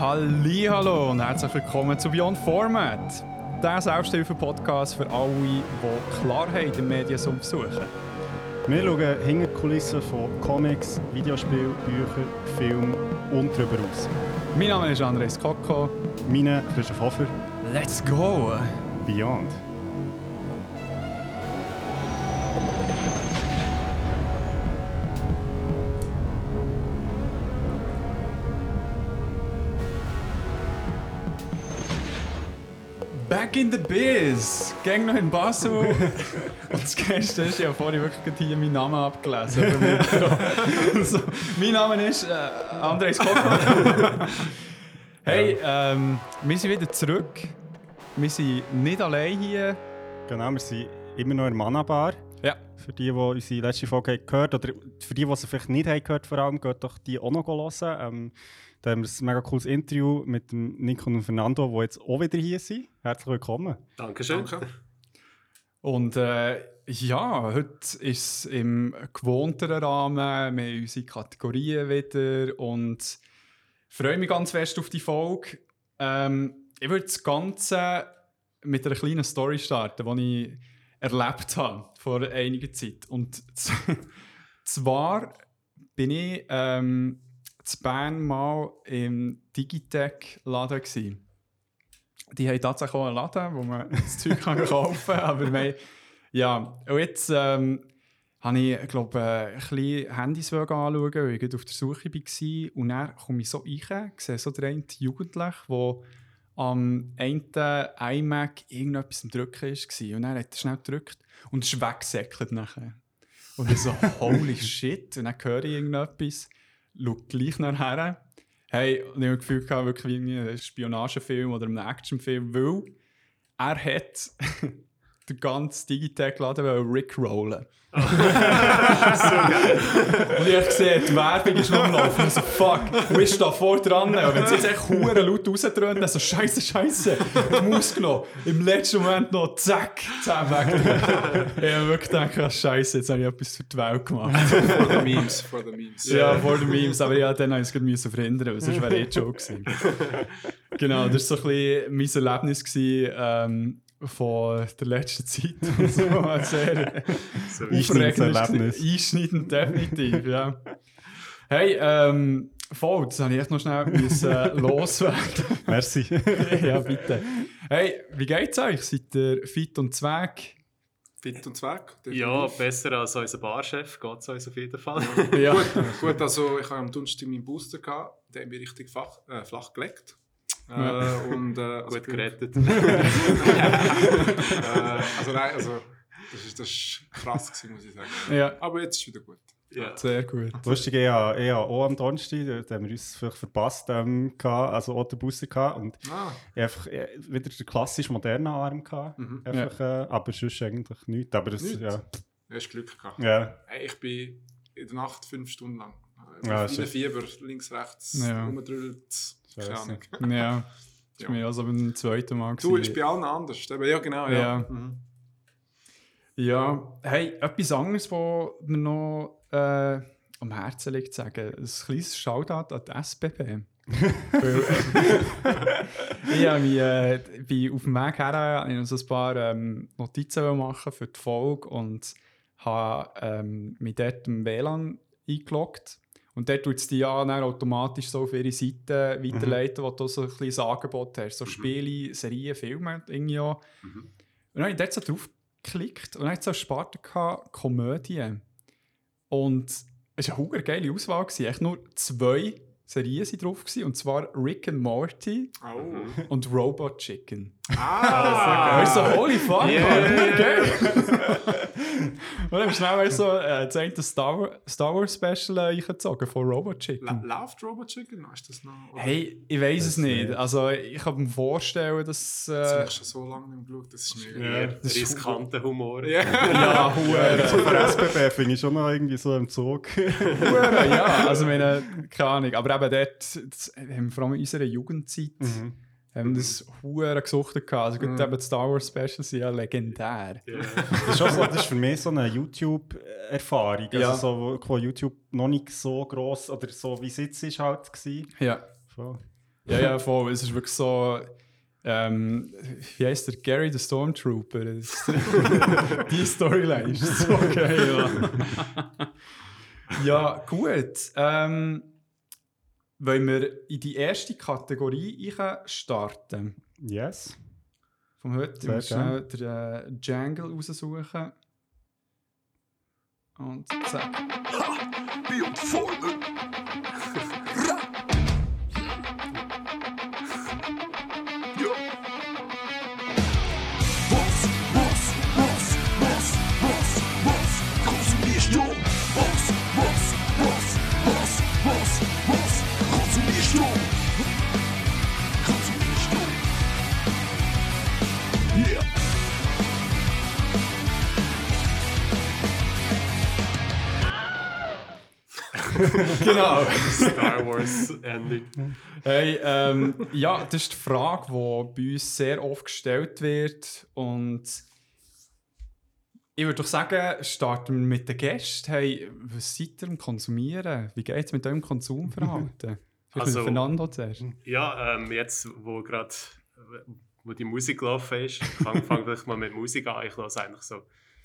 Hallo und herzlich willkommen zu Beyond Format, der Selbsthilfe-Podcast für alle, die Klarheit im Mediensumpf suchen. Wir schauen hinter die Kulissen von Comics, Videospielen, Büchern, Filmen und darüber aus. Mein Name ist Andres Koko. Meine Christoph Hofer. Let's go! Beyond. In the Biz! Gang noch in Basel. Und das Geilste ist, ich habe vorhin wirklich hier meinen Namen abgelesen. also, mein Name ist äh, Andres Kocher. hey, ähm, wir sind wieder zurück. Wir sind nicht allein hier. Genau, wir sind immer noch in der Mana-Bar. Ja. Für die, die unsere letzte Folge gehört haben, oder für die, die sie vielleicht nicht haben gehört vor allem, geht doch die auch noch hören. Ähm, da haben wir ein mega cooles Interview mit dem Nico und Fernando, die jetzt auch wieder hier sind. Herzlich willkommen. Dankeschön. Danke. Und äh, ja, heute ist es im gewohnteren Rahmen. Wir haben unsere Kategorien wieder und freue mich ganz fest auf die Folge. Ähm, ich würde das Ganze mit einer kleinen Story starten, die ich erlebt habe vor einiger Zeit. Und zwar bin ich ähm, zu Bern mal im Digitec-Laden. gewesen. Die haben tatsächlich auch einen Laden, wo man das Zeug kann kaufen kann. Aber wir, ja, und jetzt ähm, habe ich, glaube äh, ein bisschen Handys anschauen, weil ich auf der Suche war. Und dann komme ich so rein, sehe so den Jugendlichen, der am einen iMac irgendetwas am Drücken war. Und dann hat er schnell gedrückt und ist weggesäckelt nachher. Und ich so, holy shit. Und dann höre ich irgendetwas, schaue gleich nachher. Hey, und ich habe das Gefühl, gehabt, wirklich wie in einem Spionagefilm oder einem Actionfilm, weil er hat den ganzen Digitech-Laden Rick rollen. Und ich habe gesehen, die Werbung ist noch am Laufen. Ich so, fuck, wo ist da vor dran? Und wenn sie jetzt echt hure laut rausdröhnt, dann so, scheiße, scheiße, die Maus genommen. Im letzten Moment noch, zack, zack, weg. ich habe wirklich gedacht, scheiße, jetzt habe ich etwas für die Welt gemacht. For the memes, for the memes. Ja, vor den Memes, aber ja, dann musste ich es verhindern, weil sonst wäre eh schon gewesen. Genau, das war so ein bisschen mein Erlebnis gewesen, ähm, von der letzten Zeit. so ein sehr Einschneidendes aufregendes Erlebnis. Einschneidend, definitiv, ja. Hey, ähm, voll, das habe ich echt noch schnell müssen, äh, loswerden. Merci. ja, bitte. Hey, wie geht's euch? Seid ihr fit und zweck? Fit und Zweck. Ja, besser als unser Barchef geht es uns auf jeden Fall. Ja. Gut, gut, also ich habe am Donnerstag meinen Booster gehabt, den haben wir richtig flach, äh, flach gelegt. Ja. Äh, und, äh, also Gut bin- gerettet. äh, also nein, also das ist, das ist krass gewesen, muss ich sagen. Ja, Aber jetzt ist wieder gut. ja. sehr gut. Lustig, ich habe, ich habe auch am Donnerstag, da haben wir uns vielleicht verpasst, ähm, gehabt, also auch den Booster gehabt. Und Ah, einfach äh, wieder den klassischen modernen Arm gehabt. Mhm. Einfach, äh, aber sonst eigentlich nichts. Aber das, Nichts? ja. du hast Glück gehabt. ja. Hey, ich bin in der Nacht fünf Stunden lang. Äh, Ja, in der Fieber, links, rechts, Ja. rumgedrüllt. Keine. Ahnung. Ja, das war Ja. also beim zweiten Mal. Du, ist bei allen anders. Ja, genau. Ja. Ja. Mhm. Ja, hey, etwas anderes, was mir noch äh, am Herzen liegt, zu sagen. Ein kleines Shoutout an die SBB. Ich habe mich, äh, bin auf dem Weg her ich so ein paar ähm, Notizen machen für die Folge und habe ähm, mich dort im WLAN eingeloggt. Und dort tut es die ja dann automatisch so auf ihre Seite weiterleiten, wo du so ein kleines Angebot hast. So Spiele, Serien, Filme irgendwie auch. Mhm. Und dann habe ich dort so drauf geklickt und dann hatte ich so gehabt, Komödie. Und es war eine verdammt geile Auswahl. Gewesen. Echt nur zwei Serien waren drauf. Gewesen, und zwar Rick and Morty Oh. und Robot Chicken. Ah, Weißt du, so, holy fuck, Yeah. geil. und dann schnell du, so, äh, das eine Star, Wars- Star Wars Special äh, eingezogen von Robot Chicken. Läuft Robot Chicken? Ist das noch? oder- Hey, ich weiß es Das, nicht. äh, Also, ich kann mir vorstellen, dass. Das habe Äh, ich schon so lange nicht mehr geschaut. Das ist Ja. mega. Eher das ist riskanter Humor. Ja. ja, Huere. So für SBB finde ich schon noch irgendwie so im Zug. Hure, ja, also meine, keine Ahnung. Aber eben dort, das haben wir vor allem in unserer Jugendzeit, Mhm. Haben wir das Huren gesucht gehabt. Also gut, Mhm. eben die Star Wars Specials sind ja legendär. Ja. Das, ist schon so, das ist für mich so eine YouTube-Erfahrung. Also Ja. so, wo, wo YouTube noch nicht so gross oder so wie es jetzt ist halt war. Ja. Voll. Ja, ja, voll. Es ist wirklich so. Ähm, wie heißt der? Gary the Stormtrooper. Die Storyline ist so geil. Ja, ja gut. Ähm, wollen wir in die erste Kategorie starten? Yes. Vom heute. Sehr schnell den äh, Jangle raussuchen. Und zack. genau. Star Wars Ending. Hey, ähm, ja, das ist die Frage, die bei uns sehr oft gestellt wird. Und ich würde doch sagen, starten wir mit den Gästen. Hey, was seid ihr am Konsumieren? Wie geht es mit eurem Konsumverhalten? Also- mit Fernando zuerst. Ja, ähm, jetzt, wo gerade wo die Musik gelaufen ist, fang, fang vielleicht mal mit Musik an. Ich lasse eigentlich so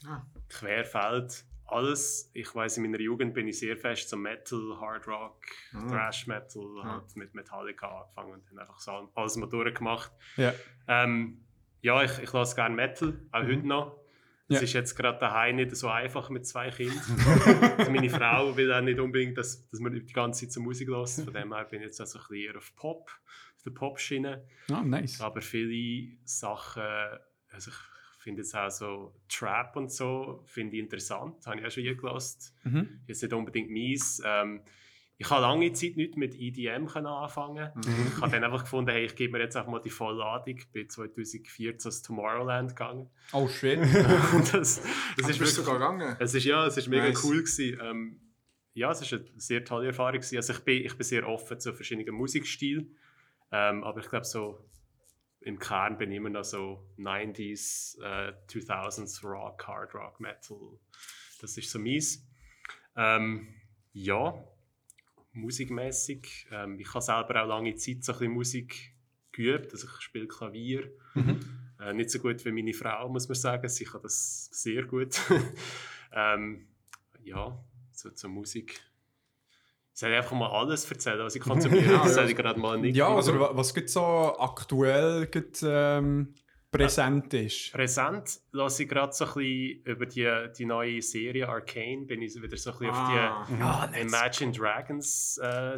Ah. querfeld alles. Ich weiß, in meiner Jugend bin ich sehr fest zum Metal, Hard Rock, Ah. Thrash Metal, halt mit Metallica angefangen und dann einfach so alles mal durchgemacht. Ja. Ähm, ja, ich, ich lasse gerne Metal, auch heute noch. Es Ja. ist jetzt gerade daheim nicht so einfach mit zwei Kindern. also meine Frau will auch nicht unbedingt, dass, dass man die ganze Zeit zur Musik lässt. Von dem her bin ich jetzt also ein bisschen eher auf Pop, auf der Pop-Schiene. Ah, nice. Aber viele Sachen, also ich finde jetzt auch so Trap und so, finde ich interessant. Habe ich auch schon hier gelassen. Mhm. Jetzt nicht unbedingt mies. Ähm, ich habe lange Zeit nicht mit EDM können anfangen. Ich habe dann einfach gefunden, hey, ich gebe mir jetzt einfach mal die Vollladung. Ich bin 2014 ins Tomorrowland gegangen. Oh shit. das, das ist wirklich, sogar gegangen. es ist, ja, es ist mega Nice. cool gewesen. Ähm, ja, es ist eine sehr tolle Erfahrung gewesen. Also ich bin, ich bin sehr offen zu verschiedenen Musikstilen. Ähm, aber ich glaube so im Kern bin ich immer noch so 90s, äh, 2000s Rock, Hard Rock, Metal. Das ist so mies. Ähm, ja, musikmäßig. Ähm, ich habe selber auch lange Zeit so ein bisschen Musik geübt. Also ich spiele Klavier. Äh, nicht so gut wie meine Frau, muss man sagen. Sie kann das sehr gut. ähm, ja, so zur Musik. Soll ich einfach mal alles erzählen, was ich konsumiere? Ja, das ja. ich gerade mal nicht. ja, also wa- was gibt so aktuell gibt, ähm, präsent ist? Präsent lasse ich gerade so ein bisschen über die, die neue Serie Arcane, bin ich wieder so ein bisschen Ah. auf die Ah, Imagine Dragons äh,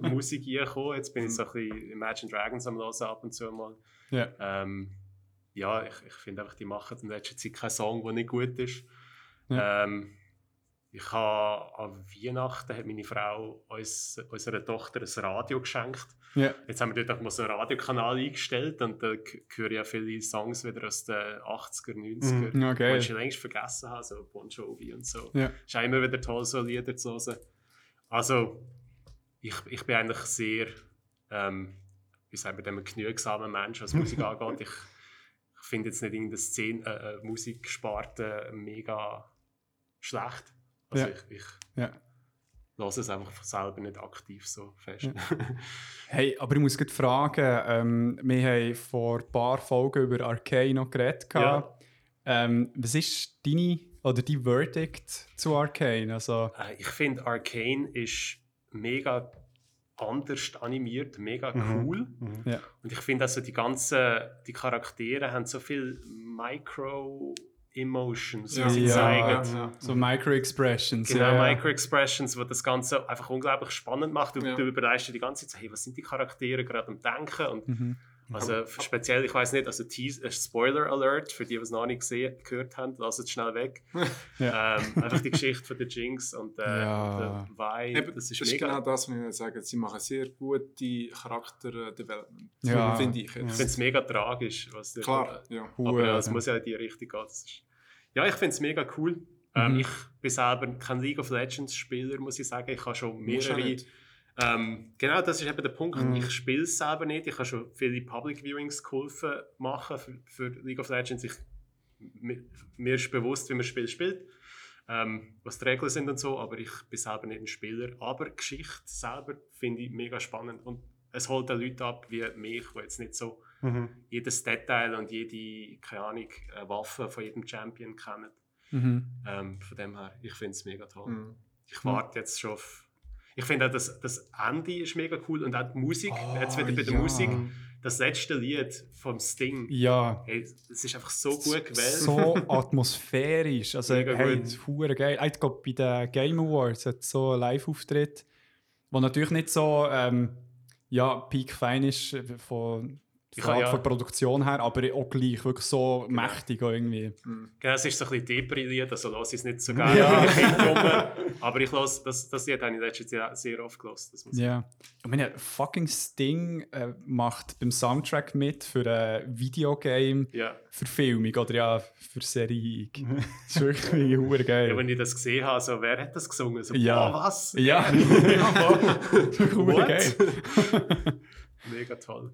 Musik gekommen. Jetzt bin ich so ein bisschen Imagine Dragons am Hören ab und zu mal. Ja. Ähm, ja, ich, ich finde einfach, die machen in letzter Zeit keinen Song, der nicht gut ist. Ja. Ähm, ich habe an Weihnachten hat meine Frau uns, unserer Tochter ein Radio geschenkt. Ja. Jetzt haben wir dort auch mal so einen Radiokanal eingestellt und da höre ich ja viele Songs wieder aus den 80er, 90er, Mhm. Ja, die ich schon längst vergessen habe, so Bon Jovi und so. Es ist auch immer wieder toll, so Lieder zu hören. Also, ich, ich bin eigentlich sehr, ähm, wie sagen wir dem, ein genügsamer Mensch, was Musik angeht. Ich, ich finde jetzt nicht irgendeine Szene, äh, äh, Musiksparte mega schlecht. Also Ja. ich, ich Ja. lasse es einfach selber nicht aktiv so fest. Hey, aber ich muss gerade fragen, ähm, wir haben vor ein paar Folgen über Arcane noch geredet. Ja. Ähm, was ist deine oder dein Verdict zu Arcane? Also, Äh, ich finde, Arcane ist mega anders animiert, mega Mhm. cool. ja. Und ich finde also die ganzen die Charaktere haben so viel Micro-Emotions, Ja. die sie Ja. zeigen. Ja, ja. So Micro-Expressions. Genau, ja. Micro-Expressions, wo das Ganze einfach unglaublich spannend macht. Du, Ja. du überlegst dir die ganze Zeit, hey, was sind die Charaktere gerade am Denken? Und Mhm. also speziell, ich weiß nicht, also Teas äh, Spoiler Alert, für die, die es noch nicht gesehen, gehört haben, lasst es schnell weg. Ja. ähm, einfach die Geschichte von der Jinx und äh, Ja. der Vi, Eben, das ist das ist mega. genau das, was ich sagen Sie machen sehr gute Charakter-Development. Ja. Finde ich Ich jetzt. finde es mega tragisch. Was der- Klar, ja. Aber es ja. muss ja in die Richtung gehen. Das ist ja, ich finde es mega cool. Ähm, Mhm. ich bin selber kein League of Legends Spieler, muss ich sagen. Ich habe schon mehrere. Ähm, genau, das ist eben der Punkt. Mhm. Ich spiele es selber nicht. Ich habe schon viele Public Viewings geholfen machen für, für League of Legends. Ich, mi- mir ist bewusst, wie man das Spiel spielt, ähm, was die Regeln sind und so, aber ich bin selber nicht ein Spieler. Aber Geschichte selber finde ich mega spannend. Und es holt auch Leute ab wie mich, die jetzt nicht so Mhm. jedes Detail und jede, keine Ahnung, äh, Waffe von jedem Champion kennen. Mhm. Ähm, von dem her, ich finde es mega toll. Mhm. Ich warte jetzt schon auf. Ich finde auch, das, das Ende ist mega cool und auch die Musik, Oh, jetzt wieder bei der ja. Musik, das letzte Lied vom Sting. Ja. Hey, es ist einfach so gut gewählt. So atmosphärisch. Also, Mega hey, gut. hure geil. Ich glaube, bei den Game Awards hat es so einen Live-Auftritt, der natürlich nicht so ähm, ja, peak fein ist äh, von, Habe ja- von der Produktion her, aber auch gleich wirklich so mächtig auch irgendwie. Genau, es ist so ein bisschen Depri-Lied, also lasse ich es nicht so gerne. Ja. Ja. Aber ich lasse, das, das Lied habe ich letztes Jahr sehr oft gelassen. Das muss ich Ja. Ich meine, fucking Sting äh, macht beim Soundtrack mit für eine Videogame-Verfilmung Ja. oder ja, für Serie. Das ist wirklich hure geil. ja, wenn ich das gesehen habe, so, wer hat das gesungen? So, Ja. boah, was? Ja, ja What? geil. Mega toll.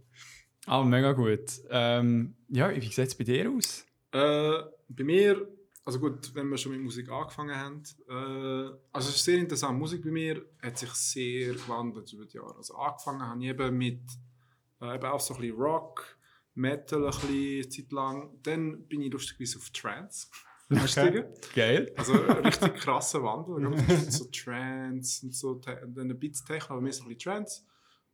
Ah, mega gut. Ähm, ja, wie sieht es bei dir aus? Äh, bei mir, also gut, wenn wir schon mit Musik angefangen haben, äh, also es ist sehr interessant. Musik bei mir hat sich sehr gewandelt über die Jahre. Also angefangen habe ich eben mit äh, eben auch so ein bisschen Rock, Metal ein bisschen Zeit lang. Dann bin ich lustigerweise auf Trance umgestiegen. Geil. Also ein richtig krasser Wandel. So Trance und so, dann ein bisschen Techno, aber mehr so ein bisschen Trance.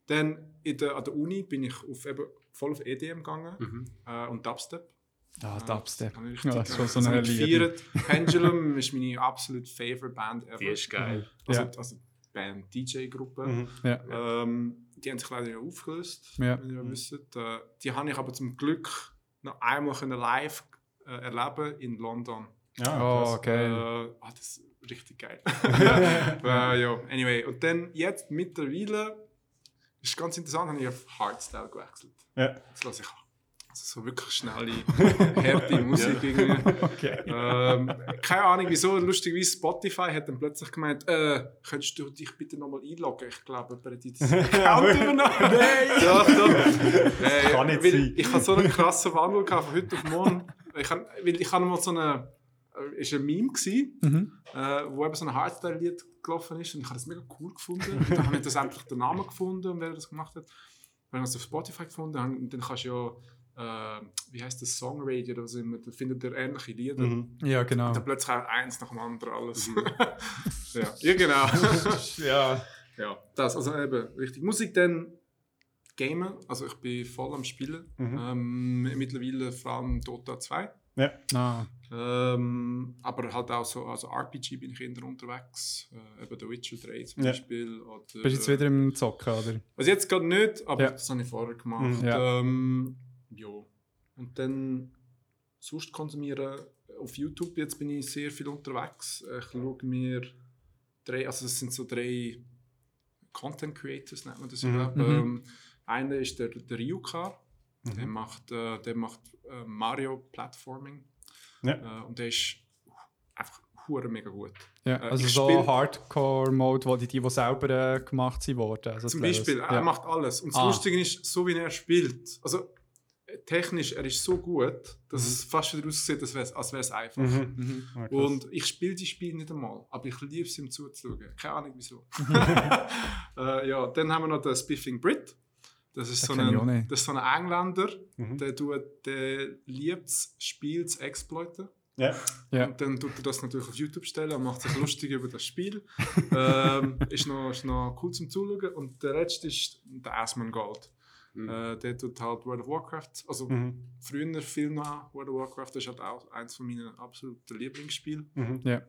Dann in der, an der Uni bin ich auf, eben voll auf EDM gegangen Mhm. äh, und Dubstep. Ah, Äh, Dubstep. Ja, das so eine Liebe. Pendulum ist meine absolute favorite Band ever. Die ist geil. Also, Ja. also Band, DJ-Gruppe. Mhm. Ja. Ähm, die haben sich leider nicht aufgelöst, Ja. wenn ihr Mhm. wisst. Äh, die habe ich aber zum Glück noch einmal können live äh, erleben in London. Ja, Oh, krass. geil. Äh, ah, das ist richtig geil. äh, ja, anyway. Und dann jetzt mittlerweile, ist ganz interessant, habe ich auf Hardstyle gewechselt. Ja. Das lasse ich also so wirklich schnelle, harte Musik irgendwie. Okay. Ähm, keine Ahnung wieso, lustigerweise Spotify hat dann plötzlich gemeint, äh, könntest du dich bitte nochmal einloggen? Ich glaube, jemand hat jetzt einen Account übernommen. Nein! Doch, doch. Äh, kann nicht sein. Ich hatte so einen krassen Wandel gehabt von heute auf morgen. Ich habe, weil ich habe mal so eine, ist ein Meme gewesen, Mhm. äh, wo eben so ein Hardstyle-Lied gelaufen ist und ich habe das mega cool gefunden. Und dann habe ich das endlich den Namen gefunden und wer das gemacht hat. Dann habe ich es auf Spotify gefunden und dann kannst du ja, äh, wie heißt das, Songradio oder was immer, da findet ihr ähnliche Lieder. Mhm. Ja, genau. Und dann plötzlich auch eins nach dem anderen alles. ja. ja, genau. ja. ja, das, also eben, richtig. Musik dann Gamen, also ich bin voll am Spielen. Mhm. Ähm, mittlerweile vor allem Dota 2. Ja. Ah. Ähm, aber halt auch so, also RPG bin ich eher unterwegs. Äh, eben The Witcher 3 zum Ja. Beispiel. Oder, Bist du jetzt wieder im Zocken, oder? Also jetzt gerade nicht, aber Ja. das habe ich vorher gemacht. Mhm. Ja. Ähm, ja. Und dann sonst konsumieren auf YouTube. Jetzt bin ich sehr viel unterwegs. Ich schaue mir drei, also es sind so drei Content Creators, nennt man das Mhm. ja. Mhm. Ähm, einer ist der, der Ryuka. Der Mhm. macht, äh, der macht äh, Mario Platforming. Ja. Äh, und der ist einfach hure mega gut. Ja, Äh, also ich so Hardcore-Mode, wo die, die, die selber äh, gemacht sind worden. Also Zum. Beispiel, er Ja. macht alles. Und das Ah. Lustige ist, so wie er spielt, also äh, technisch, er ist so gut, dass Mhm. es fast wieder aussieht, als wäre es einfach. Mhm. Mhm. Ja, krass. Und ich spiele die Spiele nicht einmal, aber ich liebe es ihm zuzuschauen. Keine Ahnung wieso. äh, ja, dann haben wir noch den Spiffing Brit. Das ist, so ein, das ist so ein Engländer, Mhm. der, tut- der liebt es, Spiel zu exploiten. Ja. Ja. Und dann tut er das natürlich auf YouTube stellen und macht sich lustig über das Spiel. ähm, ist, noch, ist noch cool zum Zuschauen. Und der letzte ist der Asman Gold. Mhm. Äh, der tut halt World of Warcraft. Also Mhm. früher viel noch World of Warcraft. Das ist halt auch eins von meinen absoluten Lieblingsspielen. Mhm. Ja.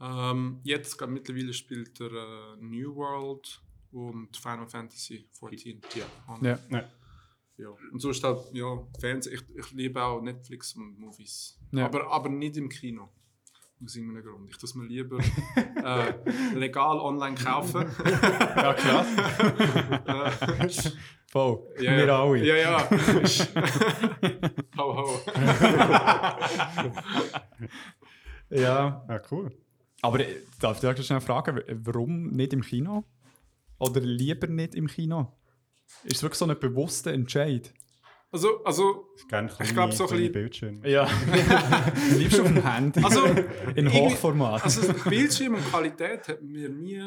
Ähm, jetzt, gerade mittlerweile, spielt er äh, New World und Final Fantasy 14. Ja. Und, Ja. ja. Und sonst halt, ja, Fernsehen. Ich, ich liebe auch Netflix und Movies. Ja. Aber, aber nicht im Kino. Aus irgendeinem Grund. Ich das mir lieber äh, legal online kaufen. ja, klar. Äh, Voll. ja, Wir ja. alle. Ja, ja. ho, ho. Ja. Ja, cool. Aber äh, darf ich dich schnell fragen, warum nicht im Kino? Oder lieber nicht im Kino? Ist es wirklich so ein bewusster Entscheid? Also, also, Gerne Ich glaub, so ein kleine bisschen-. Ja. Liebst du auf dem Handy? also, In Hochformat? also Bildschirm und Qualität hat mir nie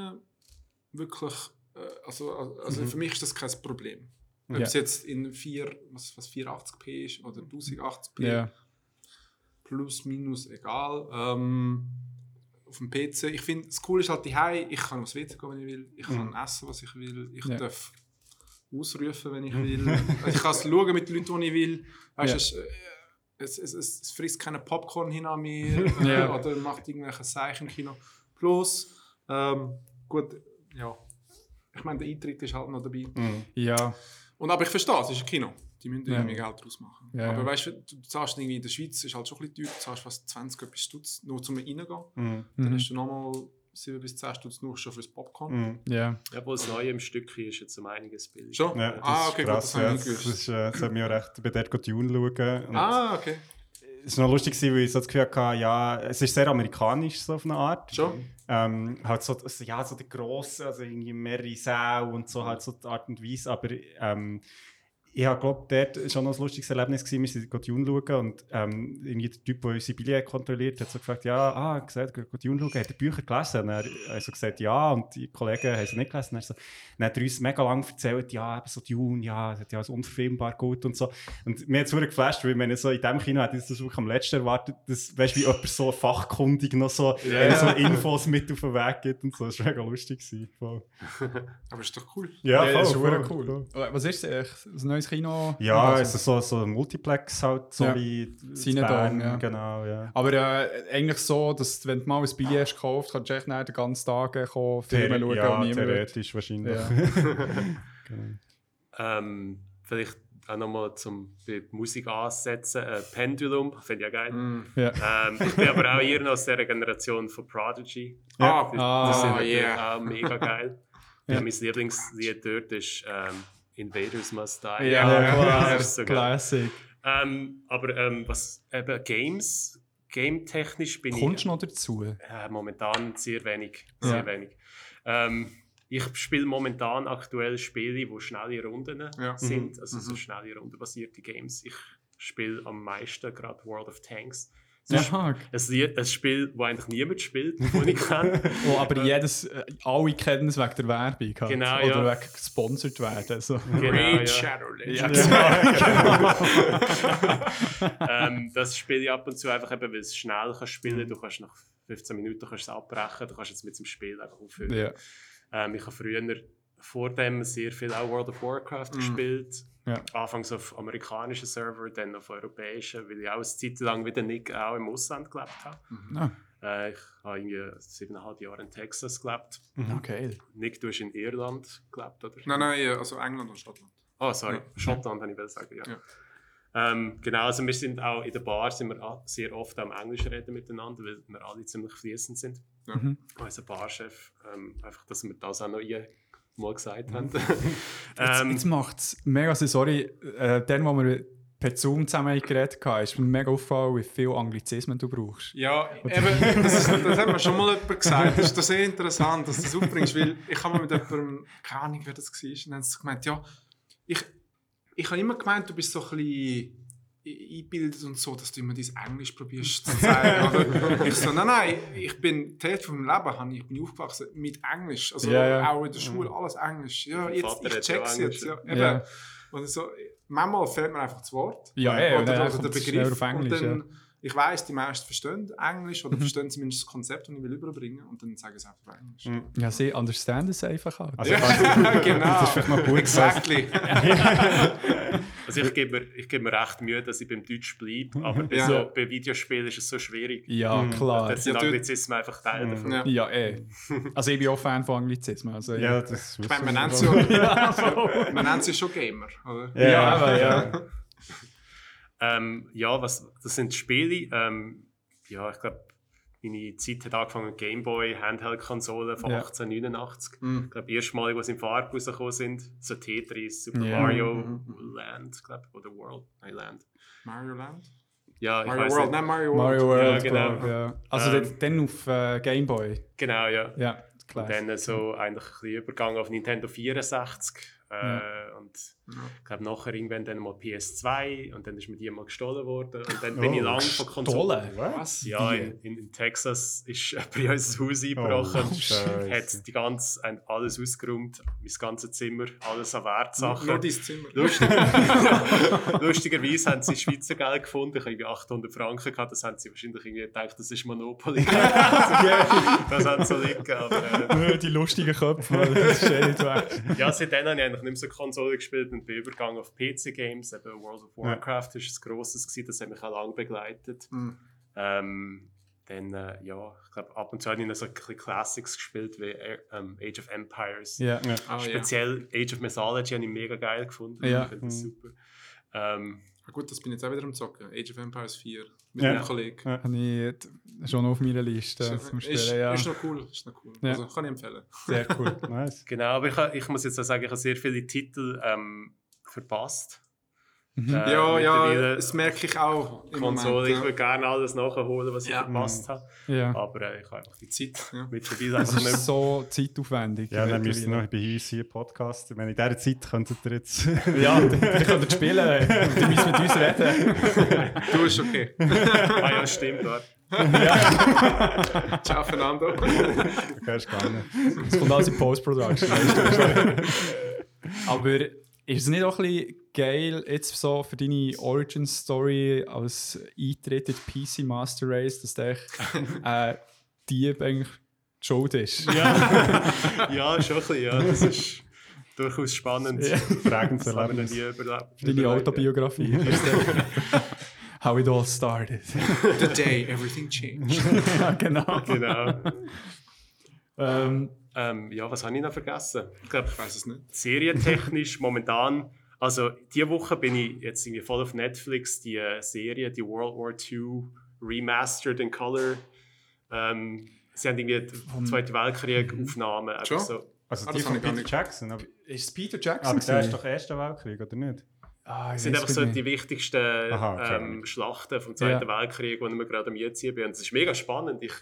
wirklich Äh, also, also für mich ist das kein Problem. Ob Ja. es jetzt in 4, was, was 480p ist oder 1080p, Ja. plus, minus, egal. Ähm, auf dem PC. Ich finde, das Coole ist halt die ich kann aufs WC gehen, wenn ich will. Ich kann essen, was ich will. Ich Ja. darf ausrufen, wenn ich will. also ich kann es schauen mit den Leuten, die ich will. Weißt, Ja. es, äh, es, es, es, es frisst keine Popcorn hin an mir äh, Ja. oder macht irgendwelche Zeichen im Kino. Plus, ähm, gut, ja. Ich meine, der Eintritt ist halt noch dabei. Mhm. Ja. Und aber ich verstehe, es ist ein Kino. Die müssen Ja. irgendwie Geld draus machen. Ja, aber weißt du, du zahlst irgendwie in der Schweiz, ist halt schon ein bisschen teuer, du zahlst fast 20 etwas Stutz nur zum Reingehen. Mhm. Dann Mhm. hast du nochmal 7 bis 10 Stutz nur schon fürs Popcorn. Mhm. Ja. Obwohl das Neue im Stückchen ist jetzt um einiges billiger. Schon? Ja, ah, okay, krass, gut, das ja. habe Das, ich nicht das, gewusst. ist, äh, das hat mich auch recht bei der Dune schauen. Ah, okay. Es war noch lustig, weil ich so das Gefühl hatte, ja, es ist sehr amerikanisch so auf eine Art. Schon? Ähm, halt so, also, ja, so der grosse, also irgendwie mehrere Säle und so, halt so die Art und Weise. Aber ähm, ich habe, glaube dort schon noch ein lustiges Erlebnis gewesen. Wir sind die Dune schauen und ähm, irgendwie der Typ, der unsere Billette kontrolliert, hat so gefragt, ja, ah, gesagt, geht Dune schauen, hat er Bücher gelesen? Und er hat so gesagt, ja, und die Kollegen haben sie nicht gelesen. Und er so, dann hat er uns mega lang erzählt, ja, eben so Dune, ja, es hat ja so unverfilmbar gut und so. Und mir hat es geflasht, weil ich meine, so in diesem Kino ich das wirklich am letzten erwartet, dass, weißt du, wie jemand so fachkundig noch so, Ja. so Infos mit auf den Weg gibt und so. Das war mega lustig. Gewesen. Voll. Aber ist doch cool. Ja, Ja, das ist voll, voll, cool. voll. Was ist es? Neues Kino? Ja, Also- es ist so, so ein Multiplex halt, so Ja. wie Cinedome, Bern, ja. Genau, ja. Aber äh, eigentlich so, dass wenn du mal ein Billett hast gekauft, kannst du echt den ganzen Tagen kommen, Filme schauen ja, und niemand wird. theoretisch wahrscheinlich. Ja. genau. Ähm, vielleicht auch nochmal zum Musik ansetzen. Äh, Pendulum, finde ich ja geil. Mm. Ja. Ähm, ich bin aber auch eher noch aus dieser Generation von Prodigy. Ah, Die, Ah, die sind natürlich yeah. auch mega geil. Ja. ja. Mein Lieblingslied dort ist ähm, Invaders Must Die. Ja, Ja, klar, das ist so. Classic. Ähm, aber ähm, was eben Games, game-technisch bin Kommst ich du noch dazu? äh, momentan sehr wenig. Sehr Ja. wenig. Ähm, ich spiele momentan aktuell Spiele, wo schnelle Runden Ja. sind, also so Mhm. schnelle rundenbasierte Games. Ich spiele am meisten gerade World of Tanks. Es ist Ja, ein, Lied- ein Spiel, das eigentlich niemand spielt, das ich kenne. oh, aber jedes, äh, alle kennen es wegen der Werbung. Halt. Genau, Oder ja. wegen gesponsert werden. So. Genau, Raid ja. Shadow Ja, Legends. genau. ähm, das spiele ich ab und zu einfach eben, weil es schnell kannst spielen Mhm. Du kannst nach 15 Minuten kannst es abbrechen, du kannst jetzt mit dem Spiel einfach aufhören. ja. Ähm, ich habe früher vor dem sehr viel auch World of Warcraft Mhm. gespielt. Ja. Anfangs auf amerikanischen Server, dann auf europäischen, weil ich auch eine Zeit lang wie der Nick auch im Ausland gelebt habe. Ah, Äh, ich habe irgendwie siebeneinhalb Jahre in Texas gelebt. okay. Nick, du hast in Irland gelebt, oder? Nein, nein, also England und Schottland. Oh, sorry, Ja. Schottland, habe ich sagen, ja. Ja. Ähm, genau, also wir sind auch in der Bar sind wir a- sehr oft am Englisch reden miteinander, weil wir alle ziemlich fließend sind. Ja. Mhm. Unser Barchef, ähm, einfach, dass wir das auch noch mal gesagt haben. Jetzt, ähm, jetzt macht es mega. Sorry, äh, dann, wo wir per Zoom zusammen geredet haben, ist mir mega aufgefallen, wie viel Anglizismen du brauchst. Ja, eben, das, ist, das hat mir schon mal jemand gesagt. Das ist doch sehr interessant, dass du das aufbringst, weil ich habe mal mit jemandem, keine Ahnung, wer das war, und dann haben sie gemeint, ja, ich, ich habe immer gemeint, du bist so ein bisschen eingebildet und so, dass du immer dein Englisch probierst zu zeigen. Ich so, nein, nein, ich bin, die Hälfte von meinem Leben habe ich, bin aufgewachsen mit Englisch. Also Ja, ja. auch in der Schule, alles Englisch. Ja, jetzt, ich ja check's jetzt. Ja, ja. eben. Ja. Und so, manchmal fehlt mir einfach das Wort. Ja, und oder, dann oder der Begriff. auf Englisch, und dann, Ich weiss, die meisten verstehen Englisch Mhm. oder verstehen zumindest das Konzept, das ich will überbringen und dann sagen sie einfach auf Englisch. Mhm. Ja, sie understand es einfach halt. Also, Ja, genau. Das ist vielleicht noch gut Exactly. also ich gebe mir, ich gebe mir recht Mühe, dass ich beim Deutsch bleibe, aber bei, Ja. so, bei Videospielen ist es so schwierig. Ja, Mhm. klar. Da sind Ja, Anglizismen einfach Teil Mhm. davon. Ja. Ja, eh. Also ich bin auch Fan von Anglizismen. Also, ja, das Ich meine, man nennt sie ja, man nennt sie schon Gamer, oder? Ja, Ja, aber ja. Ähm, ja, was, das sind Spiele. Ähm, ja, ich glaube, meine Zeit hat angefangen mit Gameboy, Handheld-Konsolen von Ja. 1889. Mhm. Ich glaube, erstmalig, als sie in Farbe rausgekommen sind, so Tetris, Super Ja. Mario Mhm. Land, glaube ich, oder World, nein, Land. Mario Land? Ja, ich Mario weiß World, nicht. nein, Mario World. Mario World, Ja, genau. ich, ja. Also Ähm. dann- auf äh, Game Boy. Genau, ja. Ja, klar. Und dann so eigentlich ein bisschen übergegangen auf Nintendo 64. Äh, Und ich glaube, nachher irgendwann dann mal PS2 und dann ist mir die mal gestohlen worden. Und dann bin ich Oh, lange von Konsolen. Was? Ja, in, in, in Texas ist jemand in unser Haus eingebrochen, Oh, hat die ganze, alles ausgeräumt, mein ganzes Zimmer, alles an Wertsachen. Nur dein Zimmer. Lustig, Lustigerweise haben sie Schweizer Geld gefunden. Ich habe irgendwie 800 Franken gehabt. Das haben sie wahrscheinlich irgendwie gedacht, das ist Monopoly. das haben sie so liegen. Aber, äh, die lustigen Köpfe, das ist eh nicht weg. ja, seitdem habe ich eigentlich nicht mehr so Konsole gespielt und bin übergegangen auf PC-Games. Eben World of Warcraft ist ein grosses gewesen, das hat mich auch lange begleitet. Mhm. Ähm, dann, äh, ja, ich glaube, ab und zu habe ich noch so ein bisschen Classics gespielt, wie äh, ähm, Age of Empires. Ja. Ja. Ja. Speziell Age of Mythology habe ich mega geil gefunden. Ja. Ich finde das super. Ähm, Ah, gut, das bin ich jetzt auch wieder am Zocken. Age of Empires 4 mit Ja. einem Kollegen. Ja. Habe ich schon auf meiner Liste Ist, zum ist, Spielen. Ja. ist noch cool. Ist noch cool. Ja. Also kann ich empfehlen. Sehr cool. Nice. Genau, aber ich, ich muss jetzt auch sagen, ich habe sehr viele Titel ähm, verpasst. Mhm. Äh, ja, ja, das merke ich auch. Im Konsole, Moment, ich ja. würde gerne alles nachholen, was ich Ja. verpasst habe. Ja. Aber äh, ich habe einfach die Zeit. Ja. mittlerweile Das einfach nicht ist so zeitaufwendig. Ja, dann müssen wir noch bei uns hier Podcast. Ich meine, in dieser Zeit könntet ihr jetzt. Ja, die können spielen. Die müssen mit uns reden. Du ist okay. ah ja, stimmt. Warte. Ciao, Fernando. Okay, ist gar nicht. Das kommt alles in Post-Production. Aber ist es nicht auch ein bisschen geil, jetzt so für deine Origin-Story als Eintritt in die PC Master Race, dass der äh, Dieb eigentlich die schuld ist? Ja. ja, schon ein bisschen. Ja. Das ist durchaus spannend. Ja. Noch Erlebnis. nie überlebt. Deine Autobiografie. How it all started. The day everything changed. ja, genau. Genau. Ähm, Ähm, ja, was habe ich noch vergessen? Ich glaube, Ich weiß es nicht. serientechnisch momentan, also diese Woche bin ich jetzt irgendwie voll auf Netflix, die äh, Serie, die World War II Remastered in Color. Ähm, sie haben irgendwie die Zweite Weltkrieg Aufnahmen. einfach Schon? So. Also Ah, die von Peter Jackson. Aber, ist es Peter Jackson? aber der ist doch Erster Weltkrieg, oder nicht? Ah, Das sind einfach so nicht. die wichtigsten Aha, okay. ähm, Schlachten vom Zweiten Ja. Weltkrieg, die wir gerade am Jetzt bin. Und es ist mega spannend. Ich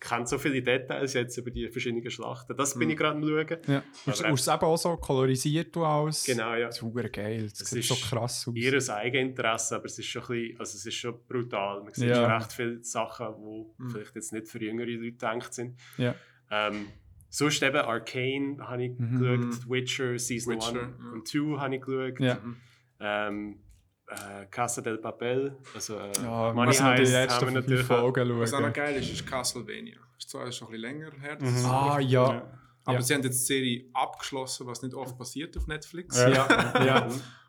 kenne so viele Details jetzt über die verschiedenen Schlachten. Das bin ich gerade am Schauen. Ja. Und Aber- es ist eben auch so kolorisiert du aus. Genau, ja. Das ist super geil. Das Es sieht ist so krass aus. Ihr Eigeninteresse, aber es ist schon, ein bisschen, also es ist schon brutal. Man sieht Ja. schon recht viele Sachen, die vielleicht jetzt nicht für jüngere Leute gedacht sind. Ja. Ähm, sonst eben Arcane habe ich Mhm. geschaut, Witcher Season Witcher, 1 ja. und 2 habe ich geschaut. Ja. Ähm, äh, Casa del Papel, also äh, Ja, Money Heist haben wir natürlich auch. Folgen Was auch noch geil ist, ist Castlevania. Ist zwar schon ein bisschen länger her. das Mhm. Ah, richtig- ja. Aber Ja. sie haben jetzt die Serie abgeschlossen, was nicht oft passiert auf Netflix. Ja. Ja, ja.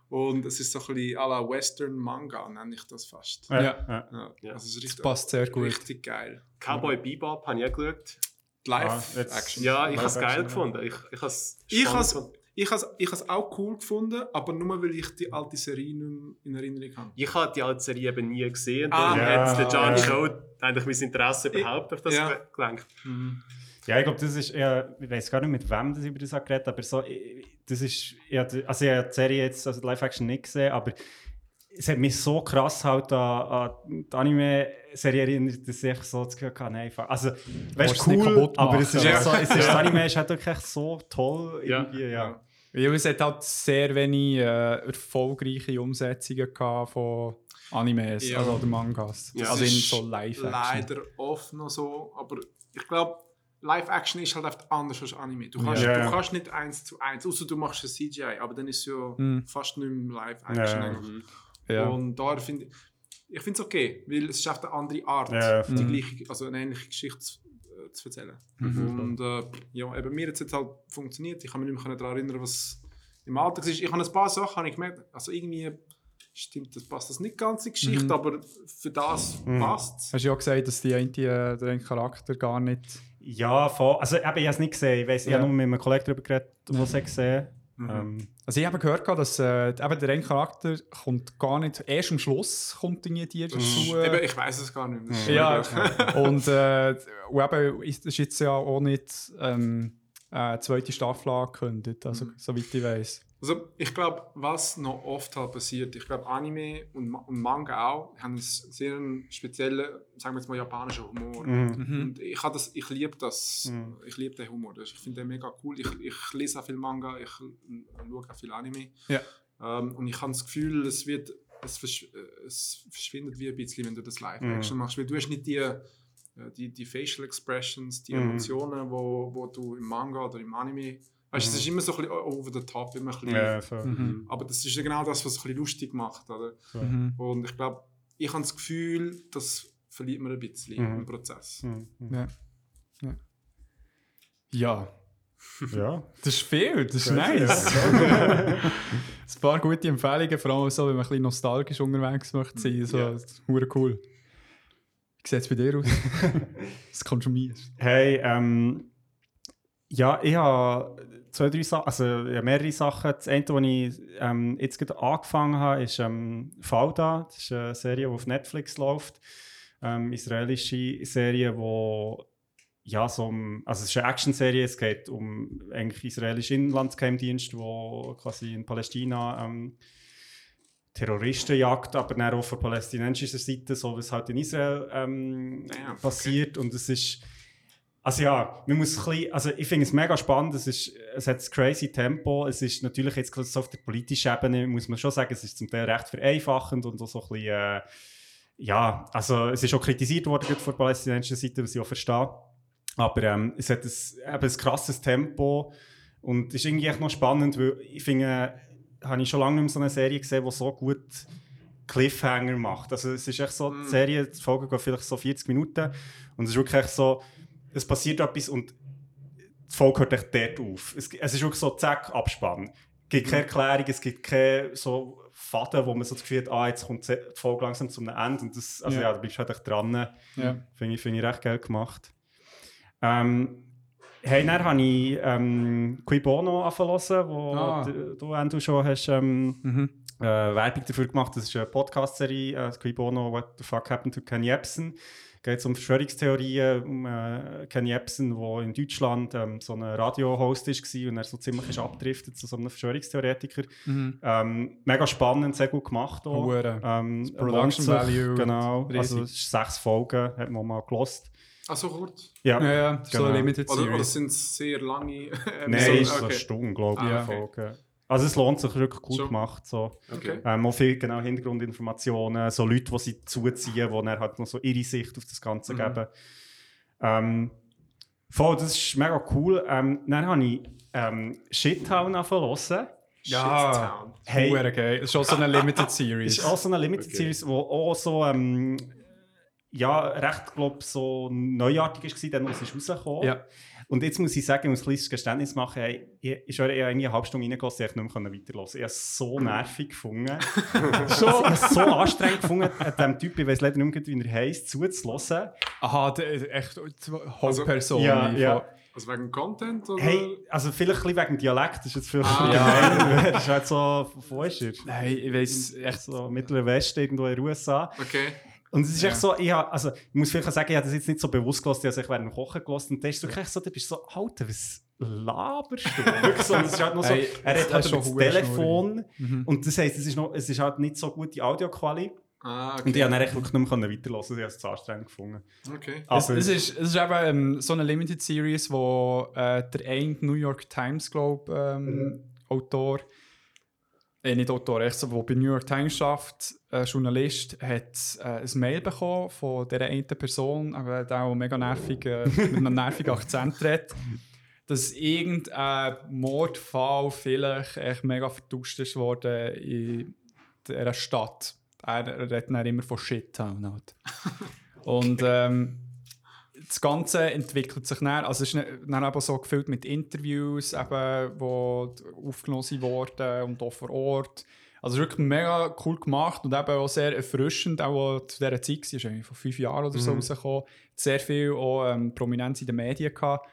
Und es ist so ein bisschen à la Western Manga, nenne ich das fast. Ja. Ja. ja. Ja. Ja. Also es ist richtig, passt sehr gut. richtig geil. Cowboy Bebop habe ich auch geschaut. Live-Action. jetzt- Ja, ich habe es geil ja. gefunden. Ich, ich habe es Ich habe ich es auch cool gefunden, aber nur weil ich die alte Serie nicht mehr in Erinnerung habe. Ich habe die alte Serie eben nie gesehen. Ah. Darum Ja. hat der John Ja. Show eigentlich mein Interesse überhaupt auf das Ja. ge- gelenkt. Ja, ich glaube, das ist eher, ich weiß gar nicht, mit wem das über das geredet habe, aber so, ich- das ist, ja, also ich habe die Serie jetzt, also die Live-Action nicht gesehen, aber es hat mich so krass halt an, an die Anime-Serie erinnert, dass ich so das Gefühl hatte, nein, also, weißt du, cool, kaputt aber es ist, so, es ist, das Anime ist halt wirklich so toll, Ja. irgendwie, ja. Ja, es hat halt sehr wenig äh, erfolgreiche Umsetzungen von Animes Ja. also, oder Mangas. Ja. also in ist so Live-Action. Leider oft noch so, aber ich glaube, Live-Action ist halt einfach anders als Anime. Du kannst, Ja. du kannst nicht eins zu eins, außer du machst ein CGI, aber dann ist es ja Mhm. fast nicht mehr Live-Action Ja. Ja. Und da finde ich, ich finde es okay, weil es ist eine andere Art, Ja, die mhm. gleiche, also eine ähnliche Geschichte zu, äh, zu erzählen. Mhm. Und äh, ja, eben mir hat es jetzt halt funktioniert. Ich kann mich nicht mehr daran erinnern, was im Alltag ist. Ich habe ein paar Sachen habe ich gemerkt, also irgendwie stimmt, das passt das nicht ganz in die Geschichte, Mhm. aber für das Mhm. passt es. Hast du ja auch gesagt, dass die eine, äh, der eine Charakter gar nicht. Ja, voll. Also, eben, ich habe es nicht gesehen, ich, weiss, ich Ja. habe nur mit einem Kollegen darüber geredet, der es hat gesehen Mhm. ähm, Also ich habe gehört, dass äh, eben der eine Charakter kommt gar nicht. Erst am Schluss kommt irgendwie die dazu. Eben, ich weiß es gar nicht mehr. Ja, und, äh, und eben ist ist jetzt ja auch nicht ähm, äh, zweite Staffel angekündigt, also, Mhm. soweit ich weiß. Also ich glaube, was noch oft halt passiert, ich glaube Anime und, Ma und Manga auch, haben einen sehr speziellen, sagen wir jetzt mal, japanischen Humor. Mhm. Und ich, das, ich liebe das, Mhm. ich liebe den Humor. Das- Ich finde den mega cool. Ich, ich lese auch viel Manga, ich schaue auch viel Anime. Ja. Ähm, und ich habe das Gefühl, es wird, es, versch es verschwindet wie ein bisschen, wenn du das Live-Action Mhm. machst. Weil du hast nicht die, äh, die, die Facial Expressions, die Mhm. Emotionen, wo, wo du im Manga oder im Anime Weißt es Mhm. ist immer so ein bisschen over the top, immer ein bisschen, Ja, so. Mhm. aber das ist ja genau das, was es ein bisschen lustig macht. Oder? so. Mhm. Und ich glaube, ich habe das Gefühl, das verliert man ein bisschen Mhm. im Prozess. Mhm. Ja. ja. Ja, Ja. das ist viel, das ist nice. ein paar gute Empfehlungen, vor allem so, wenn man ein bisschen nostalgisch unterwegs möchte sein. So, Ja. das ist hure cool. Wie sieht es bei dir aus? das konsumierst. Hey, ähm, ja, ich habe zwei, drei Sachen, also ja, mehrere Sachen. Das eine, was ich ähm, jetzt gerade angefangen habe, ist ähm, Falda. Das ist eine Serie, die auf Netflix läuft. Ähm, israelische Serie, wo ja, so um, also es ist eine Action-Serie, es geht um eigentlich israelischen Inlandsgeheimdienst, wo quasi in Palästina ähm, Terroristen jagt, aber dann auch von palästinensischer Seite, so wie es halt in Israel ähm, Ja, okay. passiert. Und es ist, also ja, man muss ein bisschen, also ich finde es mega spannend, es, ist, es hat ein crazy Tempo, es ist natürlich jetzt so auf der politischen Ebene, muss man schon sagen, es ist zum Teil recht vereinfachend und so ein bisschen, äh, ja, also es ist auch kritisiert worden von der palästinensischen Seite, was ich auch verstehe. Aber ähm, es hat ein, eben ein krasses Tempo und ist irgendwie echt noch spannend, weil ich finde, habe ich schon lange nicht mehr so eine Serie gesehen, die so gut Cliffhanger macht. Also es ist echt so, die Mm. Serie, die Folge geht vielleicht so 40 Minuten und es ist wirklich so, es passiert etwas und die Folge hört echt dort auf. Es, es ist wirklich so, zack, Abspann. Es gibt keine Erklärung, es gibt keine so Faden, wo man so das Gefühl hat, ah, jetzt kommt die Folge langsam zum Ende und das, also Ja. ja, da bleibst du halt echt dran. Ja. Finde ich, finde ich recht geil gemacht. Ähm, hey, dann habe ich ähm, Qui Bono angefangen wo Ah. du, du, Andrew, schon hast ähm, Mhm. äh, Werbung dafür gemacht. Das ist eine Podcast-Serie, äh, Qui Bono, What the Fuck Happened to Ken Jebsen. Geht um Verschwörungstheorien, um äh, Ken Jebsen, der in Deutschland ähm, so ein Radio-Host war und er so ziemlich ist abgedriftet zu so einem Verschwörungstheoretiker. Mhm. Ähm, mega spannend, sehr gut gemacht auch. Hure. Ähm, Production sich, Value Genau, riesig. also es ist sechs Folgen, hat man mal gelost. Ach so kurz? Ja, Ja, ja, so Genau. eine Limited Oder, oder Series. sind es sehr lange Nein, Episoden? ist so eine okay. Stunde, glaube ich, Ah, okay. Folge. Also es lohnt sich wirklich gut Schon. gemacht. So. okay. Ähm, auch viel genau Hintergrundinformationen, so Leute, die sie zuziehen, die dann halt noch so ihre Sicht auf das Ganze Mhm. geben. Ähm, voll, das ist mega cool. Ähm, dann habe ich ähm, Shittown angefangen. Ja. Hey. Hure geil. Das ist auch so eine Limited Series. ist auch so eine Limited Okay. Series, die auch so ähm, ja, recht glaub, so neuartig war, dann als es rausgekommen Ja. Und jetzt muss ich sagen, ich muss ein kleines Geständnis machen, hey, ich, ich habe eine halbe Stunde reingelassen, ich konnte nicht mehr weiterhören. Ich habe es so nervig gefunden. so, ich habe es so anstrengend gefunden, an diesem Typ, ich weiß leider nicht mehr, wie er heisst, zuzulassen. Aha, der ist echt Hauptperson. Ja, im ja. Fall. Also wegen Content? Oder? Hey, also vielleicht ein bisschen wegen dem Dialekt, das ist jetzt vielleicht Ah. gemein. Das ist halt so, wo ist er? Nein, ich weiß Echt echt. so Mittlerer Westen, irgendwo in den USA. Okay. Und es ist Ja. echt so, ich, hab, also, ich muss vielleicht sagen, ich habe das jetzt nicht so bewusst gelassen, ich habe es während dem Kochen gelassen. Und da ist wirklich so, du bist so, Alter, was laberst du? Wirklich so, und es ist halt noch so, Hey, er hat halt das Telefon. Mhm. Und das heisst, es ist, noch, es ist halt nicht so gute Audioqualität. Ah, okay. Und ich habe dann echt wirklich nicht mehr weiterhören ich habe es zu anstrengend gefunden. okay. Es, Aber- es, ist, es ist eben ähm, so eine Limited Series, wo äh, der eine New York Times, glaube ähm, Mhm. Autor, nicht Autor, echt der bei New York Times schafft, äh, Journalist, hat äh, ein Mail bekommen von dieser einen Person, aber der auch mega nervig, äh, mit einem nervigen Akzent redet, dass irgendein Mordfall vielleicht echt mega vertuscht ist worden in dieser Stadt. Er redet dann immer von Shittown. Halt. Und ähm, das Ganze entwickelt sich dann, also es ist dann eben so gefüllt mit Interviews, eben, die aufgenommen wurden und auch vor Ort. Also es ist wirklich mega cool gemacht und eben auch sehr erfrischend, auch zu dieser Zeit, es ist vor fünf Jahren oder so Mhm. rausgekommen, sehr viel auch ähm, Prominenz in den Medien gehabt.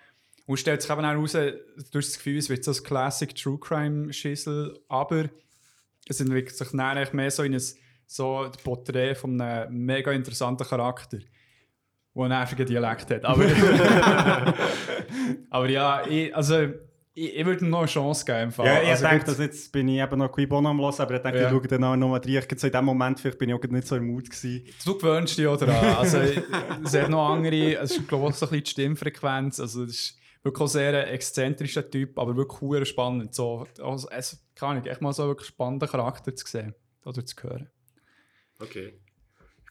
Und stellt sich eben auch heraus, du hast das Gefühl, es wird so ein Classic True Crime Schissel, aber es entwickelt sich eigentlich mehr so in ein so ein Porträt von einem mega interessanten Charakter, der einen nervigen Dialekt hat. Aber, aber ja, ich, also ich, ich würde ihm noch eine Chance geben. im Fall. Ja, ich Also denke, dass jetzt bin ich eben noch Qui Bono am Hören, aber ich denke, Ja. ich schaue dann auch nochmal rein. Ich so in dem Moment vielleicht bin ich auch nicht so im Mut gewesen. Du gewöhnst dich auch daran. Also, es hat noch andere, es ist glaube ich auch so ein bisschen die Stimmfrequenz. Also, das ist wirklich auch sehr ein exzentrischer Typ, aber wirklich hure spannend. So, also, es kann ich echt mal so wirklich spannenden Charakter zu sehen oder zu hören. Okay.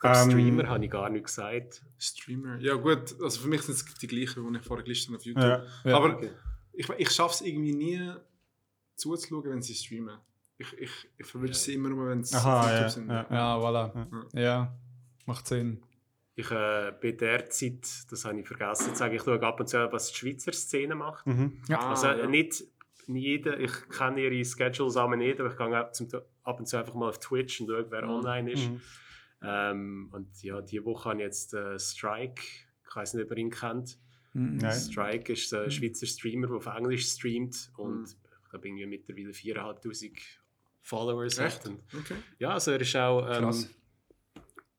Glaube, Ähm, Streamer habe ich gar nicht gesagt. Streamer. Ja gut, also für mich sind es die gleichen, die ich vorher gelistet habe auf YouTube. Ja. Ja, Aber okay. ich, ich schaffe es irgendwie nie zuzuschauen, wenn sie streamen. Ich, ich, ich verwünsche sie immer nur, wenn sie auf YouTube ja, sind. ja. Ja, voilà. Ja, macht Sinn. Ich äh, bin derzeit, das habe ich vergessen zu sagen, ich schaue ab und zu, was die Schweizer Szene macht. Mhm. Ah, Also ja. äh, nicht jeder, ich kenne ihre Schedules aber nicht, aber ich gehe ab und zu einfach mal auf Twitch und schaue, wer Mhm. online ist. Mhm. Ähm, und ja, diese Woche habe ich jetzt äh, Strike, ich weiß nicht, ob ihr ihn kennt. Mhm. Nein. Strike ist ein Schweizer Streamer, der auf Englisch streamt und Mhm. ich glaube, irgendwie mittlerweile 4'500 Followers Echt? hat. Und, Okay. ja, also er ist auch, ähm, Krass.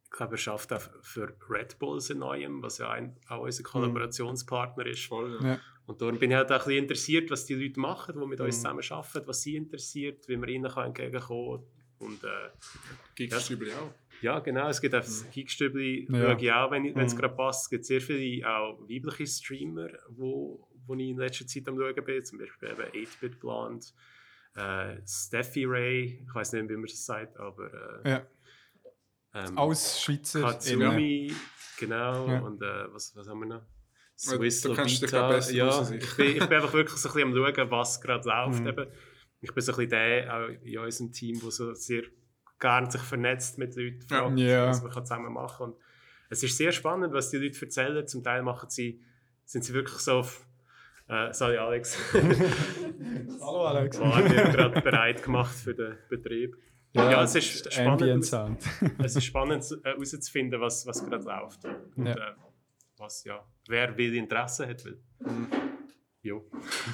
ich glaube, er schafft auch für Red Bull in Neuem, was ja ein, auch unser Kollaborationspartner ist. Voll, ja. Ja. Und darum bin ich halt auch ein bisschen interessiert, was die Leute machen, die mit uns Mhm. zusammen arbeiten, was sie interessiert, wie wir ihnen kann entgegenkommen kann. Und äh, Gegenstübel auch. Ja, genau, es gibt auch das Geekstübli, Ja. schaue ich auch, wenn es Mhm. gerade passt. Es gibt sehr viele auch weibliche Streamer, wo, wo ich in letzter Zeit am schauen bin, zum Beispiel eben 8-Bit Blonde, äh, Steffi Ray, ich weiß nicht, wie man das sagt, aber äh, Ja. ähm, Alles Schweizer. Katsumi, genau, Ja. und äh, was, was haben wir noch? Swiss da kennst du dich ja, aus ich, bin, ich bin einfach wirklich so ein bisschen am schauen, was gerade läuft. Mhm. Eben. Ich bin so ein bisschen der auch in unserem Team, der so sehr gerne sich vernetzt mit Leuten, fragt, Ja. was man kann zusammen machen kann. Und es ist sehr spannend, was die Leute erzählen. Zum Teil machen sie, sind sie wirklich so auf äh, sorry Alex, Hallo Alex. waren wir gerade bereit gemacht für den Betrieb. Ja, es ist spannend. Es ist spannend äh, herauszufinden, was, was gerade läuft. Und Ja. äh, was, ja, wer will Interesse hat. Will. Jo.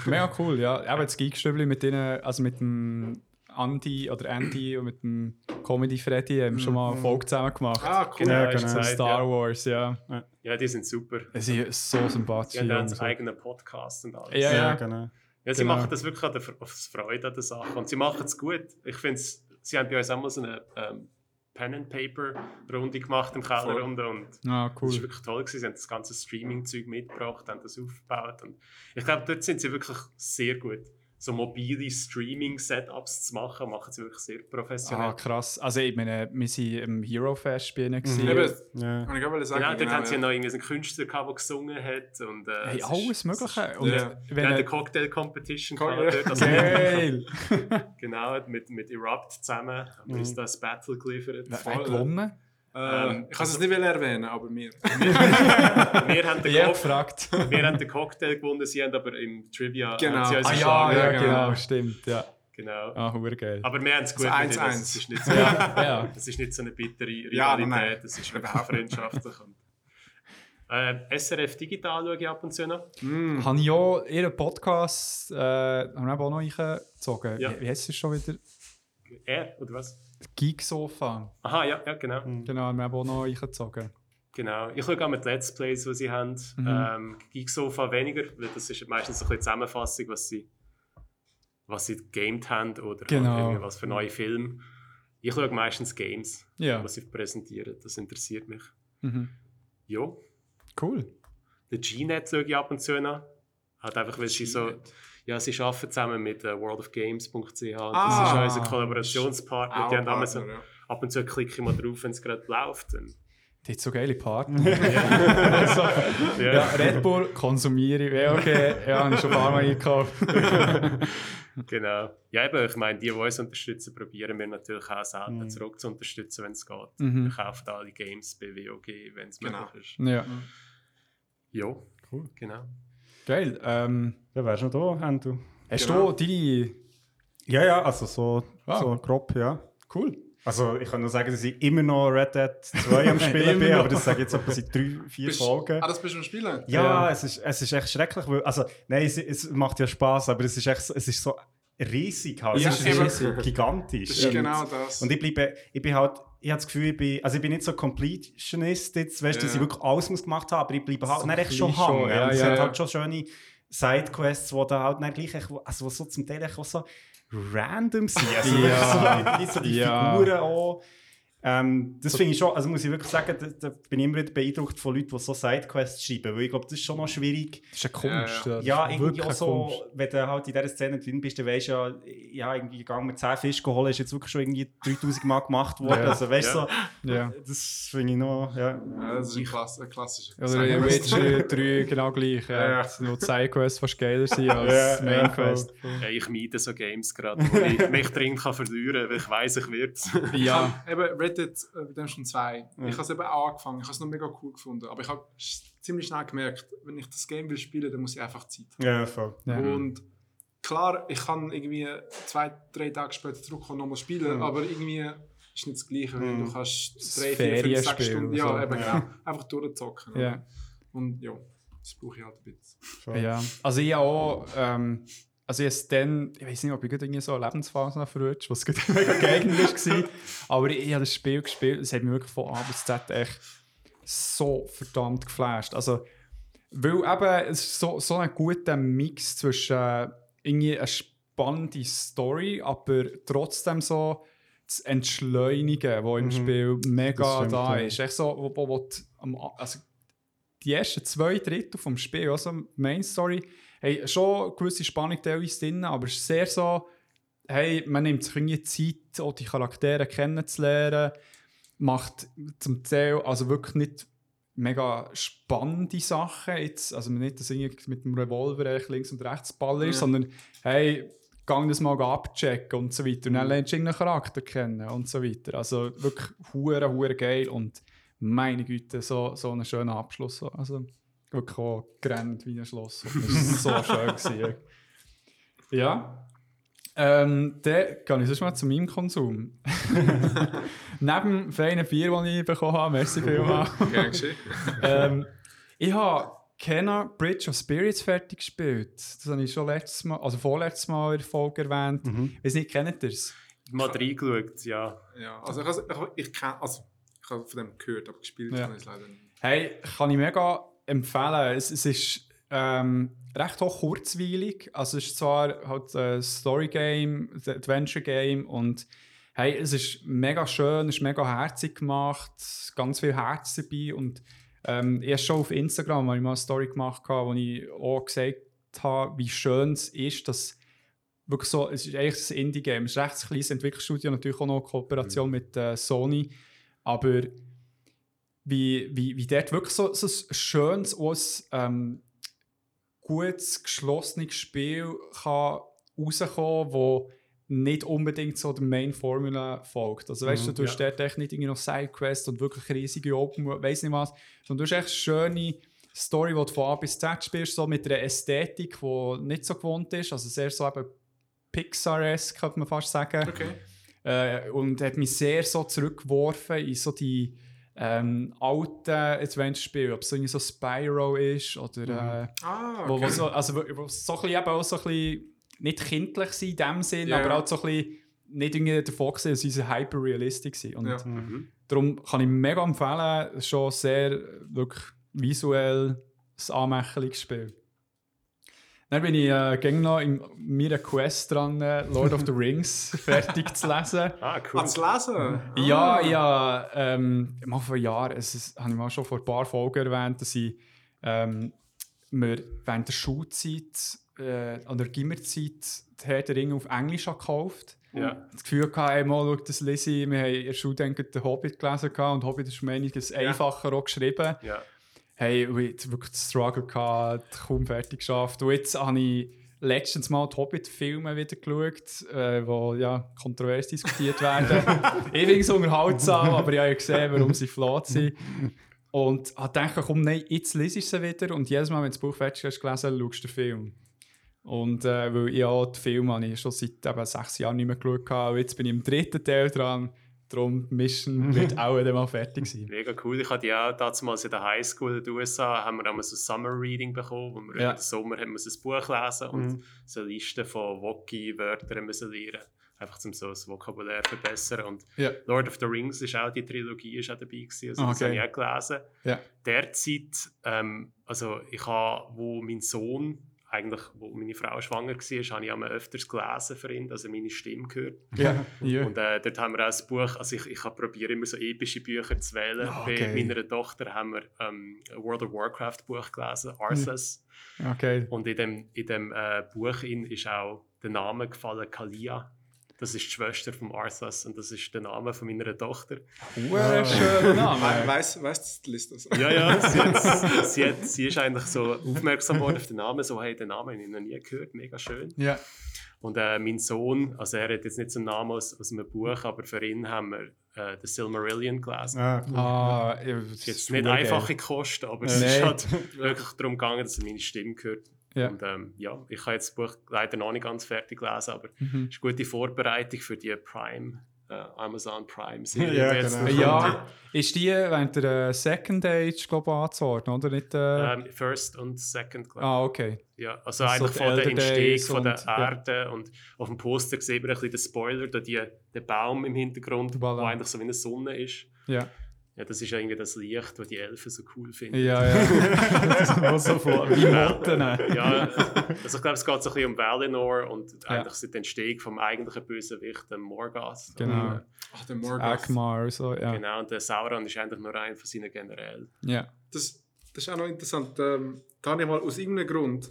Mega cool, ja. Eben das Geekstübli mit denen, also mit dem Andy oder Andy und mit dem Comedy Freddy haben schon mal eine Folge zusammen gemacht. Ah, cool. Genau, Ja, genau. Star ja. Wars, ja. ja, die sind super. Es sind so sympathisch. Die haben einen eigenen Podcast und alles. Ja, Ja, ja. genau. Ja, sie Genau. machen das wirklich aus Freude an der Sache. Und sie machen es gut. Ich finde, sie haben bei uns auch mal so eine ähm, Pen-and-Paper-Runde gemacht im Kellerrunde. Und Ah, das war cool. wirklich toll. Gewesen. Sie haben das ganze Streaming-Zeug mitgebracht, haben das aufgebaut. Und ich glaube, dort sind sie wirklich sehr gut. So mobile Streaming-Setups zu machen, machen sie wirklich sehr professionell. Ah, krass. Also, ich meine, wir waren im Hero Fest bei ihnen. gewesen. Eben, Ja. kann ich auch sagen. Genau, dort haben sie ja noch irgendwie einen Künstler gehabt, der gesungen hat. Und, äh, Hey, es alles ist- Mögliche. Und Ja. wenn Wir haben eine Cocktail-Competition Co- gehabt dort. Also Geil! Genau, mit, mit Erupt zusammen haben wir uns das Battle geliefert. Wer hat gewonnen? Ähm, Äh, ich kann es nicht erwähnen, aber mir. Wir haben den, gefragt. wir haben den Cocktail gewonnen, sie haben aber im Trivia Genau. sie uns Ah ja, ja, genau. genau, stimmt. Ja. genau. Ah, geil. Aber wir haben es gut Also mit ihnen, 1-1. Es ist nicht so, Ja, ja. ist nicht so eine bittere Ja, Rivalität, es ist wirklich freundschaftlich. Und, äh, SRF Digital schaue ich ab und zu noch. Mm. Habe ich ja ihren Podcast äh, haben wir auch noch eingezogen. Ja. Wie, wie heißt es schon wieder? Er, oder was? Geek Sofa. Aha, ja, ja genau. Genau, haben wir eben auch noch eingezogen. genau. Ich schaue auch mit Let's Plays, die sie haben. Mhm. Ähm, Geeksofa weniger, weil das ist meistens so ein bisschen Zusammenfassung, was sie, was sie gegamed haben oder Genau. was für neue Filme. Ich schaue meistens Games, Ja. was sie präsentieren. Das interessiert mich. Mhm. Jo. Cool. Den Gnet schaue ich ab und zu noch. Halt einfach, weil sie so. Ja, sie arbeiten zusammen mit äh, worldofgames.ch. Das Ah. ist unser Kollaborationspartner. Die haben immer so, ja. ab und zu klicke ich mal drauf, wenn es gerade läuft. Und, Die hat so geile Partner. also, ja. ja, Red Bull konsumiere ich. Ja, okay. Ja, habe ich schon ein paar Mal eingekauft. Genau. Ja, eben, ich meine, die, die uns unterstützen, probieren wir natürlich auch selber Mhm. zurück zu unterstützen, wenn es geht. Mhm. Wir kaufen alle Games bei WOG, wenn es Genau. möglich ist. Ja. Jo, Cool. genau. Geil. Ähm, Ja, wärst du noch da, Andrew? hast Genau. du deine. Ja, ja, also so, Ah. so grob, ja. Cool. Also ich kann nur sagen, dass ich immer noch Red Dead 2 am Spielen bin, aber das sage ich jetzt etwa seit drei, vier Bist- Folgen. Ah, das bist du am Spielen? Ja, Ja. Es, ist, es ist echt schrecklich, weil, also nein, es, es macht ja Spaß, aber es ist echt, es ist so riesig halt. Ja, es ist riesig, gigantisch. Das ist Und- genau das. Und ich bleibe, ich bin halt, ich habe das Gefühl, ich bin, also ich bin nicht so Completionist jetzt, weißt du, dass Ja. ich wirklich alles muss gemacht habe, aber ich bleibe halt So echt schon hängen. ja, und es ja, hat halt schon schöne Sidequests, die da halt dann gleich, also so zum Teil auch so random sind. Also Ja. so, so die. Figuren auch. Ähm, das finde ich schon, also muss ich wirklich sagen, da, da bin ich immer wieder beeindruckt von Leuten, die so Sidequests schreiben, weil ich glaube, das ist schon noch schwierig. Das ist eine Kunst. Ja, Ja, ist irgendwie auch so, Kunst. wenn du halt in dieser Szene drin bist, dann weisst du ja, ja, irgendwie gegangen mit 10 Fisch geholt, ist jetzt wirklich schon irgendwie 3000 Mal gemacht worden. Ja. Also weißt du, Ja. so, Ja. das finde ich noch, ja. Ja, das ist ein, Klass ein klassischer. Oder in Witcher 3 genau gleich. Ja. Ja. Wo die Sidequests fast geiler sind als Main Quest. Ja, ich meide so Games gerade, wo ich mich dringend kann verlieren kann, weil ich weiss, ich werde es. Ja, Eben Red Dead äh, Redemption 2. Ich habe es eben auch angefangen. Ich habe es noch mega cool gefunden. Aber ich habe ziemlich schnell gemerkt, wenn ich das Game will spielen, dann muss ich einfach Zeit haben. Ja, voll. Ja. Und klar, ich kann irgendwie zwei, drei Tage später zurückkommen und nochmal spielen, Mhm. aber irgendwie ist nicht das Gleiche, Mhm. du kannst drei, vier, fünf, sechs Stunden, ja, so. eben Ja. genau, einfach durchzocken. ja. Und ja, das brauche ich halt ein bisschen. Ja, also ich auch, ähm, also ich dann, ich weiß nicht, ob ich irgendwie so eine Lebensphase noch verrutscht, was gerade mega geeignet war, aber ich habe das Spiel gespielt, es hat mich wirklich von A bis Z echt so verdammt geflasht. Also, weil eben, es ist so, so ein guter Mix zwischen äh, irgendwie eine spannende Story, aber trotzdem so das Entschleunigen, wo im Mhm. Spiel mega Das da ist. Echt so, wo, wo, wo die, also die ersten zwei Drittel vom Spiel, also Main Story, haben schon gewisse Spannung teilweise drin, aber es ist sehr so, hey, man nimmt sich irgendwie Zeit, auch die Charaktere kennenzulernen, macht zum Teil also wirklich nicht mega spannende Sachen, jetzt, also nicht, dass irgendwie mit dem Revolver links und rechts Baller ist, Ja. sondern hey, gang das mal abchecken und so weiter. Und dann lernst du irgendeinen Charakter kennen und so weiter. Also wirklich hure, hure geil und meine Güte, so, so einen schönen Abschluss. so. Also wirklich auch gerannt wie ein Schloss. Das war so schön. Gewesen. Ja. Ähm, dann gehe ich sonst mal zu meinem Konsum. Neben dem feinen Bier, das ich bekommen habe, merci vielmals. Ähm, ich habe Kenna Bridge of Spirits fertig gespielt. Das habe ich schon letztes Mal, also vorletztes Mal in der Folge erwähnt. Mhm. Ich weiß nicht, kennt ihr es? Mal reingeschaut, ja. Ja, also ich, ich, ich kenne, also ich habe von dem gehört, aber gespielt Ja. habe ich es leider nicht. Hey, kann ich mega empfehlen. Es, es ist ähm, recht auch kurzweilig. Also es ist zwar halt ein Story-Game, ein Adventure-Game und hey, es ist mega schön, es ist mega herzig gemacht, ganz viel Herz dabei und ähm, erst schon auf Instagram habe ich mal eine Story gemacht, wo ich auch gesagt habe, wie schön es ist, dass wirklich so, es ist eigentlich ein Indie-Game, es ist ein recht kleines Entwicklungsstudio, natürlich auch noch eine Kooperation mit äh, Sony, aber wie, wie, wie dort wirklich so, so ein schönes, auch ähm, gutes, geschlossenes Spiel kann rauskommen, wo nicht unbedingt so der Main Formula folgt. Also weißt du, Mhm, du hast dort echt nicht irgendwie noch Sidequests und wirklich riesige Open, weiss nicht was, sondern du hast echt eine schöne Story, die du von A bis Z spielst, so mit einer Ästhetik, die nicht so gewohnt ist, also sehr so eben Pixar-esque, könnte man fast sagen. Okay. Äh, und hat mich sehr so zurückgeworfen in so die ähm, alten Adventure-Spiele, ob es so, irgendwie so Spyro ist oder äh, Ah, wo, okay. wo so, also, wo- wo so ein bisschen, eben auch so ein bisschen nicht kindlich sind in dem Sinn, Ja, aber auch so ein bisschen nicht irgendwie davon gesehen, dass sie hyper-realistic sind. Und Ja. Mhm. darum kann ich mega empfehlen, schon sehr wirklich visuell ein anmächtiges Spiel. Dann bin ich äh, gäng noch in meiner Quest dran, äh, Lord of the Rings fertig zu lesen. Ah, cool. Ah, zu lesen? Ja, Ah. ja, ähm, mal vor Jahren, es ist, habe ich mal schon vor ein paar Folgen erwähnt, dass ich ähm, mir während der Schulzeit, äh, an der Gimmerzeit, Herr der Ringe auf Englisch gekauft Ja. das Gefühl gehabt, hey, mal, schau, das lese ich. Wir haben in der Schule den Hobbit gelesen und Hobbit ist um einiges einfacher auch geschrieben. ja. Hey, ich wirklich Struggle gehabt, kaum fertig geschafft. Und jetzt habe ich letztens mal die Hobbit-Filme wieder geschaut, äh, wo ja kontrovers diskutiert werden. Ewig so unterhaltsam, aber ich habe ja gesehen, warum sie flott sind. Und habe gedacht, komm, nein, jetzt lese ich sie wieder und jedes Mal, wenn du das Buch fertig hast gelesen, schaust du den Film. Und äh, weil ich auch den Film habe ich schon seit eben sechs Jahren nicht mehr geschaut und jetzt bin ich im dritten Teil dran, darum die Mission wird auch dann mal fertig sein. Mega cool. Ich hatte ja damals in der Highschool in den USA haben wir so Summer Reading bekommen, wo wir Ja. im Sommer haben wir ein Buch lesen und Mhm. so Listen von Woki-Wörtern müssen lernen. Einfach um so das Vokabular zu verbessern. Und Ja. Lord of the Rings ist auch, die Trilogie ist auch dabei gewesen, also das Okay. habe ich auch gelesen. Ja. Derzeit, ähm, also ich habe, wo mein Sohn eigentlich, wo meine Frau schwanger war, habe ich einmal öfters gelesen für ihn, dass er meine Stimme gehört. Ja, ja. Und äh, dort haben wir auch ein Buch, also ich, ich probiere immer so epische Bücher zu wählen. Ah, Bei okay. meiner Tochter haben wir ähm, ein World of Warcraft Buch gelesen, Arthas. Okay. Und in dem, in dem äh, Buch in ist auch der Name gefallen, Kalia. Das ist die Schwester von Arthas und das ist der Name von meiner Tochter. Huere schöner We Name. weiss, weiss die Liste das? Ja, ja, sie, hat, sie, hat, sie ist eigentlich so aufmerksam geworden auf den Namen, so, hey, den Namen habe ich noch nie gehört, mega schön. Ja. Und äh, mein Sohn, also er hat jetzt nicht so einen Namen aus, aus einem Buch, aber für ihn haben wir äh, The Silmarillion gelesen. Ah, cool. Ah, ja, das Es ist ist jetzt nicht verdammt einfach geil. gekostet, aber es ist halt wirklich darum gegangen, dass er meine Stimme hört. Ja. Und ähm, ja, ich habe jetzt das Buch leider noch nicht ganz fertig gelesen, aber Mhm. es ist eine gute Vorbereitung für die Prime, äh, Amazon Prime Serie. Ja, genau. Ja, ist die während der äh, Second Age, glaube ich, anzuordnen, oder? Nicht, äh, Ähm, First und Second, glaube ich. ah, okay. Ja, also Das ist so eigentlich die von der Entstehung von der und- ja. Erde und auf dem Poster sieht man ein bisschen den Spoiler, da die, der Baum im Hintergrund, wo eigentlich so wie eine Sonne ist. Ja, Ja, das ist irgendwie das Licht, das die Elfen so cool finden. ja, ja. so voll, wie Motten. Ja, also ich glaube, es geht so ein bisschen um Valinor und Ja. eigentlich so die Entstehung vom eigentlichen Bösewicht, dem Morgoth. Genau. Und, äh, Ach, der Morgoth. Agmar, so, ja. genau, und der Sauron ist eigentlich nur einer von seinen Generälen. ja. Das, das ist auch noch interessant. Ähm, da habe ich mal aus irgendeinem Grund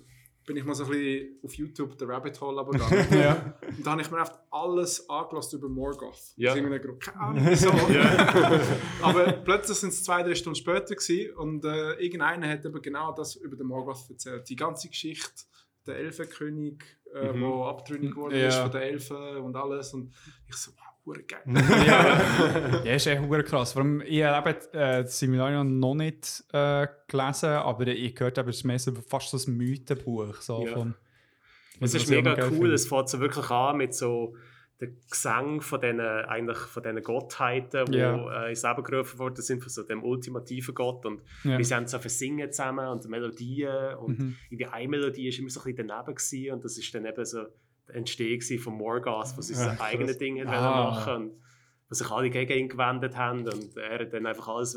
bin ich mal so ein bisschen auf YouTube der Rabbit Hole abgegangen. Ja. Und da habe ich mir oft alles angelassen über Morgoth. Ja. Aus irgendeinem Grund. Keine Ahnung wieso. Aber plötzlich sind es zwei, drei Stunden später gewesen und äh, irgendeiner hat eben genau das über den Morgoth erzählt. Die ganze Geschichte, der Elfenkönig, äh, Mhm. wo abtrünnig geworden Ja. ist von den Elfen und alles. Und ich so, wow, hure geil. ja, ja, ist echt hure krass. Allem, ich habe äh, das Similarium noch nicht äh, gelesen, aber ich gehört habe, es ist mehr so fast so ein Mythenbuch. So Ja. von, Es was ist mega cool, es fängt so wirklich an mit so der Gesang von diesen, eigentlich von diesen Gottheiten, die Ja. äh, ins Leben gerufen worden sind, von so dem ultimativen Gott. Und Ja. wir sind so versingen zusammen und Melodien und Mhm. irgendwie eine Melodie ist immer so ein bisschen daneben gewesen, und das ist dann eben so Entstehung von sie Ja, sein krass. eigenes Ding Ah. machen und sich alle gegen ihn gewendet haben und er hat dann einfach alles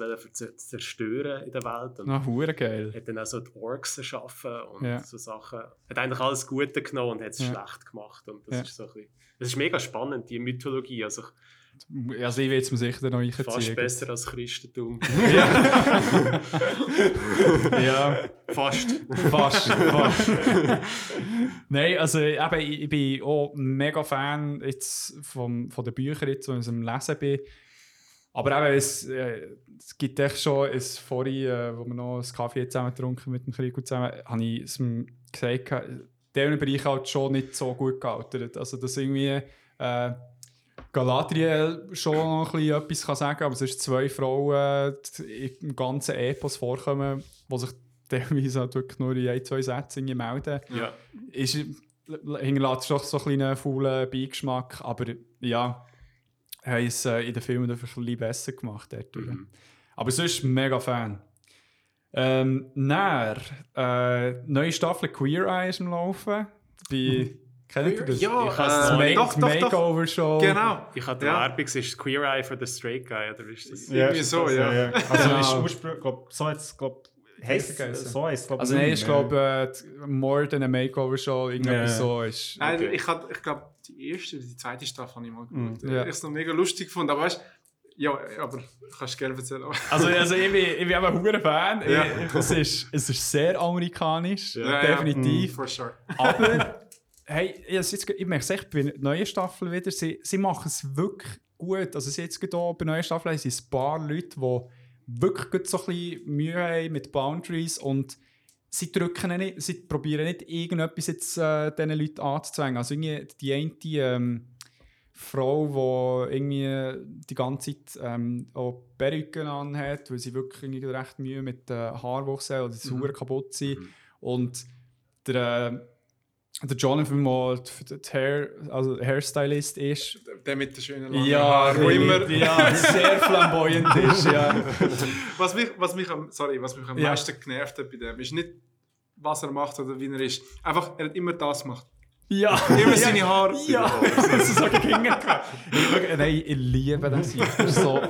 zerstören in der Welt und hure geil. hat dann auch so die Orks erschaffen und Ja. so Sachen. Hat eigentlich alles Gute genommen und hat es Ja. schlecht gemacht. Und das Ja. ist so ein bisschen, das ist mega spannend, die Mythologie. Also Also ich will es mir sicher noch fast reinziehen. besser als Christentum. Ja, fast. fast. fast. Nein, also eben, ich, bin auch mega Fan jetzt vom, von den Büchern, jetzt, die ich am Lesen bin. Aber eben, es, äh, es gibt echt schon, es, vorhin, äh, wo wir noch einen Kaffee zusammen getrunken mit dem Krieg zusammen, habe ich es ihm gesagt, der Bereich halt schon nicht so gut gealtert. Also, dass irgendwie äh, Galadriel schon ein bisschen etwas kann sagen aber es ist zwei Frauen die im ganzen Epos vorkommen, die sich teilweise halt wirklich nur in ein, zwei Sätzen melden. ja. Ist, hinterlässt doch so einen kleinen faulen Beigeschmack, aber ja, haben es äh, in den Filmen einfach ein bisschen besser gemacht. Dort. Mhm. Aber sonst mega Fan. Ähm, Näher, äh, neue Staffel Queer Eye ist am Laufen. Bei, kennt ihr das? Ja, Ich äh, nicht. Make- doch, doch, doch. Makeover Show. Genau. Ich hatte die Ja. Werbung, es ist Queer Eye for the Straight Guy, oder wie ist das? Ja, Irgendwie so, ja. Also Genau. ist ursprünglich, so jetzt, glaub, heisst, Vergessen. so heisst, glaub, Also nein, ich glaube, äh, more than a Makeover Show, irgendetwas Ja. so ist. Nein, Okay. ich, hab- ich glaube, die erste oder die zweite Staffel habe ich mal Mhm. geschaut. Ja. Ich habe es noch mega lustig gefunden. Aber weißt ja, aber kannst du gerne erzählen. Also, also ich, bin, ich bin eben ein Fan. Ja. Ich, es, ist, es ist sehr amerikanisch, Ja. definitiv. For sure. Aber hey, ich, jetzt, ich merke es echt bei der neuen Staffel wieder, sie, sie machen es wirklich gut. Also jetzt gerade auch bei der neuen Staffel sie ein paar Leute, die wirklich so ein bisschen Mühe haben mit Boundaries und sie drücken nicht, sie probieren nicht irgendetwas jetzt äh, diesen Leuten anzuzwängen. Also irgendwie die eine ähm, Frau, die irgendwie die ganze Zeit ähm, auch Perücken anhat, weil sie wirklich irgendwie recht Mühe mit äh, Haarwuchs oder sie Mhm. kaputt sind. Mhm. Und der, äh, der Jonathan, der der Hair, also Hairstylist ist, Der mit den schönen langen ja, Haaren, wo immer. ja, sehr flamboyant ist. Ja. Was mich, was mich am, sorry, was mich am Ja. meisten genervt hat bei dem, ist nicht, was er macht oder wie er ist. Einfach, er hat immer das gemacht. Ja, Immer seine Haare. Ja, das ist so gegen Nein, ich liebe das. So,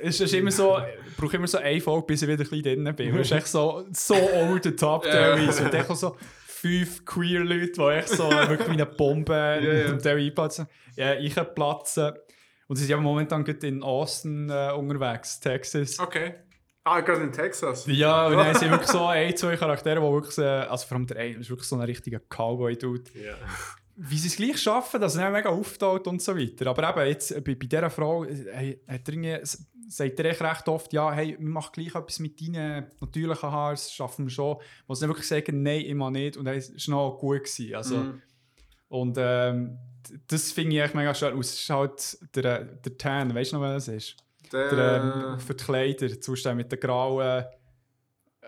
es ist immer so, ich brauche immer so eine Folge, bis ich wieder ein bisschen drin bin. Es ist echt so, so over the top teilweise. Und dann so fünf queer Leute, die echt so wirklich wie eine Bombe ja. zum Teil einplatzen, äh, einplatzen. Und sie sind ja momentan in Austin äh, unterwegs, Texas. Okay. Ah, gerade in Texas. Ja, und dann sind wirklich so ein, zwei Charaktere, die wirklich, äh, also vor allem der eine ist wirklich so ein richtiger Cowboy-Dude. Ja. Wie sie es gleich schaffen, dass er dann mega auftaucht und so weiter. Aber eben, jetzt, bei, bei dieser Frau hey, hat er sagt er echt recht oft, ja, hey, machen gleich etwas mit deinen natürlichen Haaren, das schaffen wir schon. Wo sie wirklich sagen, nein, immer nicht. Und dann war es noch gut. Gewesen. Also, Mhm. Und ähm, das finde ich echt mega schön. Und es ist halt der, der Tan, weißt du noch, wer das ist? Der, Der, ähm, für die Kleider, Zustand mit den grauen.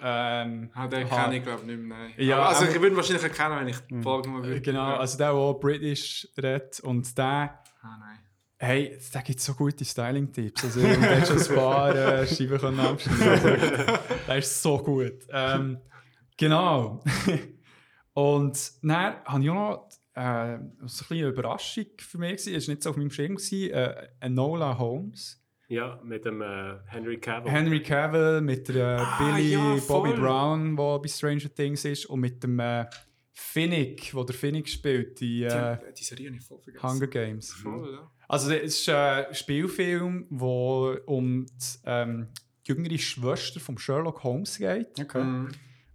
Ähm, ah, den kenne ich glaube nicht mehr. Nein. Ja, Aber also aber- ich würde wahrscheinlich erkennen, wenn ich die Folge mal würde. Genau, Ja. also der, der British redet und der, Ah, nein. hey, der gibt so gute Styling-Tipps. Also, der hat schon ein paar äh, Scheiben können abschneiden. Also, der ist so gut. Ähm, genau. und dann habe ich auch noch äh, so eine kleine Überraschung für mich. Es war nicht so auf meinem Schirm. Gewesen, äh, Enola Holmes. Ja, mit dem äh, Henry Cavill. Henry Cavill mit der Ah, Billy ja, Bobby. Brown, der bei Stranger Things ist, und mit dem äh, Finnick, der der Finnick spielt, die äh, Die, die Serie ich voll vergessen. Hunger Games. Voll, ja. Also es ist ein Spielfilm, wo um die ähm, jüngere Schwester von Sherlock Holmes geht, Okay. Mhm.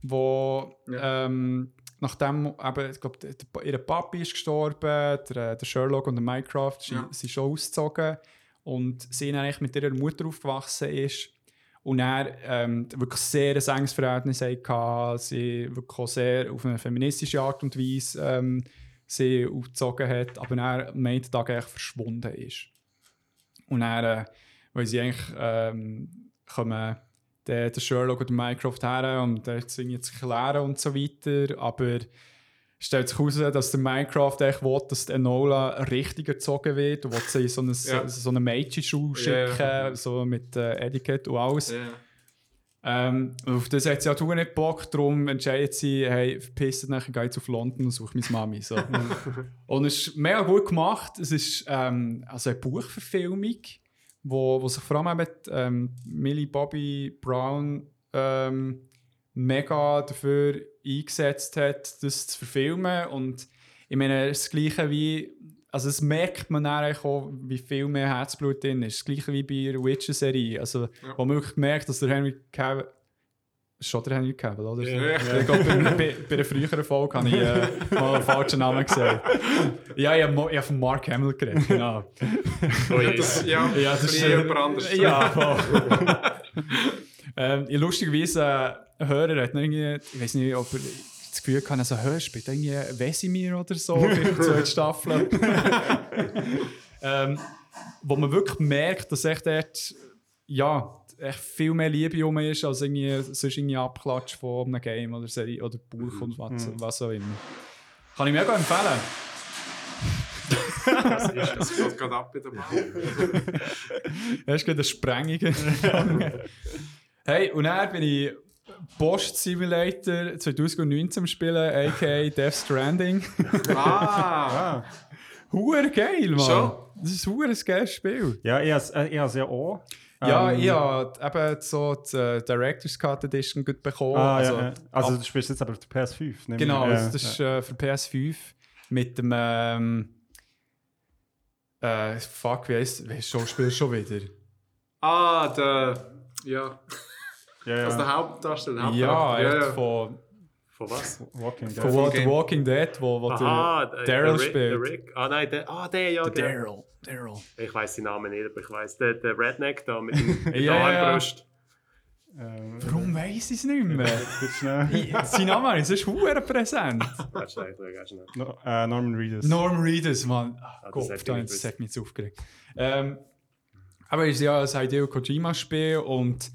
wo Ja. ähm, nachdem eben, ich glaube, ihr Papi ist gestorben, der, der Sherlock und der Minecraft sind, Ja. sind schon ausgezogen und sie dann eigentlich mit ihrer Mutter aufgewachsen ist. Und er ähm, wirklich sehr ein enges Verhältnis hatte, sie wirklich auch sehr auf eine feministische Art und Weise ähm, sie aufgezogen hat, aber er am Ende Tag eigentlich verschwunden ist. Und dann, äh, weil sie eigentlich ähm, kommen der, der Sherlock und der Minecraft her und der zu irgendwie zu klären und so weiter, aber stellt sich heraus, dass der Minecraft echt will, dass die Enola richtig erzogen wird und will sie in so eine, Ja. so eine Mädchenschule schicken, ja. so mit äh, Etikett und alles. Ja. Ähm, auf das hat sie auch nicht Bock, darum entscheidet sie, hey, verpisst nachher, gehe jetzt auf London und suche meine Mami. So. und es ist mega gut gemacht. Es ist ähm, also eine Buchverfilmung, wo, wo sich vor allem mit ähm, Millie Bobby Brown ähm, mega dafür eingesetzt hat, das zu verfilmen. Und ich meine, das Gleiche wie, also es merkt man dann auch, wie viel mehr Herzblut drin ist. Das Gleiche wie bei der Witcher-Serie. Also, wo man wirklich merkt, dass der Henry Cavill Schon der Henry Cavill, oder? Ja, ja. Ich glaube, bei, bei, bei einer früheren Folge habe ich äh, mal einen falschen Namen gesagt. Ja, ich habe, habe von Mark Hamill geredet, genau. Oh, ja. Das, ja, Ja, das ist jemand anderes. Ja, voll. ähm, lustigerweise, äh, ein Hörer hat noch irgendwie, ich weiß nicht, ob er das Gefühl kann, also hörst, spielt irgendwie Wesimir oder so, vielleicht zweite Staffel. ähm, wo man wirklich merkt, dass echt dort, ja, echt viel mehr Liebe um ist, als irgendwie, sonst irgendwie Abklatsch von einem Game oder Serie oder Buch und was, was auch immer. Kann ich mega empfehlen. Was ist das? Das geht gerade ab in der Bahn. Erst gerade eine Sprengung. Hey, und dann bin ich Post Simulator 2019 am Spielen, a.k.a. Death Stranding. Ah, Huere geil, Mann. Schon? Das ist ein geiles Spiel. Ja, ich habe es äh, ja auch. Ja, Ähm, ich habe eben so die äh, Director's Cut Edition gut bekommen. Ah, also, ja, ja. also du spielst jetzt aber auf der PS5. nehme ich Genau, also das ist äh, für PS5 mit dem. Ähm, äh, fuck, wie heisst das Schauspiel schon wieder? ah, der. Ja, ja, ja. also der Hauptdarsteller. der Ja, Hauptcharakter. echt von, Von was? Walking Dead. von The. Walking Dead, wo, wo Aha, der Daryl der Rick- spielt. Der Rick. Ah nein, der, ah, der, ja. Der Daryl. Daryl. ich weiß den Namen nicht, aber ich weiß der, der Redneck da mit, dem, mit Ja, der ja, ja. Armbrust. Ähm, Warum weiss ich es nicht mehr? Sein Name ist hure präsent. Warte schnell, ganz schnell. No, äh, Norman Reedus. Norm Reedus, Mann. Ach, das Gott, das hat mich jetzt aufgeregt. Ähm, aber es ist ja ein Hideo Kojima-Spiel und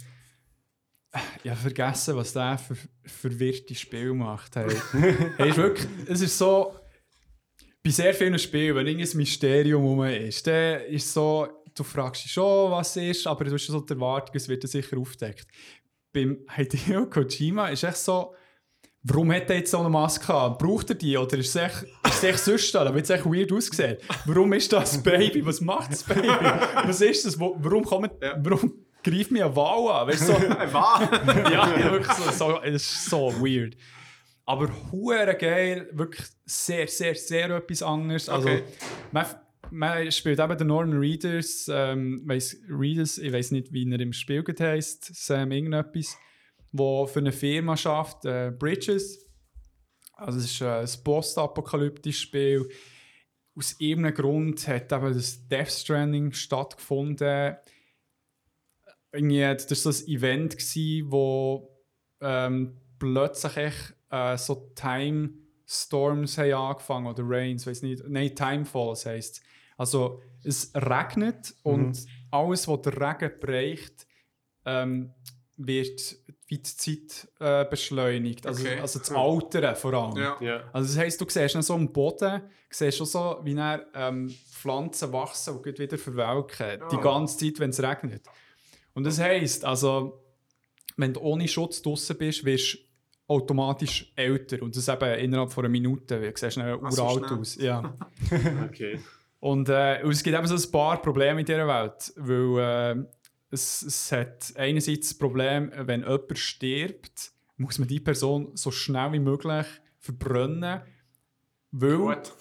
ich habe vergessen, was der für verwirrte Spiel macht. Hey. hey, ist wirklich, es ist so, bei sehr vielen Spielen, wenn irgendein Mysterium rum ist, dann ist so, du fragst dich schon, was es ist, aber du hast so die Erwartung, es wird sicher aufgedeckt. Beim Hideo Kojima ist echt so, Warum hat er jetzt so eine Maske an? Braucht er die? Oder ist es echt, ist echt sonst da? Wird es echt weird ausgesehen. Warum ist das Baby? Was macht das Baby? Was ist das? Warum, kommt, warum greift mir eine Wal an? Weißt du, so, ja, wirklich so, so, es ist so weird. aber hure geil, wirklich sehr, sehr, sehr etwas anderes. Also, Okay. man, man spielt eben den Norman Readers, ähm, weiss, Readers, ich weiß nicht, wie er im Spiel heisst, Sam irgendetwas, wo für eine Firma schafft, äh, Bridges. Also es ist äh, ein postapokalyptisches Spiel. Aus irgendeinem Grund hat eben das Death Stranding stattgefunden. Irgendwie, das war so ein Event, gewesen, wo ähm, plötzlich echt, äh, so Time Storms haben angefangen oder Rains, weiß nicht. Nein, Timefalls heisst Also es regnet und alles, was der Regen bereicht, ähm, wird wie die Zeit äh, beschleunigt. Also, Okay. also das Altern vor allem. Ja. Ja. Also das heisst, du siehst dann so am Boden, siehst schon so, wie dann, ähm, Pflanzen wachsen und wieder verwelken. Die Ah. ganze Zeit, wenn es regnet. Und das heisst, also, wenn du ohne Schutz draußen bist, wirst du automatisch älter. Und das eben innerhalb von einer Minute. Du siehst dann so uralt schnell. aus. Ja. Okay. Und, äh, es gibt eben so ein paar Probleme in dieser Welt. Weil äh, es, es hat einerseits das Problem, wenn jemand stirbt, muss man die Person so schnell wie möglich verbrennen. Weil Gut.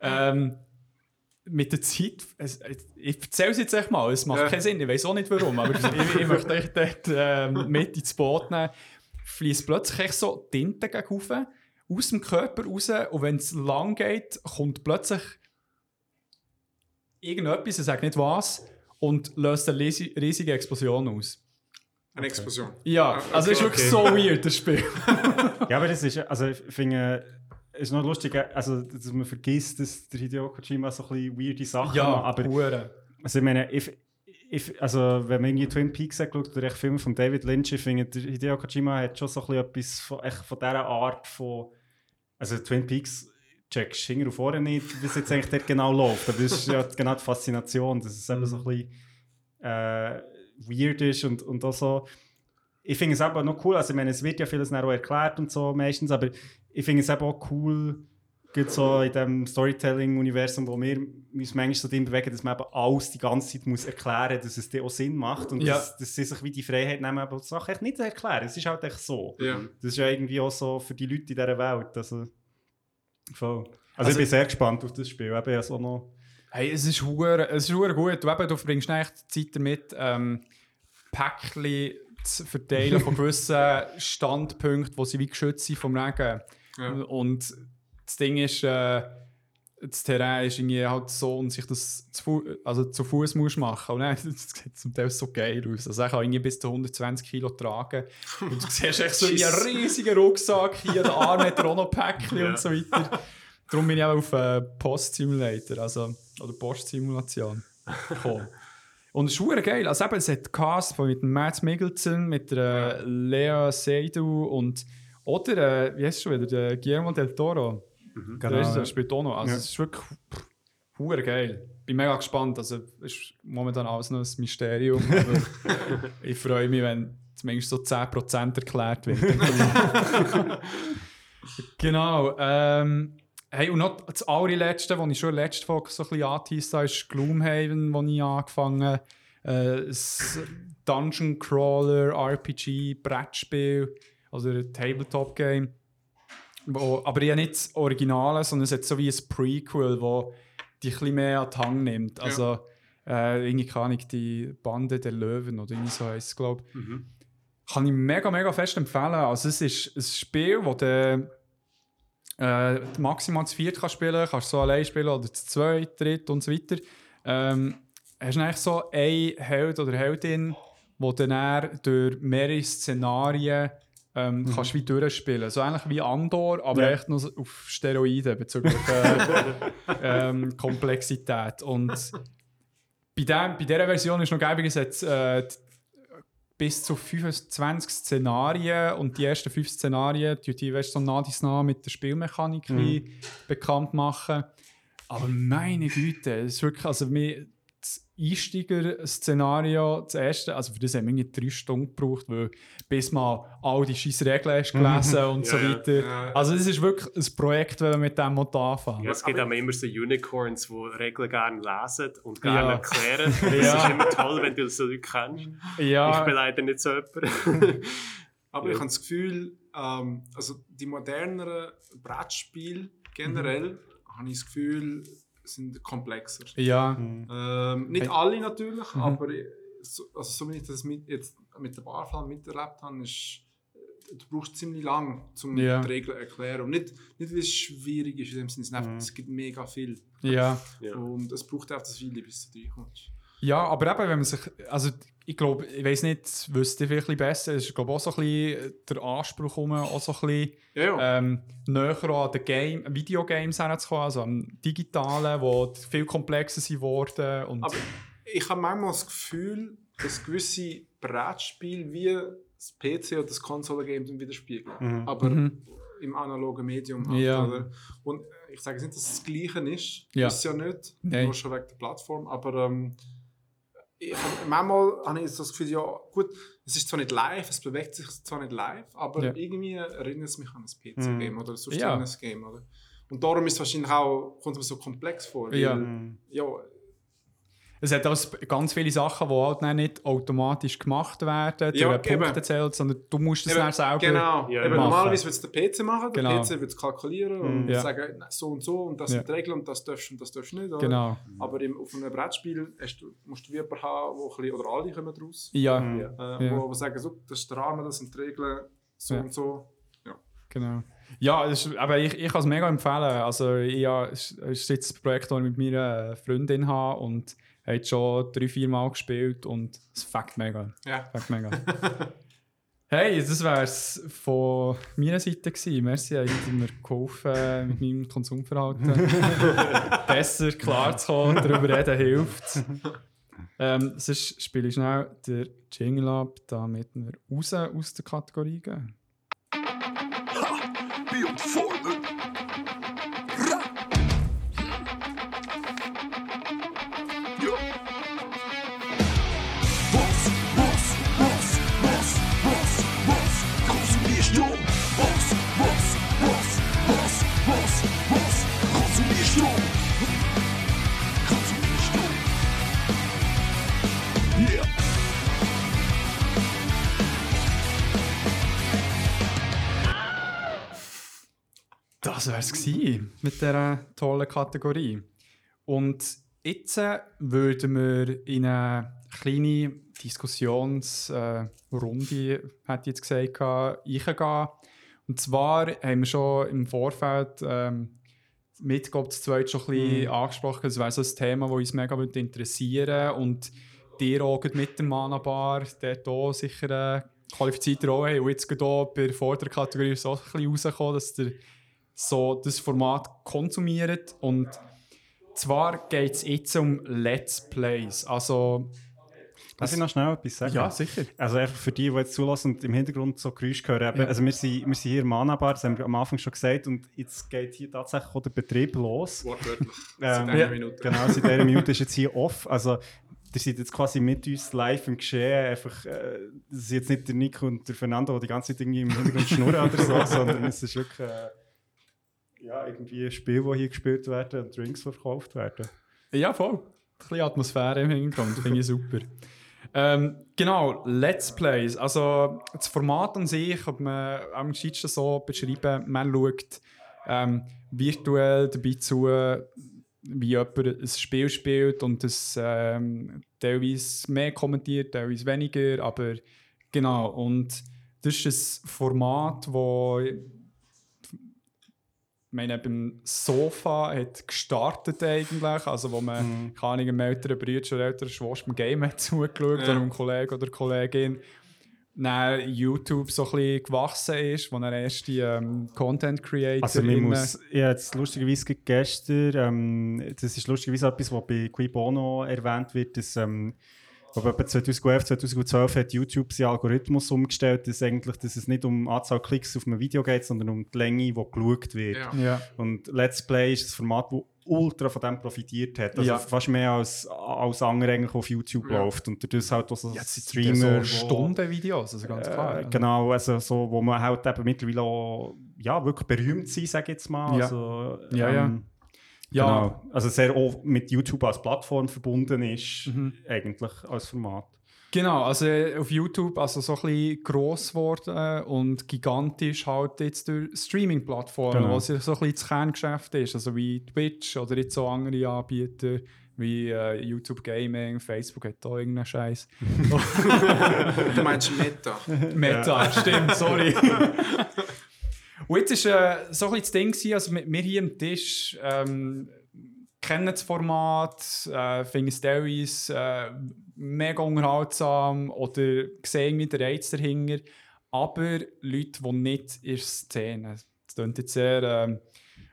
ähm, mit der Zeit, es, ich erzähle es jetzt echt mal, es macht Ja. keinen Sinn, ich weiß auch nicht warum, aber ich, ich möchte euch dort ähm, mit ins Boot nehmen. Fließt plötzlich echt so Tinte gegen rauf, aus dem Körper raus und wenn es lang geht, kommt plötzlich irgendetwas, ich sage nicht was, und löst eine riesi- riesige Explosion aus. Eine Explosion. Ja, Ah, also es ist okay, wirklich okay. so weird, das Spiel. Ja, aber das ist, also ich finde, es ist noch lustig, also, dass man vergisst, dass der Hideo Kojima so ein bisschen weirde Sachen ja, macht, aber hure. also ich meine, ich, ich, also wenn man irgendwie Twin Peaks angeschaut oder Filme von David Lynch, ich finde, der Hideo Kojima hat schon so ein etwas von, echt von dieser Art von, also Twin Peaks checkst hinten und vorne nicht, wie es jetzt eigentlich dort genau läuft, aber das ist ja genau die Faszination, dass es eben so ein bisschen äh, weird ist und, und auch so, ich finde es aber noch cool, also ich meine, es wird ja vieles auch erklärt und so meistens, aber ich finde es eben auch cool, so in dem Storytelling-Universum, wo wir uns manchmal so drin bewegen, dass man eben alles die ganze Zeit muss erklären muss, dass es dir auch Sinn macht und Ja. dass, dass sie sich wie die Freiheit nehmen, aber die Sachen echt nicht zu erklären. Es ist halt echt so. Ja. Das ist ja irgendwie auch so für die Leute in dieser Welt. Also, voll. Also, Also- ich bin sehr gespannt auf das Spiel. Eben, also noch Hey, es ist hure, es ist hure gut. Du, eben, du verbringst echt Zeit damit, ähm, Päckchen zu verteilen von gewissen Standpunkten, wo sie wie geschützt sind vom Regen. Ja. Und das Ding ist, äh, das Terrain ist irgendwie halt so und sich das zu, Fu also zu Fuß muss machen. Und dann, das sieht zum Teil so geil aus. Also ich kann irgendwie bis zu 120 Kilo tragen. Und du siehst echt so einen riesigen Rucksack, hier der Arm hat auch noch Päckchen Ja. und so weiter. Darum bin ich auch auf äh, Post-Simulator, also, oder Post-Simulation gekommen. Und es ist geil. Also eben, es hat Cast mit Matt Mikkelsen, mit der äh, Lea Seydoux und oder, äh, wie heißt es schon wieder, der Guillermo del Toro. Der Regisseur ja. spielt auch noch. Also Ja. es ist wirklich hure geil. Bin mega gespannt. Also es ist momentan alles noch ein Mysterium. Aber ich freue mich, wenn zumindest so 10% erklärt wird. genau. Ähm, hey, und noch das allerletzte, was ich schon in der letzten Folge so ein bisschen angeteased habe, ist Gloomhaven, wo ich angefangen habe. Äh, Dungeon Crawler, RPG, Brettspiel, also ein Tabletop-Game. Wo, aber ja nicht das Originale, sondern es hat so wie ein Prequel, wo die ein mehr an die Hand nimmt. Also, äh, irgendwie keine Ahnung, die Bande der Löwen oder irgendwie so heisst es, glaube ich. Mhm. Kann ich mega, mega fest empfehlen. Also, es ist ein Spiel, wo du äh, maximal zu viert kannst spielen kannst. so allein spielen oder zu zweit, dritt und so weiter. Ähm, hast du eigentlich so einen Held oder Heldin, wo dann durch mehrere Szenarien ähm, kannst wie durchspielen. So ähnlich wie Andor, aber Ja. echt so auf Steroiden bezüglich äh, ähm, Komplexität. Und bei, dem, bei dieser Version ist noch geil, es hat äh, bis zu 25 Szenarien und die ersten fünf Szenarien, die, die weißt, so nah dies nah mit der Spielmechanik wie bekannt machen. Aber meine Güte, es ist wirklich, also mir, Einsteiger-Szenario, das erste, also für das haben wir drei Stunden gebraucht, weil bis man all die scheiß Regeln hast gelesen und so Ja, ja. weiter. Ja. Also es ist wirklich ein Projekt, wenn man mit dem anfangen. Ja, es gibt auch immer so Unicorns, die Regeln gerne lesen und gerne Ja. erklären. Das Ja. ist immer toll, wenn du so Leute kennst. Ja, Ich bin leider nicht so jemand. Aber Ja. ich habe das Gefühl, ähm, also die moderneren Brettspiele generell, habe ich das Gefühl, sind komplexer. Ja, Ähm, nicht Hey. alle natürlich, Mhm. aber so, also so wie ich das mit, jetzt mit der Barfall miterlebt habe, ist, du brauchst ziemlich lang, um Ja. die Regeln zu erklären. Und nicht, nicht weil es schwierig ist in dem Sinne, es, es gibt mega viel. ja. Ja. Und es braucht auch das Weile, bis du reinkommst. Ja, aber eben, wenn man sich, also ich glaube, ich weiß nicht, wüsste ihr vielleicht ein bisschen besser, es ist glaube auch so ein bisschen der Anspruch um, auch so ein bisschen Ja, ja. ähm, näher an den Game, Videogames herzukommen, also am Digitalen, wo viel komplexer sind worden und Aber ich habe manchmal das Gefühl, dass gewisse Brettspiele wie das PC oder das Konsole-Game widerspiegeln. Mhm. Aber Mhm. im analogen Medium halt, Ja. oder? Und ich sage jetzt nicht, dass es das Gleiche ist. Ja. Ist ja nicht. Nur schon wegen der Plattform. Aber ähm, ich, hab- manchmal habe ich so das Gefühl, ja, gut, es ist zwar nicht live, es bewegt sich zwar nicht live, aber Ja. irgendwie erinnert es mich an ein PC-Game oder sonst Ja. an ein Game. Oder? Und darum ist es wahrscheinlich auch, kommt es mir so komplex vor. Ja. Mhm. ja, es hat auch ganz viele Sachen, die halt nicht automatisch gemacht werden, Ja, durch einen. Punkt zählt, sondern du musst es dann selber... Genau. Ja, Eben, machen. normalerweise würde es der PC machen, der Genau. PC würde es kalkulieren und Mhm. Ja. sagen, so und so und das Ja. sind die Regeln und das darfst du und das darfst du nicht. Oder? Genau. Aber im, auf einem Brettspiel du, musst du jemanden haben, wo ein bisschen, oder alle kommen draus, Ja, Mhm. äh, Ja. wo, wo sagen, so, das ist der Rahmen, das sind die Regeln, so Ja. und so. genau. Ja, ist, aber ich, ich kann es mega empfehlen. Also ich, ja, es ist jetzt ein Projekt, das ich mit meiner Freundin habe und er hat schon drei, vier Mal gespielt und es fängt mega. Ja. Fängt mega. hey, das wäre es von meiner Seite gewesen. Merci, ihr habt mir geholfen, mit meinem Konsumverhalten besser klarzukommen. Darüber reden hilft. Ähm, sonst spiele ich schnell den Jingle ab, damit wir raus aus der Kategorie gehen. Wäre es mit dieser tollen Kategorie. Und jetzt äh, würden wir in eine kleine Diskussionsrunde, äh, hätte ich jetzt gesagt, reingehen. Und zwar haben wir schon im Vorfeld ähm, mit, glaube das zweite schon ein bisschen angesprochen. Es wäre so ein Thema, das uns mega würde interessieren Und dir auch mit dem Mana-Bar, der hier sicher eine qualifizierte Rolle haben. Und jetzt gerade auch bei der vorderen Kategorie so ein bisschen rausgekommen, dass der so das Format konsumiert. Und zwar geht es jetzt um Let's Plays. Also, Darf ich noch schnell etwas sagen? ja, sicher. Also einfach für die, die jetzt zulassen und im Hintergrund so Geräusche hören. Ja. Also wir sind, wir sind hier im Mana-Bar, das haben wir am Anfang schon gesagt. Und jetzt geht hier tatsächlich auch der Betrieb los. Wortwörtlich. Ähm, Seit einer ja, Minute. Genau, seit dieser Minute ist jetzt hier off. Also, ihr seid jetzt quasi mit uns live im Geschehen. Einfach, äh, das ist jetzt nicht der Nico und der Fernando, die die ganze Zeit irgendwie im Hintergrund schnurren oder so, sondern es ist wirklich äh, ja, irgendwie ein Spiel, das hier gespielt werden und Drinks die verkauft werden. Ja, voll. Ein bisschen Atmosphäre im Hintergrund, finde ich super. Ähm, genau, Let's Plays. Also das Format an sich, ob man am gescheitsten so beschreiben, man schaut ähm, virtuell dabei zu, wie jemand ein Spiel spielt und es ähm, teilweise mehr kommentiert, teilweise weniger, aber genau. Und das ist ein Format, wo ich meine, beim Sofa hat gestartet eigentlich, also wo man, Mhm. keine einem älteren Bruder oder älteren Schwester beim Game hat zugeschaut Ja. oder einem Kollegen oder Kollegin, dann YouTube so ein bisschen gewachsen ist, wo er erst die ähm, Content Creator Also man muss, ich habe jetzt lustigerweise gestern, ähm, das ist lustigerweise etwas, was bei Qui Bono erwähnt wird, dass ähm, glaube, etwa 2011, 2012 hat YouTube seinen Algorithmus umgestellt, dass, eigentlich, dass es nicht um Anzahl Klicks auf einem Video geht, sondern um die Länge, die geschaut wird. Ja. Ja, Und Let's Play ist ein Format, das ultra von dem profitiert hat. Also Ja. fast mehr als, als andere eigentlich auf YouTube Ja. läuft. Und dadurch halt auch so ja Streamer, so Stundenvideos, also ganz klar. äh, genau, also so, wo man halt eben mittlerweile auch, ja, wirklich berühmt sein, sage ich jetzt mal. Ja. Also, Ja, ja. Ja, Genau. Also sehr auch mit YouTube als Plattform verbunden ist, Mhm. eigentlich als Format. Genau, also äh, auf YouTube also so ein bisschen gross geworden und gigantisch halt jetzt durch Streaming-Plattformen, Genau. was so ein bisschen das Kerngeschäft ist, also wie Twitch oder jetzt so andere Anbieter wie äh, YouTube Gaming, Facebook hat da irgendeinen Scheiß. Du meinst Meta. Meta, stimmt, sorry. Und jetzt war äh, so ein das Ding, gewesen, also wir hier am Tisch ähm, kennen das Format, äh, finden es teilweise äh, mega unterhaltsam oder sehen irgendwie den Reiz dahinter. Aber Leute, die nicht in der Szene, das klingt jetzt sehr ähm,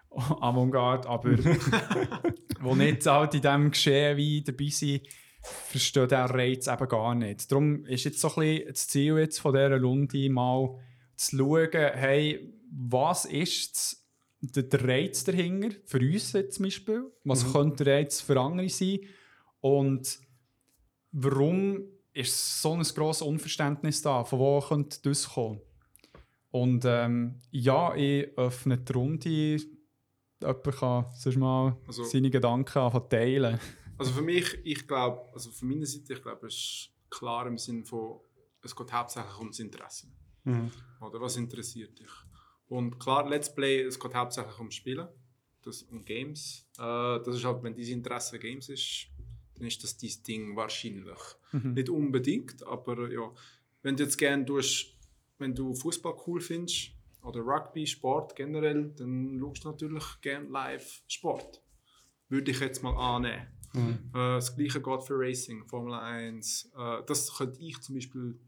Avantgarde, aber die nicht halt in diesem Geschehen wie dabei sind, verstehen diesen Reiz eben gar nicht. Darum ist jetzt so ein bisschen das Ziel jetzt von dieser Runde mal zu schauen, hey, was ist der, der Reiz dahinter, für uns jetzt zum Beispiel, was könnte der Reiz für andere sein und warum ist so ein grosses Unverständnis da, von wo könnte das kommen? Und ähm, ja, ich öffne die Runde, jemand kann sonst mal Also- seine Gedanken anfangen teilen. Also für mich, ich glaube, also von meiner Seite, ich glaube, es ist klar im Sinne von, es geht hauptsächlich ums Interesse. Mhm. Oder was interessiert dich? Und klar, Let's Play, es geht hauptsächlich ums Spielen, das, um Games. Äh, das ist halt, wenn dein Interesse Games ist, dann ist das dein Ding wahrscheinlich. Nicht unbedingt, aber ja, wenn du jetzt gerne tust, wenn du Fußball cool findest oder Rugby, Sport generell, dann schaust du natürlich gerne live Sport. Würde ich jetzt mal annehmen. Äh, das gleiche geht für Racing, Formel 1. Äh, das könnte ich zum Beispiel,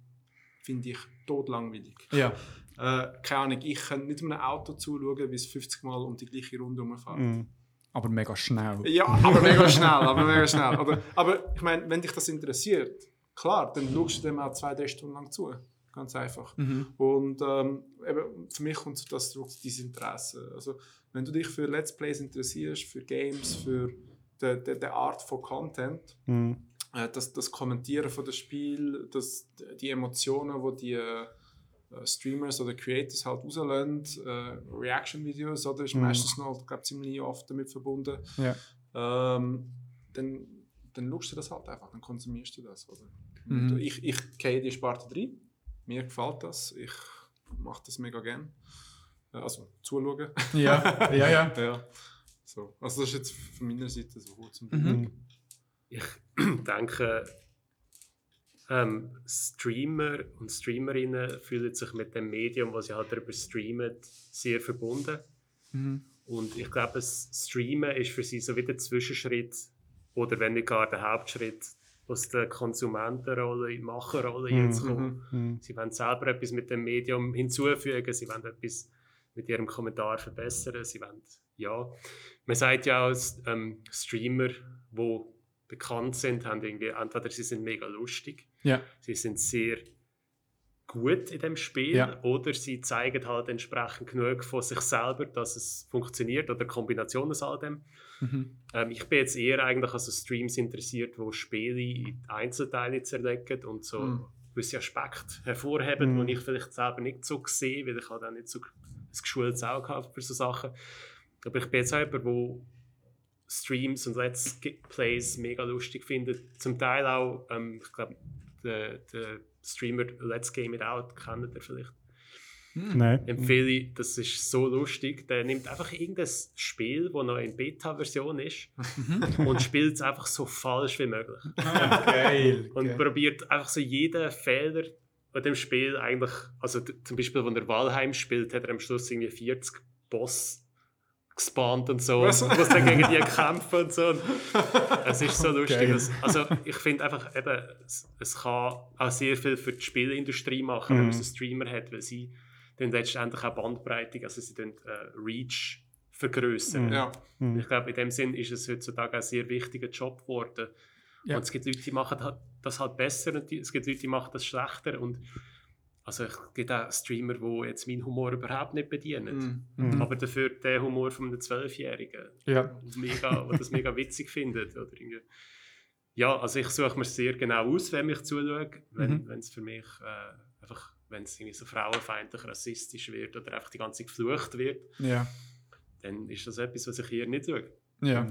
finde ich, totlangweilig. Ja. Äh, keine Ahnung, ich kann nicht einem Auto zuschauen, wie es 50 Mal um die gleiche Runde rumfährt. Mhm. Aber mega schnell. Ja, aber mega schnell, aber mega schnell. Oder, aber ich meine, wenn dich das interessiert, klar, dann schaust du dem auch zwei, drei Stunden lang zu. Ganz einfach. Und ähm, eben, für mich kommt das zurück zu dein Interesse. Also, wenn du dich für Let's Plays interessierst, für Games, für die, die, die Art von Content, Mhm. äh, das, das Kommentieren von dem Spiel, das, die Emotionen, die die äh, Streamers oder Creators halt rauslassen, äh, Reaction-Videos, oder ist Mhm. meistens noch, glaube ziemlich oft damit verbunden, Ja. ähm, dann, dann schaust du das halt einfach, dann konsumierst du das. Oder? Mhm. Und Ich, ich gehe die Sparte rein, mir gefällt das, ich mache das mega gern. Äh, Also zuschauen. Ja, ja, ja. ja. So. Also das ist jetzt von meiner Seite so gut zum Mhm. Ich denke, ähm, Streamer und Streamerinnen fühlen sich mit dem Medium, was sie halt darüber streamen, sehr verbunden. Mhm. Und ich glaube, das Streamen ist für sie so wie der Zwischenschritt oder wenn nicht gar der Hauptschritt aus der Konsumentenrolle in die Macherrolle jetzt kommen. Mhm. Sie wollen selber etwas mit dem Medium hinzufügen, sie wollen etwas mit ihrem Kommentar verbessern, sie wollen, ja. Man sagt ja auch, ähm, Streamer, die bekannt sind, haben irgendwie, entweder sie sind mega lustig, Ja. sie sind sehr gut in dem Spiel Ja. oder sie zeigen halt entsprechend genug von sich selber, dass es funktioniert oder Kombination aus all dem. Mhm. Ähm, ich bin jetzt eher eigentlich an so Streams interessiert, wo Spiele in Einzelteile zerlegen und so Mhm. gewisse Aspekte hervorheben, Mhm. die ich vielleicht selber nicht so sehe, weil ich halt auch nicht so ein geschultes Auge habe für so Sachen. Aber ich bin jetzt auch jemand, wo Streams und Let's Plays mega lustig findet. Zum Teil auch, ähm, ich glaube, der, der Streamer Let's Game It Out kennt ihr vielleicht. Nein. Empfehle ich, das ist so lustig. Der nimmt einfach irgendein Spiel, das noch in Beta-Version ist und spielt es einfach so falsch wie möglich. Geil. Und Geil. probiert einfach so jeden Fehler an dem Spiel eigentlich, also zum Beispiel, wenn er Valheim spielt, hat er am Schluss irgendwie 40 Boss gespawnt und so, Was? und muss dann gegen die kämpfen und so. Und es ist so lustig. Dass- Also ich finde einfach eben, es, es kann auch sehr viel für die Spielindustrie machen, wenn man so Streamer hat, weil sie dann letztendlich auch Bandbreite, also sie dann äh, Reach vergrößern. Ja. Mhm. Ich glaube, in dem Sinn ist es heutzutage ein sehr wichtiger Job geworden. Ja. Und es gibt Leute, die machen das halt besser und die, es gibt Leute, die machen das schlechter. Und also es gibt auch Streamer, die jetzt meinen Humor überhaupt nicht bedienen. Mhm. Mhm. Aber dafür den Humor von einem Zwölfjährigen, Ja. mega, der das mega witzig findet. Oder irgendwie. Ja, also ich suche mir sehr genau aus, wenn ich zuschaue, wenn Mhm. es für mich äh, einfach, wenn es irgendwie so frauenfeindlich, rassistisch wird oder einfach die ganze Zeit geflucht wird, Ja. dann ist das etwas, was ich hier nicht schaue. Ja.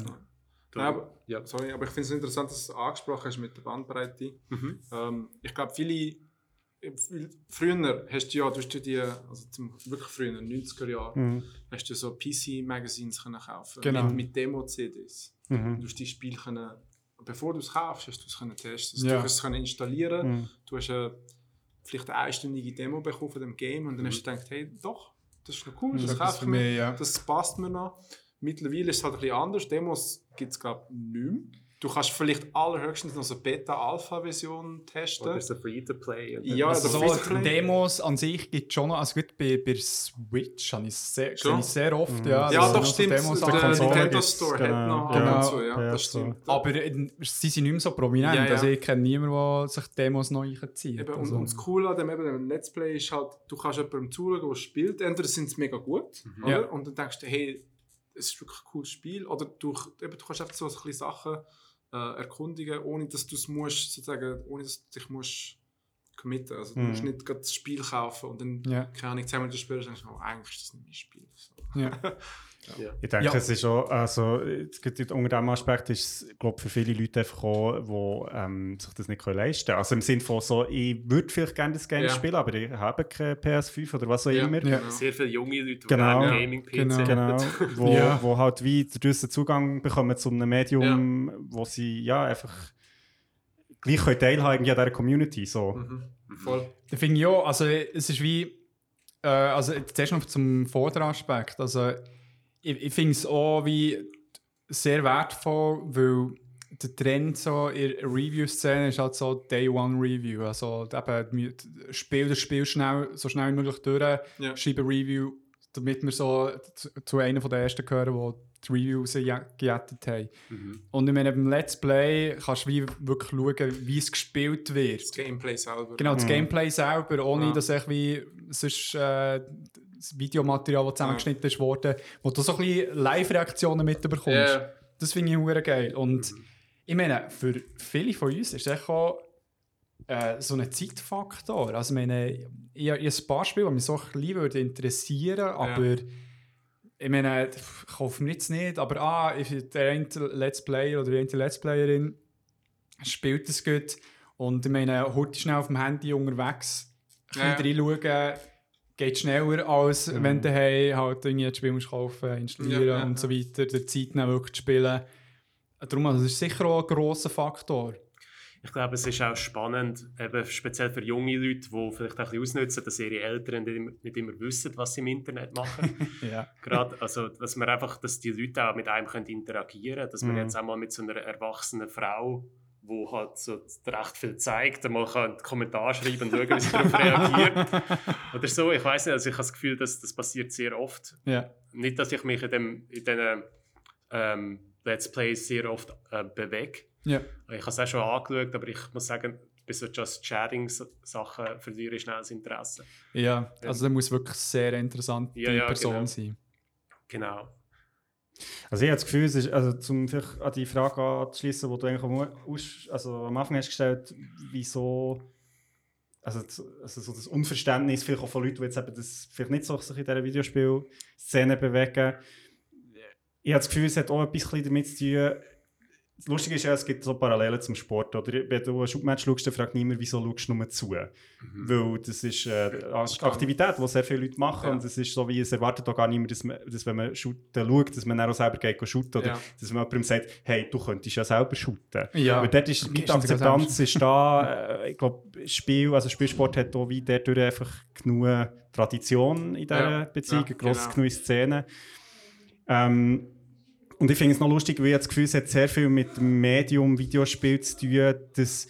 Nein, aber, Ja. sorry, aber ich finde es interessant, dass du es angesprochen hast mit der Bandbreite. Mhm. Ähm, ich glaube, viele. Früher hast du ja, du hast ja die, also zum, wirklich früher, 90er Jahre, Mhm. hast du so PC-Magazines können kaufen Genau. mit, mit Demo-CDs. Mhm. Du hast die Spiele können, bevor du es kaufst, hast du es können testen. Also Ja. Du hast es können installieren. Mhm. Du hast eine, vielleicht eine einstündige Demo bekommen von dem Game und dann hast du gedacht, hey, doch, das ist noch cool, das, Das kaufe ich mir. ja. Das passt mir noch. Mittlerweile ist es halt ein bisschen anders. Demos gibt es, glaube ich, nicht mehr. Du kannst vielleicht allerhöchstens noch so eine Beta-Alpha-Version testen. Oder so Free-to-Play. Ja, Also so Free-to-Play? Demos an sich gibt es schon noch, also gut, bei, bei Switch habe ich sehr, Schon? sehe ich sehr oft, ja. ja, es doch, noch so stimmt. Demos der Nintendo. Store genau. hat noch Genau. ab und zu, ja, Ja, das so. stimmt. Aber äh, sie sind nicht mehr so prominent, Ja, ja. also ich kenne niemanden, der sich Demos neu einzieht. Eben, und, also. und das Coole an dem, eben, dem Let's Play ist halt, du kannst jemandem zuschauen, der spielt. Entweder sind sie mega gut, oder? Ja. Und dann denkst du, hey, es ist wirklich ein cooles Spiel. Oder du, eben, du kannst einfach so ein bisschen Sachen äh, erkundigen, ohne dass du es musst, sozusagen, ohne dass du dich musst committen. Also du Mhm. musst nicht gerade das Spiel kaufen und dann, Ja. keine Ahnung, zehn Minuten später denkst du, oh, eigentlich ist das nicht mein Spiel. So. ja. Ja. Ich denke, Ja. es ist auch, also, unter diesem Aspekt ist es, glaube für viele Leute einfach auch, die ähm, sich das nicht können leisten können. Also im Sinne von so, ich würde vielleicht gerne das Game Ja. spielen, aber ich habe keine PS5 oder was auch Ja. immer. Ja. Genau. Sehr viele junge Leute, die Genau. einen Ja. Gaming-PC Genau. Genau, wo, Ja. wo halt wie draussen Zugang bekommen zu einem Medium, wo sie ja einfach gleich können teilhaben irgendwie an dieser Community. So. Mhm. Voll. Da finde ich auch, also es ist wie, äh, also zuerst noch zum Vorderaspekt, also ich, ich finde es auch wie sehr wertvoll, weil der Trend so in der Review-Szene ist halt so Day One Review, also eben Spiel das Spiel schnell, so schnell wie möglich durch, Ja. schreiben Review, damit wir so zu, zu einer von den ersten gehören, die die Reviews gejettet haben. Mhm. Und ich meine, beim Let's Play kannst du wie wirklich schauen, wie es gespielt wird. Das Gameplay selber. Genau, das Mhm. Gameplay selber, ohne Ja. dass ich wie sonst äh, das Videomaterial, das zusammengeschnitten ist worden, wo du so ein bisschen Live-Reaktionen mitbekommst. Ja. Das finde ich hure geil. Und ich meine, für viele von uns ist es echt auch äh, so ein Zeitfaktor. Also ich meine, ich, ich ein paar Spiele, die mich so ein bisschen würde interessieren, aber ich meine, ich kaufe mir jetzt nicht, aber ah, der eine Let's Player oder die eine Let's Playerin spielt das gut und ich meine, heute schnell auf dem Handy unterwegs, ein Ja. bisschen reinschauen, geht schneller, als Mhm. wenn du halt irgendwie das Spiel musst kaufen, installieren Ja, ja, und so weiter, der Zeit nehmen, wirklich zu spielen. Darum, also, das ist sicher auch ein grosser Faktor. Ich glaube, es ist auch spannend, eben speziell für junge Leute, die vielleicht auch ein bisschen ausnutzen, dass ihre Eltern nicht immer, nicht immer wissen, was sie im Internet machen. Ja. Gerade, also, dass man einfach, dass die Leute auch mit einem können interagieren können, dass man Mhm. jetzt auch mal mit so einer erwachsenen Frau, die halt so recht viel zeigt, mal kann einen Kommentar schreiben und schauen, wie sie darauf reagiert. Oder so, ich weiß nicht, also ich habe das Gefühl, dass das passiert sehr oft. ja. Nicht, dass ich mich in, dem, in diesen ähm, Let's Plays sehr oft äh, bewege. Ja. Ich habe es auch schon angeschaut, aber ich muss sagen, bei so Just Chatting-Sachen verliere ich schnell das Interesse. Ja, also da muss wirklich sehr interessante Ja, ja, Person genau. sein. Genau. Also ich habe das Gefühl, es ist, also vielleicht an die Frage anzuschließen, die du eigentlich am, also am Anfang hast gestellt, wieso, also, das- also so das Unverständnis vielleicht auch von Leuten, die jetzt eben das vielleicht nicht so sich in dieser Videospielszene bewegen. Ich habe das Gefühl, es hat auch bisschen damit zu tun, das Lustige ist ja, es gibt so Parallelen zum Sport. Oder? Wenn du ein Shootmatch schaust, dann fragt niemand, wieso schaust du nur zu. Weil das ist äh, eine Aktivität, die sehr viele Leute machen. Ja. Und es ist so, wie es erwartet auch gar niemand, dass, man, dass wenn man shooten schaut, dass man dann auch selber geht shooten. Oder Ja. dass man jemandem sagt, hey, du könntest ja selber shooten. Ja. Und dort ist die Akzeptanz ist da. Äh, ich glaube, Spiel, also Spielsport hat auch wie dadurch einfach genug Tradition in dieser Ja. Beziehung, eine grosse genau. genug Szene. Ähm, und ich finde es noch lustig, weil ich das Gefühl, es hat sehr viel mit dem Medium Videospiel zu tun, dass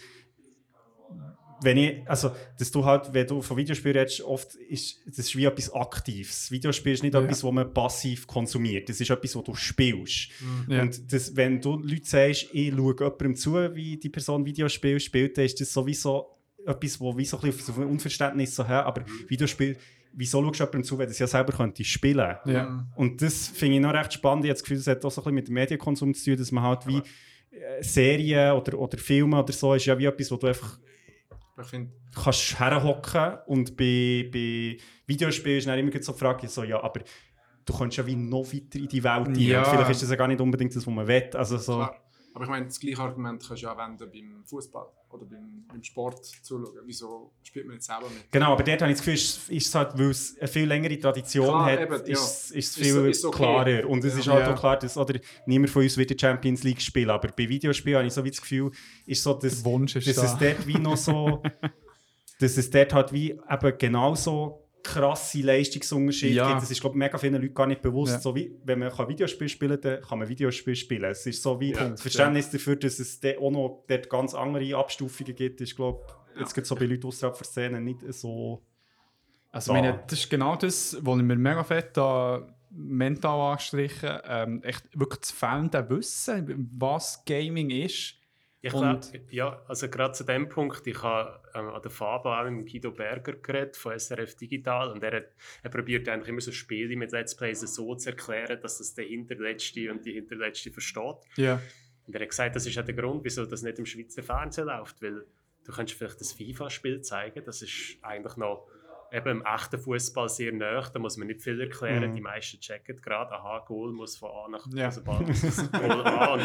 wenn ich, also, dass du halt, wenn du von Videospielen redest, oft ist das wie etwas Aktives. Videospiel ist nicht Ja. etwas, was man passiv konsumiert. Das ist etwas, was du spielst. Ja. Und das, wenn du Leute sagst, ich schaue jemandem zu, wie die Person Videospiel spielt, dann ist das sowieso etwas, wo wie so ein bisschen auf Unverständnis so her, aber Videospiel, wieso schaust du jemandem zu, wenn du es ja selber könnte spielen? Ja. Und das finde ich noch recht spannend. Ich habe das Gefühl, das hat auch so ein bisschen mit dem Medienkonsum zu tun, dass man halt wie äh, Serien oder, oder Filme oder so ist ja wie etwas, wo du einfach Ich finde, kannst herhocken und bei, bei Videospielen ist dann immer so die Frage, so, ja, aber du kannst ja wie noch weiter in die Welt rein. Ja. Und Vielleicht ist das ja gar nicht unbedingt das, was man will. Also so, Klar. Aber ich meine, das gleiche Argument kannst du ja wenden beim Fußball oder beim, beim Sport zuschauen. Wieso spielt man jetzt selber mit? Genau, aber dort habe ich das Gefühl, ist, ist es halt, weil es eine viel längere Tradition Klar, hat, eben, ja. ist, ist es Ist viel ist okay. klarer. Und es Ja. ist halt Ja. auch klar, dass oder, niemand von uns wird die Champions League spielen. Aber bei Videospielen habe ich so wie das Gefühl, ist so, dass, Der Wunsch ist dass da. es dort wie noch so, dass es dort halt wie eben genauso krasse Leistungsunterschiede Ja. gibt. Das ist, glaube ich, mega vielen Leuten gar nicht bewusst. Ja. So wie, wenn man kann Videospiele spielen kann, dann kann man Videospiele spielen. Es ist so wie Ja. das Verständnis dafür, dass es dort auch noch dort ganz andere Abstufungen gibt, ist, glaube ich, jetzt gibt so bei Leuten außerhalb der Szene nicht so... Also, Da. ich meine, das ist genau das, was ich mir mega fett da mental angestrichen ähm, echt wirklich das fehlende Wissen, was Gaming ist. Ich glaub, ja, also gerade zu dem Punkt, ich habe ähm, an der Fabo auch mit Guido Berger geredet von SRF Digital und er, hat, er probiert eigentlich immer so Spiele mit Let's Plays so zu erklären, dass das der Hinterletzte und die Hinterletzte versteht. Ja. Und er hat gesagt, das ist ja der Grund, wieso das nicht im Schweizer Fernsehen läuft, weil du kannst vielleicht das FIFA-Spiel zeigen, das ist eigentlich noch eben im echten Fußball sehr nah, da muss man nicht viel erklären, Mhm. die meisten checken gerade, aha, Goal muss von A nach Ja. also Ball Goal A und,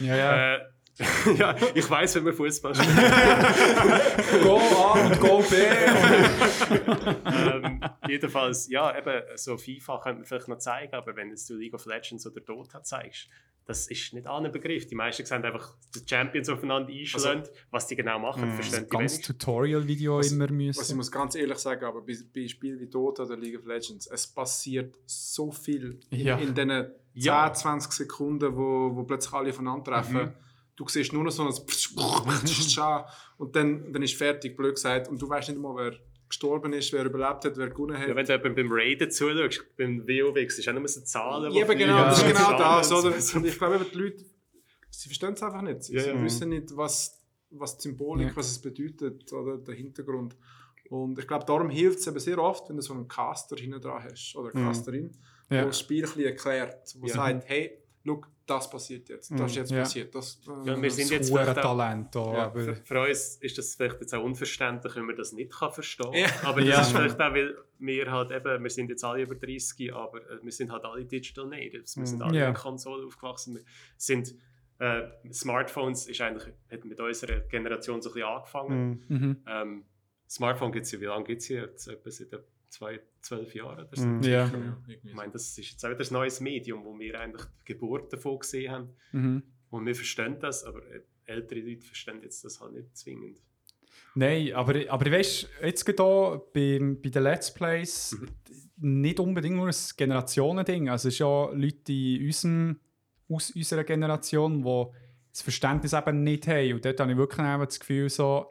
Ja, ja. äh, ja, ich weiß, wenn man Fußball spielt. Go A und Go B. ähm, jedenfalls, ja, eben, so FIFA könnte man vielleicht noch zeigen, aber wenn jetzt du League of Legends oder Dota zeigst, das ist nicht an Begriff. Die meisten sehen einfach die Champions aufeinander einschlagen, was die genau machen, Mhm. verstehen die Ganz. Tutorial-Video immer Was ich müssen. muss ganz ehrlich sagen, aber bei, bei Spielen wie Dota oder League of Legends, es passiert so viel in, Ja. in diesen 10, Ja. 20 Sekunden, wo, wo plötzlich alle aufeinander treffen. Mhm. Du siehst nur noch so ein und dann, dann ist fertig, blöd gesagt. Und du weißt nicht mal, wer gestorben ist, wer überlebt hat, wer gewonnen hat. Ja, wenn du jemandem beim Raiden zuschaust, beim WoW, ist auch nur so Zahlen, die Ja, genau, fliegen. das ist genau das. Oder? Und ich glaube, eben, die Leute, sie verstehen es einfach nicht. Sie, Ja, ja. wissen nicht, was, was die Symbolik, Ja. was es bedeutet, oder der Hintergrund. Und ich glaube, darum hilft es eben sehr oft, wenn du so einen Caster hinten dran hast, oder eine Mhm. Casterin, Ja. der das Spiel ein bisschen erklärt, wo Ja. sagt, hey, look, das passiert jetzt, das ist jetzt Ja. passiert. Das, äh, Ja, wir sind Das jetzt ist ein vielleicht auch- Talent. auch, Ja, aber Für, für uns ist das vielleicht jetzt auch unverständlich, wenn man das nicht kann verstehen kann. Ja. Aber das Ja. ist vielleicht auch, weil wir halt eben, wir sind jetzt alle über 30, aber äh, wir sind halt alle Digital Natives. Wir sind alle Ja. mit Konsolen aufgewachsen. Wir sind, äh, Smartphones ist eigentlich, hat mit unserer Generation so ein bisschen angefangen. Mhm. Ähm, Smartphone gibt es ja, wie lange gibt es jetzt? Etwa seit zwei, zwölf Jahren oder so. Mhm. ja. Ich meine, das ist jetzt auch wieder ein neues Medium, wo wir eigentlich die Geburt davon gesehen haben. Mhm. Und wir verstehen das, aber äh, ältere Leute verstehen jetzt das halt nicht zwingend. Nein, aber, aber weißt du, jetzt geht hier bei, bei den Let's Plays nicht unbedingt nur ein Generationending. Also es ist ja Leute in unserem, aus unserer Generation, die das Verständnis eben nicht haben. Und dort habe ich wirklich das Gefühl, so,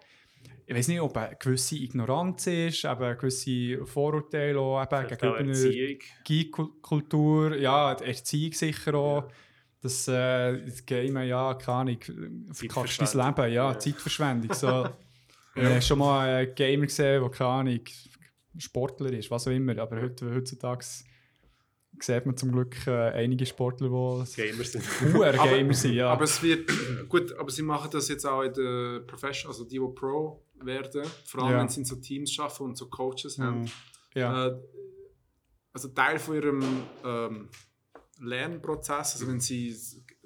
ich weiß nicht, ob eine gewisse Ignoranz ist, eine gewisse Vorurteile auch eben gegenüber. Geek-Kultur, ja, die Erziehung sicher auch. Das, äh, das Game, ja, keine Ahnung, verkackst dein. Leben, ja, Ja. Zeitverschwendung. So. Ich habe schon mal einen Gamer gesehen, der, keine Ahnung, Sportler ist, was auch immer. Aber heute, heutzutage sieht man zum Glück äh, einige Sportler, die Gamer sind. Uhr Aber- Gamer sind. Ja. Aber es wird, gut, aber sie machen das jetzt auch in der Profession, also die, die Pro werden, vor allem Ja. wenn sie in so Teams schaffen und so Coaches haben. Mhm. ja. Äh, also Teil von ihrem ähm, Lernprozess, also wenn sie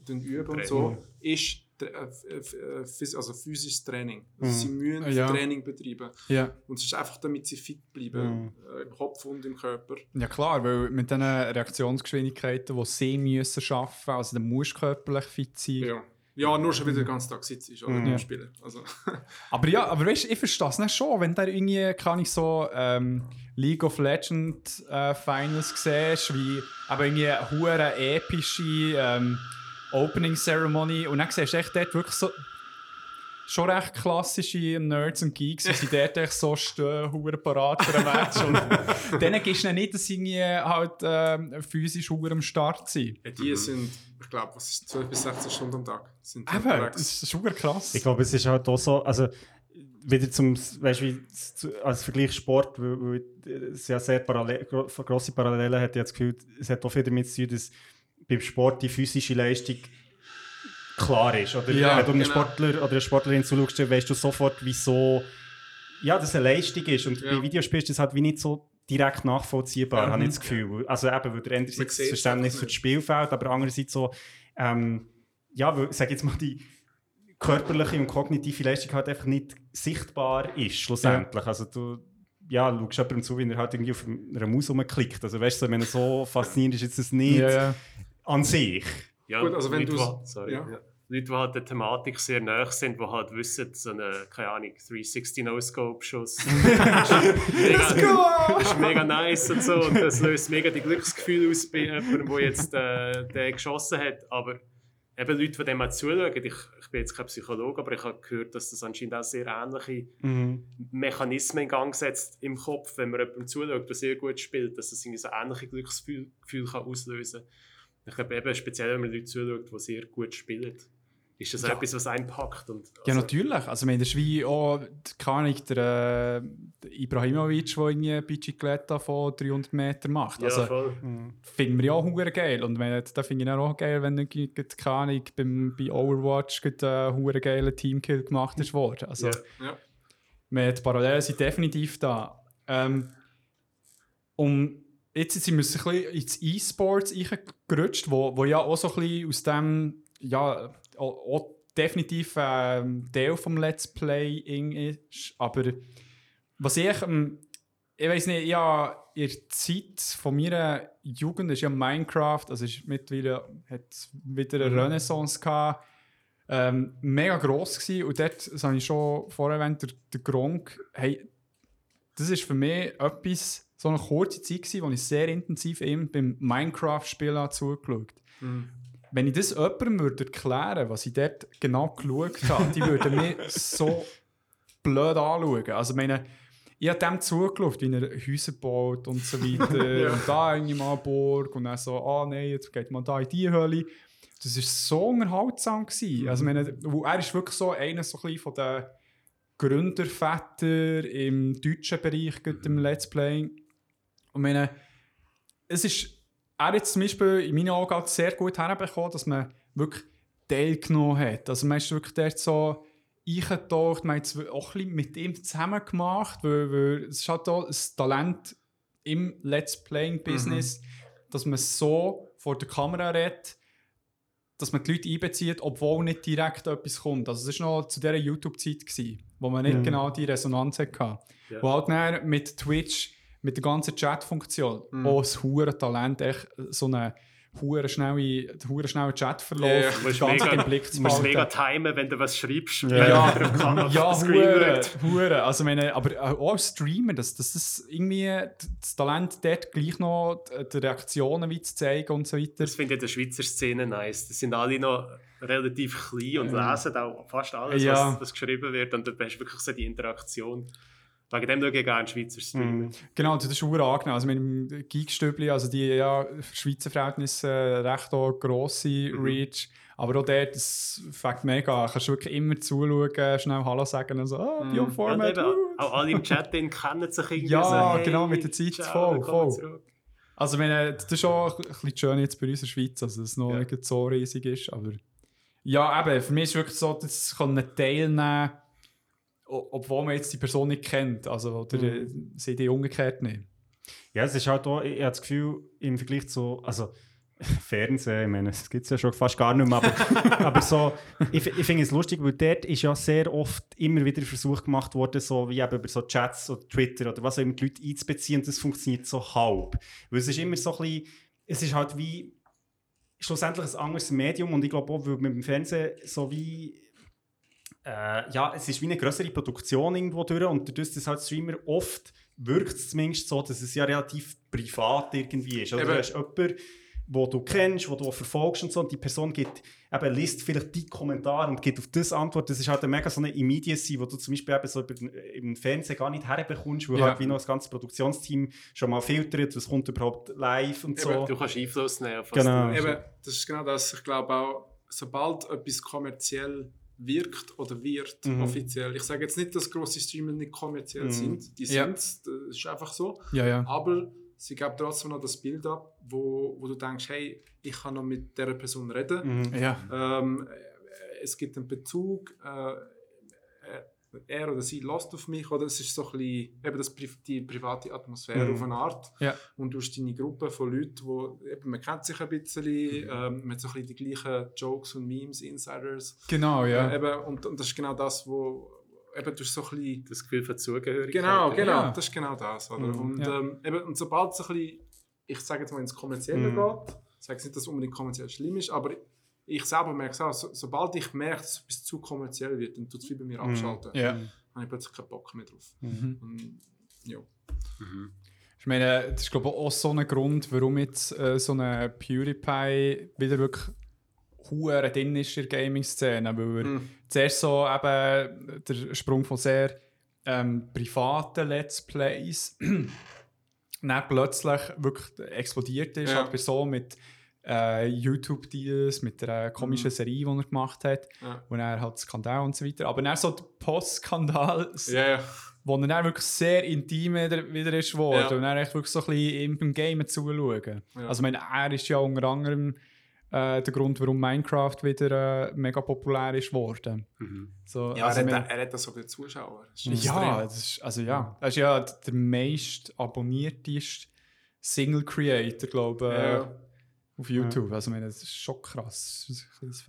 üben und so, ist äh, äh, phys- also physisches Training. Also Mhm. Sie müssen Ja. Training betreiben. ja. Und es ist einfach, damit sie fit bleiben, äh, im Kopf und im Körper. Ja klar, weil mit diesen Reaktionsgeschwindigkeiten, die sie müssen schaffen, also dann musst du körperlich fit sein. Ja. Ja, nur schon wieder den ganzen Tag sitzt oder Mhm. Spielen. Also, Aber ja, aber weißt ich verstehe es nicht schon, wenn du irgendwie, kann ich so ähm, League of Legends äh, Finals siehst, wie aber irgendwie hure epische ähm, Opening Ceremony und dann siehst du echt dort wirklich so schon recht klassische Nerds und Geeks, die sind dort echt so stehen, hure parat für ein Match und denen gibst du nicht, dass sie irgendwie halt ähm, physisch hure am Start sind. die sind, ich glaube, was ist 12 bis 16 Stunden am Tag. Sind Eben, unterwegs. das ist super krass. Ich glaube, es ist halt auch so, also wieder zum, weißt du, als Vergleich Sport, weil, weil es ja sehr parallel, gro grosse Parallelen hat, ich habe das Gefühl, es hat auch viel damit zu tun, dass beim Sport die physische Leistung klar ist. Oder Ja, wenn du einem genau. Sportler oder einer Sportlerin zuschaust, weißt du sofort, wieso ja, das eine Leistung ist. Und Ja. bei Videospielen ist das halt wie nicht so direkt nachvollziehbar, Mhm. habe ich das Gefühl. Also eben, weil der einerseits das es Verständnis für das Spielfeld, aber andererseits so, ähm, ja, weil, sag jetzt mal, die körperliche und kognitive Leistung halt einfach nicht sichtbar ist, schlussendlich. Also du ja, schaust jemandem zu, wie er halt irgendwie auf einer Maus rumklickt. Also weißt du, so, wenn er so faszinierend ist, jetzt das nicht Ja, ja. An sich. Ja, Gut, also wenn die- sorry, ja. ja. Leute, die halt der Thematik sehr nahe sind, die halt wissen, so eine, keine Ahnung, 360 No-Scope-Schuss. Let's go! das ist mega nice und so. Und das löst mega die Glücksgefühle aus bei jemandem, der jetzt äh, den geschossen hat. Aber eben Leute, die dem mal zuschauen, ich, ich bin jetzt kein Psychologe, aber ich habe gehört, dass das anscheinend auch sehr ähnliche Mhm. Mechanismen in Gang setzt im Kopf, wenn man jemandem zuschaut, der sehr gut spielt, dass das irgendwie so ähnliche Glücksgefühle Gefühle kann auslösen kann. Ich glaube eben, speziell wenn man Leute zuschaut, die sehr gut spielen, ist das Ja. etwas, was einen packt. Und, Ja, also- natürlich. Also, ich das ist wie auch, keine Ahnung, der, äh, der Ibrahimovic, der irgendwie eine Bicicletta von 300 Meter macht. Ja, Also, voll. finden wir ja auch hure geil. Und wenn, da finde ich auch geil, wenn gerade, keine Ahnung, beim, bei Overwatch gerade ein hure geiler Teamkill gemacht ist worden. Also, Ja. Ja. die Parallelen sind definitiv da. Ähm, und jetzt sind wir ein bisschen ins E-Sports reingerutscht, wo, wo ja auch so ein bisschen aus dem, ja, auch, auch definitiv ähm, Teil vom Let's Playing ist. Aber was ich, ähm, ich weiß nicht, ja, in der Zeit von meiner Jugend ist ja Minecraft, also ist mittlerweile hat wieder eine Renaissance gehabt. Ähm, mega gross gewesen und dort, das habe ich schon vorher erwähnt, der, der Gronk, hey, das ist für mich etwas, so eine kurze Zeit gewesen, wo ich sehr intensiv ihm beim Minecraft-Spielen zugeschaut Mhm. Wenn ich das jemandem würde erklären was ich dort genau geschaut habe, die würden mich so blöd anschauen. Also ich meine, ich habe dem zugeschaut, wie er Häuser baut und so weiter. Ja. Und da irgendwie mal Burg und dann so, ah nein, jetzt geht man da in die Höhle. Das war so unterhaltsam. Gewesen. Also ich meine, wo- er ist wirklich so einer so ein von den Gründervätern im deutschen Bereich, gerade im Let's Playing. Und meine, es ist, er hat jetzt zum Beispiel in meinen Augen halt sehr gut herbekommen, dass man wirklich teilgenommen hat. Also man ist wirklich dort so eingetaucht, man hat es auch ein bisschen mit ihm zusammen gemacht, weil, weil es ist halt auch ein Talent im Let's Playing Business, dass man so vor der Kamera redet, dass man die Leute einbezieht, obwohl nicht direkt etwas kommt. Also es war noch zu dieser YouTube-Zeit, wo man nicht Mhm. genau die Resonanz hatte. Ja. Wo halt mit Twitch, mit der ganzen Chat-Funktion, Mhm. auch ein hure Talent, echt so eine hure schnelle, hure schnelle Chatverlauf, Ja, ja. Du ganze Zeit mega- im Blick zu Du musst mega timen, wenn du was schreibst. Ja. Ja, ja, hure. Also meine, aber auch als Streamer, dass, das irgendwie das Talent dort gleich noch die, die Reaktionen wie zu zeigen und so weiter. Das finde ich in der Schweizer Szene nice. Die sind alle noch relativ klein und Ja. lesen auch fast alles, Ja. was, was geschrieben wird. Und dann hast du wirklich so die Interaktion. Wegen dem schaue ich gerne Schweizer Streamer. Mhm. Genau, das ist hure angenehm. Also mit dem Geekstübli, also die ja, für Schweizer Verhältnisse äh, recht auch grosse Mhm. Reach. Aber auch dort, das fängt mega an. Kannst du wirklich immer zuschauen, schnell Hallo sagen und so, ah, Mhm. Und eben, uh. auch alle im Chat kennen sich irgendwie Ja, so, hey, genau, mit der Zeit, ciao, voll, voll. Also meine, das ist auch ein bisschen schön jetzt bei uns in der Schweiz, also dass es noch Ja. nicht so riesig ist, aber ja, eben, für mich ist es wirklich so, dass ich teilnehmen o- obwohl man jetzt die Person nicht kennt, also oder äh, sie die umgekehrt nicht. Ja, es ist halt auch, ich, ich habe das Gefühl, im Vergleich zu, also Fernsehen, ich meine, das gibt es ja schon fast gar nicht mehr, aber, aber so, ich, ich finde es lustig, weil dort ist ja sehr oft immer wieder der Versuch gemacht worden, so wie eben über so Chats oder Twitter oder was auch immer die Leute einzubeziehen und das funktioniert so halb. Weil es ist immer so ein bisschen, es ist halt wie schlussendlich ein anderes Medium und ich glaube auch, weil mit dem Fernsehen so wie äh, ja, es ist wie eine größere Produktion irgendwo durch und dadurch, dass halt Streamer oft wirkt es zumindest so, dass es ja relativ privat irgendwie ist. Oder Eben. du hast jemanden, wo du kennst, wo du verfolgst und so und die Person gibt, eben, liest vielleicht die Kommentare und gibt auf das Antwort. Das ist halt eine mega so eine Immediacy, wo du zum Beispiel eben so im Fernsehen gar nicht herbekommst, weil Ja. halt wie noch das ganze Produktionsteam schon mal filtert, was kommt überhaupt live und so. Eben, Du kannst Einfluss nehmen Genau. du Eben, das ist genau das. Ich glaube auch, sobald etwas kommerziell wirkt oder wird, Mhm. offiziell. Ich sage jetzt nicht, dass grosse Streamer nicht kommerziell Mhm. sind. Die Ja. sind das ist einfach so. Ja, ja. Aber sie geben trotzdem noch das Bild ab, wo, wo du denkst, hey, ich kann noch mit dieser Person reden. Mhm. Ja, Ähm, äh, es gibt einen Bezug. Äh, er oder sie lässt auf mich, oder es ist so ein bisschen, eben das, die private Atmosphäre Mhm. auf eine Art. Ja. Und du hast deine Gruppe von Leuten, wo, eben, man kennt sich ein bisschen, ähm, man hat so ein bisschen die gleichen Jokes und Memes, Insiders. Genau, ja. Äh, eben, und, und das ist genau das, wo eben, du hast so ein bisschen Das Gefühl von Zugehörigkeit. Genau, genau, Ja. das ist genau das. Oder? Mhm, und, ja. ähm, eben, und sobald es ein bisschen, ich sage jetzt mal ins Kommerzielle Mhm. geht, ich sage jetzt nicht, dass es unbedingt kommerziell schlimm ist, aber ich selber merke es auch, so, sobald ich merke, dass etwas zu kommerziell wird, dann tut es wie bei mir Mhm. abschalten. ja. Dann habe ich plötzlich keinen Bock mehr drauf. Mhm. Und, ja. Mhm. Ich meine, das ist glaube ich auch so ein Grund, warum jetzt äh, so eine PewDiePie wieder wirklich hure drin ist in der Gaming-Szene, weil er Mhm. zuerst so eben der Sprung von sehr ähm, privaten Let's Plays dann plötzlich wirklich explodiert ist, Ja. halt Person mit äh, YouTube-Deals, mit der komischen Mhm. Serie, die er gemacht hat, Ja. und er halt Skandal und so weiter. Aber dann so der Post-Skandal, Ja, ja. wo er dann wirklich sehr intim wieder, wieder ist geworden Ja. und dann echt wirklich so ein bisschen beim Game zuschauen. Ja. Also ich meine, er ist ja unter anderem äh, der Grund, warum Minecraft wieder äh, mega populär ist geworden. Mhm. So, ja also er, hat, er hat da so viele Zuschauer. Das ja, das ist, also ja, das ist ja der meist abonnierteste Single Creator, glaube ich, äh, Ja. Auf YouTube. Also ich meine, das ist schon krass. Das ist ein kleines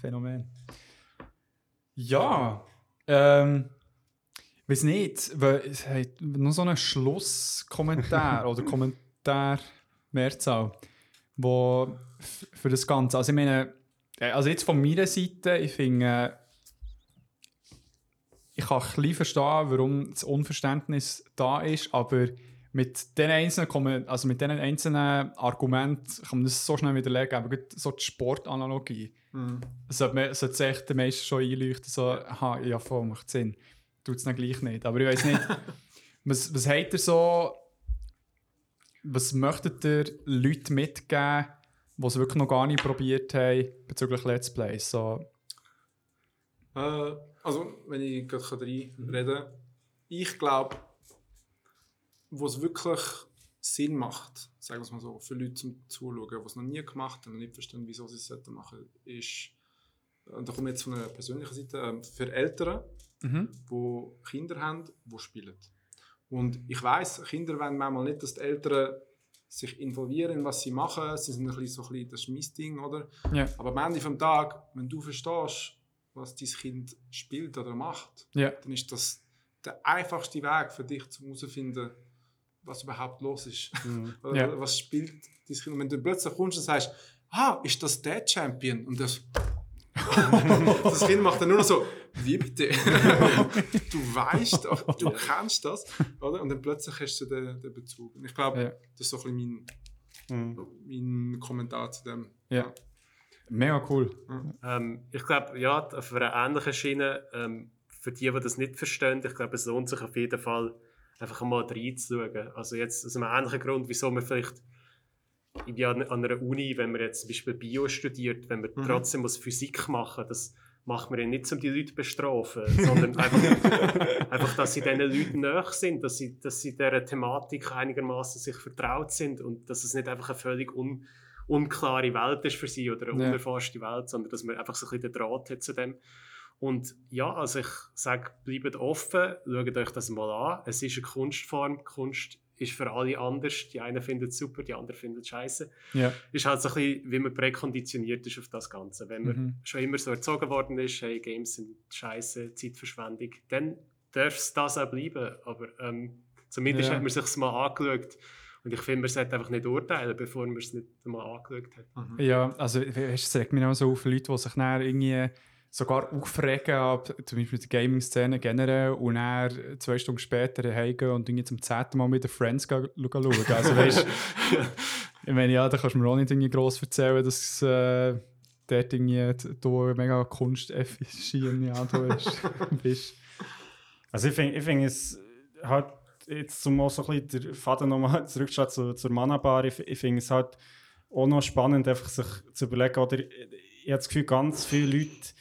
Phänomen-. Ja, ähm, ich weiß nicht, weil es hat noch so einen Schlusskommentar oder Kommentar Mehrzahl, wo für das Ganze, also ich meine, äh, also jetzt von meiner Seite, ich finde, ich kann ein bisschen verstehen, warum das Unverständnis da ist, aber mit den einzelnen, also mit diesen einzelnen Argumenten kann man das so schnell widerlegen, aber so die Sportanalogie, Mhm. sollte, sollte sich echt den meisten schon einleuchten, so, aha, ja voll, macht Sinn. Tut es dann gleich nicht. Aber ich weiß nicht, was, was habt ihr so, was möchtet ihr Leuten mitgeben, die es wirklich noch gar nicht probiert haben bezüglich Let's Plays? So, Äh, also, wenn ich gerade reinreden kann, ich glaube, wo es wirklich Sinn macht, sagen wir es mal so, für Leute zum Zuschauen, die es noch nie gemacht haben und nicht verstehen, wieso sie es sollten machen, ist, und da komme ich jetzt von einer persönlichen Seite, ähm, für Eltern, mhm. die Kinder haben, die spielen. Und ich weiß, Kinder wollen manchmal nicht, dass die Eltern sich involvieren in was sie machen. Sie sind ein bisschen so ein bisschen, das ist mein Ding, oder? Ja. Aber am Ende des Tages, wenn du verstehst, was dein Kind spielt oder macht, Ja. dann ist das der einfachste Weg für dich, um herauszufinden, was überhaupt los ist. Mhm. Oder Ja. Was spielt dein Kind? Und wenn du plötzlich kommst und sagst, ah, ist das der Champion? Und das, das Kind macht dann nur noch so, wie bitte? du weißt, doch, du kennst das. Oder? Und dann plötzlich hast du den, den Bezug. Und ich glaube, Ja. das ist so ein bisschen Mhm. mein, mein Kommentar zu dem. Ja. Mega cool. Ähm, ich glaube, ja, auf einer ähnlichen Schiene, ähm, für die, die das nicht verstehen, ich glaube, es lohnt sich auf jeden Fall, einfach mal reinzuschauen. Also jetzt aus einem ähnlichen Grund, wieso man vielleicht an an einer Uni, wenn man jetzt zum Beispiel Bio studiert, wenn man Mhm. trotzdem muss Physik machen das macht man ja nicht, um die Leute zu bestrafen, sondern einfach, einfach, dass sie diesen Leuten näher sind, dass sie, dass sie dieser Thematik einigermaßen sich vertraut sind und dass es nicht einfach eine völlig un, unklare Welt ist für sie oder eine Ja. unerforschte Welt, sondern dass man einfach so ein bisschen den Draht hat zu dem. Und ja, also ich sage, bleibt offen, schaut euch das mal an. Es ist eine Kunstform. Kunst ist für alle anders. Die einen finden es super, die anderen finden es scheiße. Ja. Ist halt so ein bisschen, wie man präkonditioniert ist auf das Ganze. Wenn man Mhm. schon immer so erzogen worden ist, hey, Games sind scheiße, Zeitverschwendung, dann darf es das auch bleiben. Aber ähm, zumindest Ja. hat man sich es mal angeschaut. Und ich finde, man sollte einfach nicht urteilen, bevor man es nicht mal angeschaut hat. Ja, also es regt mich auch so auf Leute, die sich dann irgendwie sogar aufregen, ab, zum Beispiel die Gaming-Szene generell, und dann zwei Stunden später heimgehen und irgendwie zum zehnten Mal mit den Friends schauen. Also weißt ich meine, ja, da kannst du mir auch nicht irgendwie gross erzählen, dass äh, dort irgendwie du mega kunsteffizient ja, du bist. Also ich finde ich find es halt jetzt zum auch so ein bisschen der Faden nochmal zurückzuschlagen zu, zur Mana-Bar, ich, ich finde es halt auch noch spannend, einfach sich zu überlegen, oder ich, ich habe das Gefühl, ganz viele Leute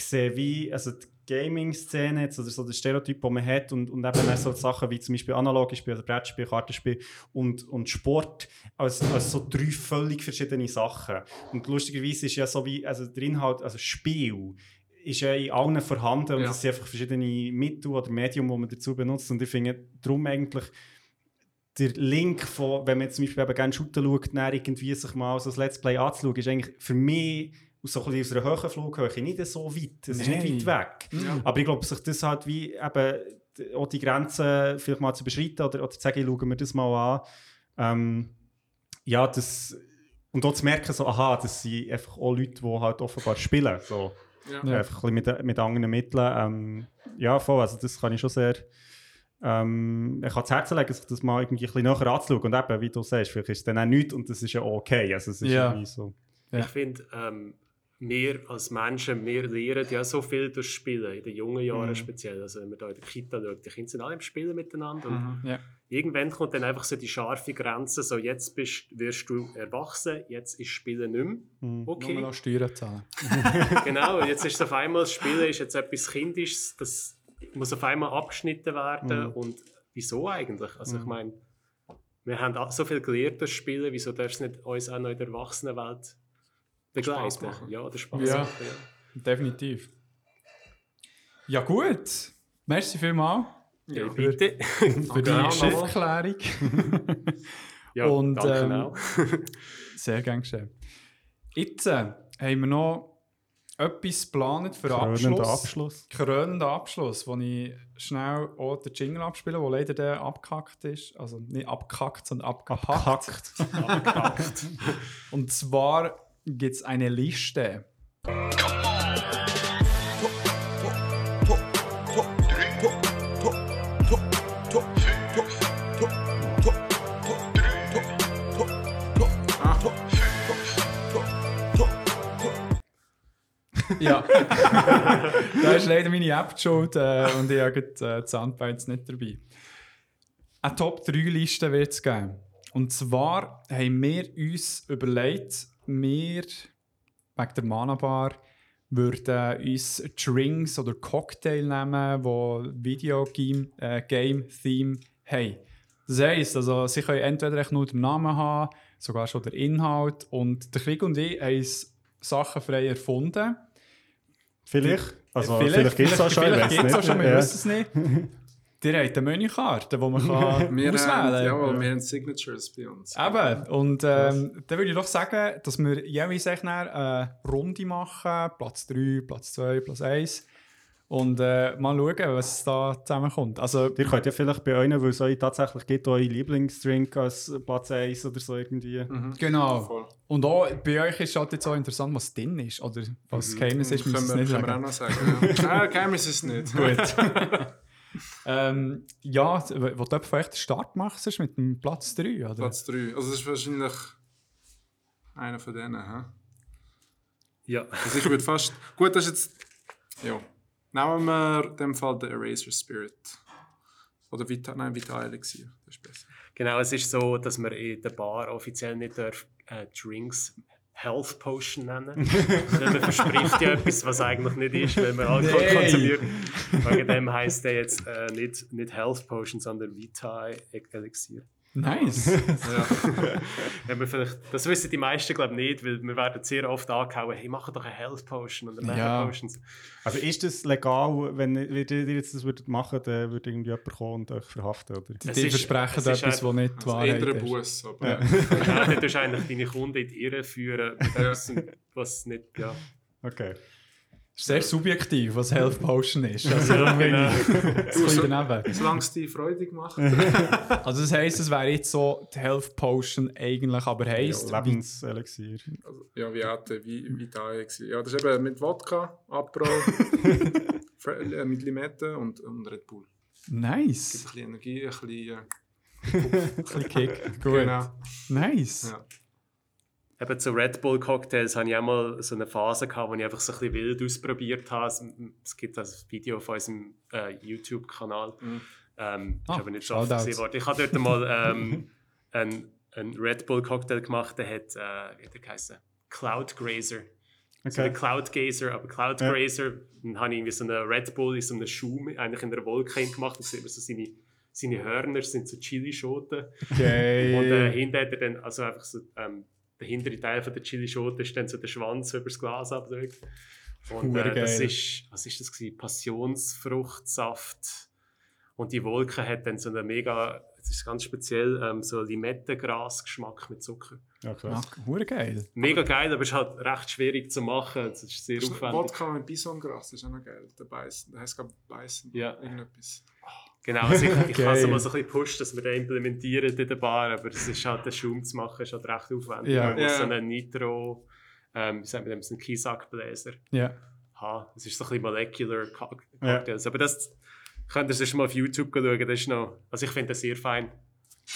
sehen wie, also die Gaming-Szene jetzt, oder so der Stereotyp, den man hat und, und eben auch so Sachen wie zum Beispiel analoge Spiele, oder Brettspiel, Kartenspiel und, und Sport als, als so drei völlig verschiedene Sachen. Und lustigerweise ist ja so wie, also der Inhalt, also Spiel, ist ja in allen vorhanden und Ja. es sind einfach verschiedene Mittel oder Medien, die man dazu benutzt. Und ich finde darum eigentlich der Link von, wenn man zum Beispiel eben gerne Shooter schaut, dann irgendwie sich mal so ein Let's Play anzuschauen, ist eigentlich für mich aus so ein bisschen aus einer hohen Flughöhe nicht so weit. Es ist nicht weit weg. Ja. Aber ich glaube, sich das halt wie eben auch die Grenzen vielleicht mal zu beschreiten oder, oder zu sagen, schauen wir das mal an. Ähm, ja, das und dort zu merken, so, aha, das sind einfach auch Leute, die halt offenbar spielen. So. Ja. Ja. Einfach ein bisschen mit, mit anderen Mitteln. Ähm, ja, voll, also das kann ich schon sehr. Ähm, ich kann das Herz legen, sich das mal irgendwie ein bisschen näher anzuschauen. Und eben, wie du sagst, vielleicht ist es dann auch nichts und das ist ja okay. Also es ist Ja. irgendwie so. Ja. Ich finde, ähm, wir als Menschen, wir lernen ja so viel durch Spielen, in den jungen Jahren Mhm. speziell. Also wenn man da in der Kita schaut, die Kinder sind alle im Spielen miteinander. Und Mhm. Ja. irgendwann kommt dann einfach so die scharfe Grenze, so jetzt bist, wirst du erwachsen, jetzt ist Spielen nicht mehr. Mhm. Nur Okay, noch Steuern zahlen. genau. Und jetzt ist es auf einmal, das Spielen ist jetzt etwas Kindisches, das muss auf einmal abgeschnitten werden. Mhm. Und wieso eigentlich? Also ich Mhm. meine, wir haben so viel gelernt durch Spielen, wieso darf es nicht uns auch noch in der Erwachsenenwelt Spaß begleiten? machen. Ja, oder Spaß Ja. machen, ja. Definitiv. Ja gut. Merci vielmals Ja, Ja. bitte. für die. Aufklärung. Ja, Und, danke ähm, auch. Sehr gern geschehen. Jetzt äh, haben wir noch etwas geplant für Krönender Abschluss. Abschluss. Krönender Abschluss, wo ich schnell auch den Jingle abspiele, der leider der abgehackt ist. Also nicht abgehackt, sondern abgehackt. Abgehackt. abgehackt. Und zwar gibt es eine Liste. Ja. da ist leider meine App schuld äh, und ich habe äh, die Soundbites nicht dabei. Eine Top-3-Liste wird es geben. Und zwar haben wir uns überlegt, wir wegen der Mana Bar würden uns Drinks oder Cocktail nehmen, die Videogame äh, Game Theme haben. Das heisst, also, sie können entweder echt nur den Namen haben, sogar schon den Inhalt. Und der Krieg und ich haben Sachen frei erfunden. Vielleicht. Also, vielleicht, gibt es auch schon. ich Vielleicht es auch schon, wir wissen es nicht. Ihr habt eine Menükarte, die man kann Wir auswählen kann. jawohl, wir haben Signatures bei uns. Eben, und ähm, dann würde ich doch sagen, dass wir jeweils eine Runde machen, Platz 3, Platz 2, Platz 1 und äh, mal schauen, was da zusammenkommt. Also, Ihr könnt ja vielleicht bei euch, weil es euch tatsächlich gibt, euren Lieblingsdrink als Platz 1 oder so irgendwie. Mhm. genau. Voll. Und auch bei euch ist halt jetzt auch interessant, was drin ist, oder was Mhm. Geheimnis ist, müssen Können wir es nicht können wir auch sagen. noch sagen. Ja. ah, Geheimnis ist es nicht. Gut. ähm, ja, wo du vielleicht den Start machst, ist mit dem Platz 3, oder? Platz 3. Also das ist wahrscheinlich einer von denen. Hä? Ja. Also ich würde fast... Gut, das ist jetzt... Ja. Nehmen wir in dem Fall den Eraser Spirit. Oder Vita, nein, Vital Elixir. Das ist besser. Genau, es ist so, dass man in der Bar offiziell nicht darf, äh, Drinks Health Potion nennen Weil man verspricht ja etwas, was eigentlich nicht ist, wenn man Alkohol Nein. konsumiert. Wegen dem heisst der jetzt äh, nicht, nicht Health Potion, sondern Vitae Elixir. Nice. Ja. Wenn man vielleicht, das wissen die meisten glaube ich nicht, weil wir werden sehr oft angehauen, hey, mach doch eine Health Potion und eine Ja. Health Potion. Also ist das legal, wenn ihr ihr jetzt das würdet machen, dann würde irgendwie jemand kommen und euch verhaften, oder? Die ist- versprechen ist etwas, was nicht die Also Wahrheit eher ein ist. Bus, aber... Ja. Ja, dann tust du eigentlich deine Kunden in die Irre führen, mit etwas, was nicht, ja. Okay. Sehr subjektiv, was Health Potion ist. Also, Ja, genau. ich ein bisschen daneben. Solange es dich freudig macht. Also das heisst, es wäre jetzt so die Health Potion eigentlich, aber heisst, Ja, Lebenselixier. Also, ja, wie hatte, wie, wie da. Ja, das ist eben mit Wodka, Apro, Fre- äh, mit Limette und, und Red Bull. Gibt ein nice. bisschen Energie, ein bisschen... Ein bisschen Kick. Gut. Genau. Nice. Ja. Eben zu Red Bull Cocktails hatte ich auch mal so eine Phase, gehabt, wo ich einfach so ein bisschen wild ausprobiert habe. Es- Es gibt das Video auf unserem äh, YouTube-Kanal. Mhm. Ähm, Ah, ist aber nicht so oft Shoutouts. gesehen worden. Ich habe dort mal ähm, einen, einen Red Bull Cocktail gemacht, der hat, äh, wie hat der geheißen? Cloud Grazer. So Okay. ein Cloud Gazer, aber Cloud Ja. Grazer, dann habe ich irgendwie so einen Red Bull in so einem Schuh, mit- eigentlich in einer Wolke gemacht. Da sieht man so seine, seine Hörner, sind so Chilischoten. Und äh, Okay. hinten hat er dann, also einfach so, ähm, der hintere Teil von der Chilischote ist dann so der Schwanz über das Glas abgedrückt. Und äh, das ist, was ist das gewesen? Passionsfruchtsaft. Und die Wolke hat dann so eine mega, das ist ganz speziell, ähm, so Limettengras-Geschmack mit Zucker. Ja, krass. hure geil. Mega geil, aber es ist halt recht schwierig zu machen. Es ist sehr aufwendig. Wodka mit Bisongras, das ist auch noch geil. Der Beißen, der heißt glaube Beißen. Ja. Irgendetwas. Genau, also ich, ich habe es mal so ein bisschen gepusht, dass wir den implementieren in der Bar, aber es ist halt, den Schaum zu machen, ist halt recht aufwendig. Ja. Man muss Ja. so einen Nitro, ähm, wie sagt man dem, so einen Kiesackbläser Ja. haben. Das ist so ein bisschen Molecular. Cocktails. Aber das könnt ihr sonst mal auf YouTube schauen, das ist noch, also ich finde das sehr fein.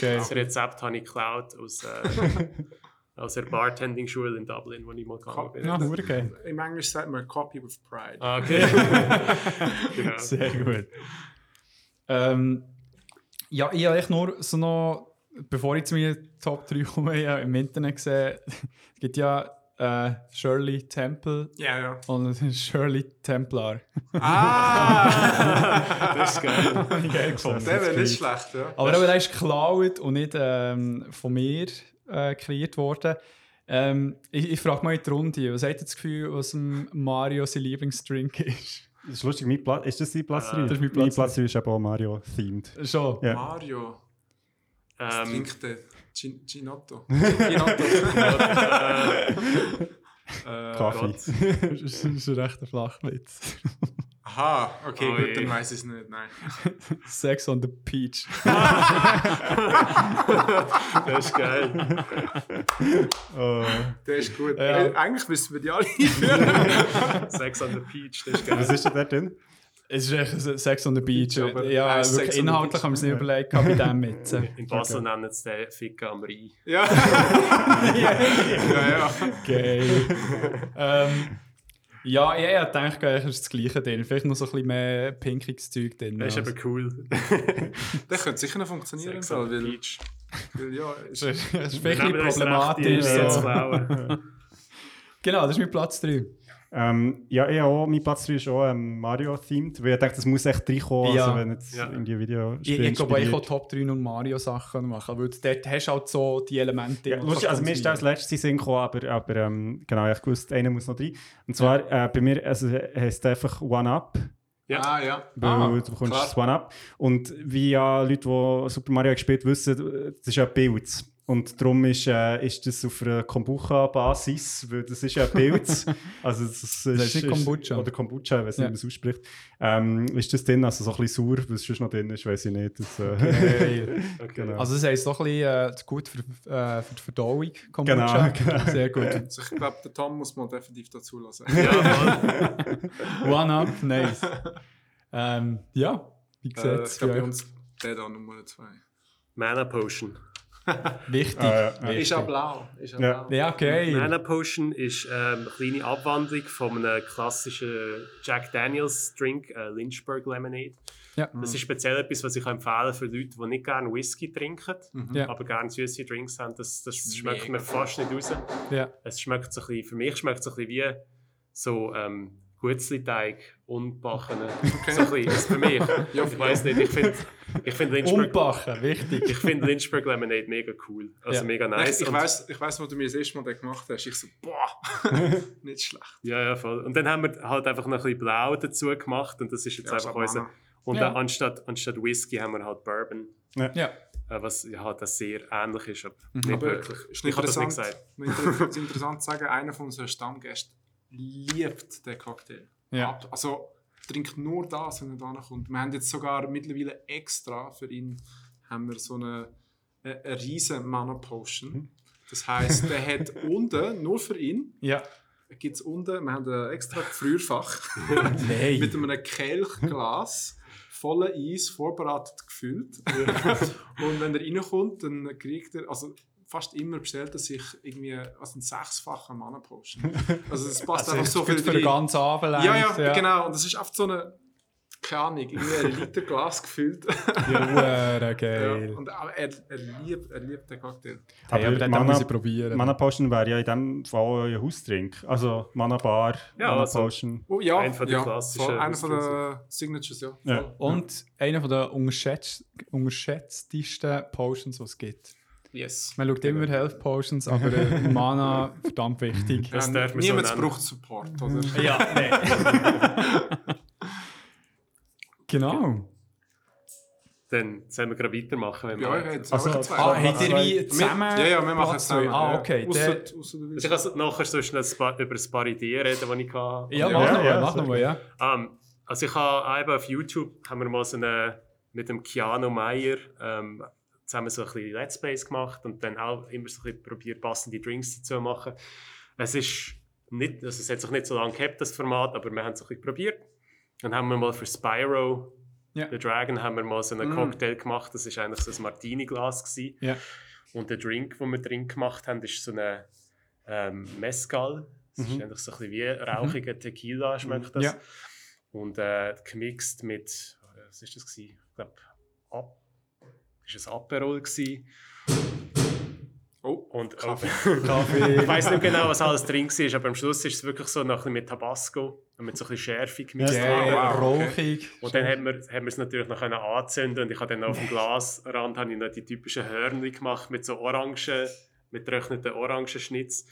Geil. Das Rezept habe ich geklaut aus, äh, aus der Bartending-Schule in Dublin, wo ich mal gegangen bin. Ja, hure geil. Im Englisch sagt man Copy with Pride. Ah, okay. genau. Sehr gut. Ähm, ja, ich habe echt nur so noch, bevor ich zu meinen Top 3 komme, ich habe im Internet gesehen, es gibt ja äh, Shirley Temple Ja, ja. und Shirley Templar. Ah! Das ist geil. Geil gefunden. der wäre nicht schlecht, ja. Aber der ist geklaut und nicht ähm, von mir äh, kreiert worden. Ähm, ich ich frage mal in die Runde, was hat ihr das Gefühl, was Mario sein Lieblingsdrink ist? Das ist lustig, mein Platz, ist das dein Platz 3? Äh, das ist mein Platz Platz 3 ist aber auch Mario-themed. Schon? Ja. Mario. Was Ähm, trinkt der? Gin Ginotto. Ginotto. äh, Kaffee. Das ist das ist ein rechter Flachwitz. Aha, okay, Oh gut, je. dann weiß ich es nicht. Nein. Sex on the Peach. Das ist geil. Oh. Der ist gut. Ja. Äh, eigentlich müssten wir die alle einführen. Sex on the Peach, das ist geil. Was ist denn da drin? Es ist echt Sex on the Beach. Ja, aber ja, wirklich Sex inhaltlich haben wir es nicht überlegt bei dem mit. In Basel nennen sie den Ficken am Rhein. ja. ja, ja. Geil. ähm, ja, ja, ich denke, eigentlich ist das Gleiche drin. Vielleicht noch so ein bisschen mehr pinkiges Zeug drin. Das ist Also, aber cool. Der könnte sicher noch funktionieren. Sex on Weil, weil, ja, ist, das ist das ist Wir vielleicht ein nehmen bisschen uns recht, die problematisch. So. Genau, das ist mein Platz 3. Ähm, ja, ich auch, mein Platz 3 ist auch ähm, Mario-themed, weil ich denke, das muss echt reinkommen, Ja. also wenn jetzt Ja. irgendwie Video Ich, ich glaube, ich kann Top 3 und Mario-Sachen machen, weil dort hast du halt so die Elemente. Ja, lustig, also mir ist das den Sinn gekommen, aber, aber ähm, genau, ich wusste, einer muss noch rein. Und zwar äh, bei mir also, heisst es einfach One-Up, Ja. Ah, ja. weil Ah, du bekommst klar. das One-Up. Und wie ja Leute, die Super Mario gespielt haben, wissen, das ist ja ein Pilz. Und darum ist, äh, ist das auf einer Kombucha-Basis, weil das ist ja ein Pilz. also das ist, ist nicht Kombucha. Oder Kombucha, ich weiß nicht, Ja. wie man es ausspricht. Ähm, ist das drin, also so ein bisschen sauer, was sonst noch drin ist, weiß ich nicht. Das, äh. Okay. Genau. Also das heisst doch ein bisschen äh, gut für, äh, für die Verdauung. Kombucha. Genau, genau. Sehr gut. Also ich glaube, der Tom muss man definitiv dazu lassen. Ja. One up, nice. ähm, ja, wie äh, gesagt, ich glaube, bei uns der da Nummer 2. Mana Potion. wichtig. Ah, ja. Ist auch blau. Ist auch Ja. blau. Ja, geil. Mana Potion ist ähm, eine kleine Abwandlung von einem klassischen Jack Daniels Drink, äh, Lynchburg Lemonade. Ja. Das ist speziell etwas, was ich empfehlen für Leute, die nicht gerne Whisky trinken, Ja. aber gerne süße Drinks haben. Das, das schmeckt mega mir fast nicht raus. Ja. Es schmeckt so ein bisschen, für mich schmeckt es so ein bisschen wie so ähm, Gutzli-Teig, unbackene. So ein bisschen, für mich. Ja, ich weiß nicht, ich finde ich find Lynchburg, Umbachen, wichtig. ich find Lynchburg Lemonade mega cool. Also Ja. mega nice. ich, Und- weiß, ich weiß, wo du mir das erste Mal den gemacht hast. Ich so, boah, nicht schlecht. Ja, ja, voll. Und dann haben wir halt einfach noch ein bisschen Blau dazu gemacht und das ist jetzt Ja, einfach unser. Und Ja. anstatt, anstatt Whisky haben wir halt Bourbon, Ja. äh, was ja halt das sehr ähnlich ist, aber nicht Aber wirklich. ist Ich habe das nicht interessant, gesagt. inter- ist interessant zu sagen, einer von unseren Stammgästen liebt den Cocktail. Ja. Ab- Also trinkt nur das, wenn er da kommt. Wir haben jetzt sogar mittlerweile extra für ihn haben wir so eine, eine, eine riesen Mana Potion. Das heißt, der hat unten, nur für ihn, Ja. gibt es unten, wir haben ein extra Gefrierfach mit einem Kelchglas voller Eis vorbereitet gefüllt. und wenn er reinkommt, dann kriegt er, also fast immer bestellt er sich irgendwie also einen sechsfachen Mana Potion. Also das passt Also, einfach so viel für den ganzen Abend. Ja, ja, ja. genau. Und das ist oft so eine, keine Ahnung, irgendwie ein Liter Glas gefüllt. Ja, hure ja. geil. Und aber er, er, liebt, er liebt den Cocktail. Hey, aber den muss ich probieren. Mana Potion wäre ja in dem Fall ein Hausdrink. Also Mana Bar, Ja, Mana also- Potion. Oh, ja, Einer von den ja, klassischen voll, einer von den Signatures, ja. Ja. Und einer der unterschätzt, unterschätztesten Potions, die es gibt. Yes. Man schaut immer Health Potions, aber äh, Mana verdammt wichtig. Das Ja, darf man so niemand nennen. braucht Support, oder? Ja, nee. genau. Dann sollen wir gerade weitermachen, wenn euch wir... es Also, auch zwei. Ah, habt ihr wie zusammen? Ja, ja, wir machen es zusammen. Ah, ja. okay. Ausser, Der- ausser Also ich kann so nachher so schnell über ein paar Ideen reden, die ich hatte. Ja, Ja, mach ja, nochmal, ja, mach nochmal, ja. Ähm, also ich habe auf YouTube haben wir mal so eine, mit dem Keanu Meyer ähm, zusammen so ein bisschen Let's Plays gemacht und dann auch immer so ein bisschen probiert, passende Drinks dazu zu machen. Es ist nicht, also es hat sich nicht so lange gehabt, das Format, aber wir haben es ein bisschen probiert. Dann haben wir mal für Spyro, Ja. The Dragon, haben wir mal so einen Mm. Cocktail gemacht. Das war eigentlich so ein Martini-Glas. Ja. Und der Drink, den wir drin gemacht haben, ist so eine ähm, Mezcal. Das ist Mhm. eigentlich so ein bisschen wie rauchiger Tequila, schmeckt das. Ja. Und äh, gemixt mit, was ist das gewesen? Ich glaube, Ab ist es Aperol gewesen. Oh, Und Kaffee. ich weiß nicht genau, was alles drin war, aber am Schluss ist es wirklich so noch ein bisschen mit Tabasco und mit so ein bisschen Schärfe. Geil, worden. wow, okay. rauchig. Und dann haben wir, haben wir es natürlich noch können anzünden und ich habe dann auf dem Glasrand habe ich noch die typischen Hörnchen gemacht mit so Orangen, mit getrockneten Orangenschnitz.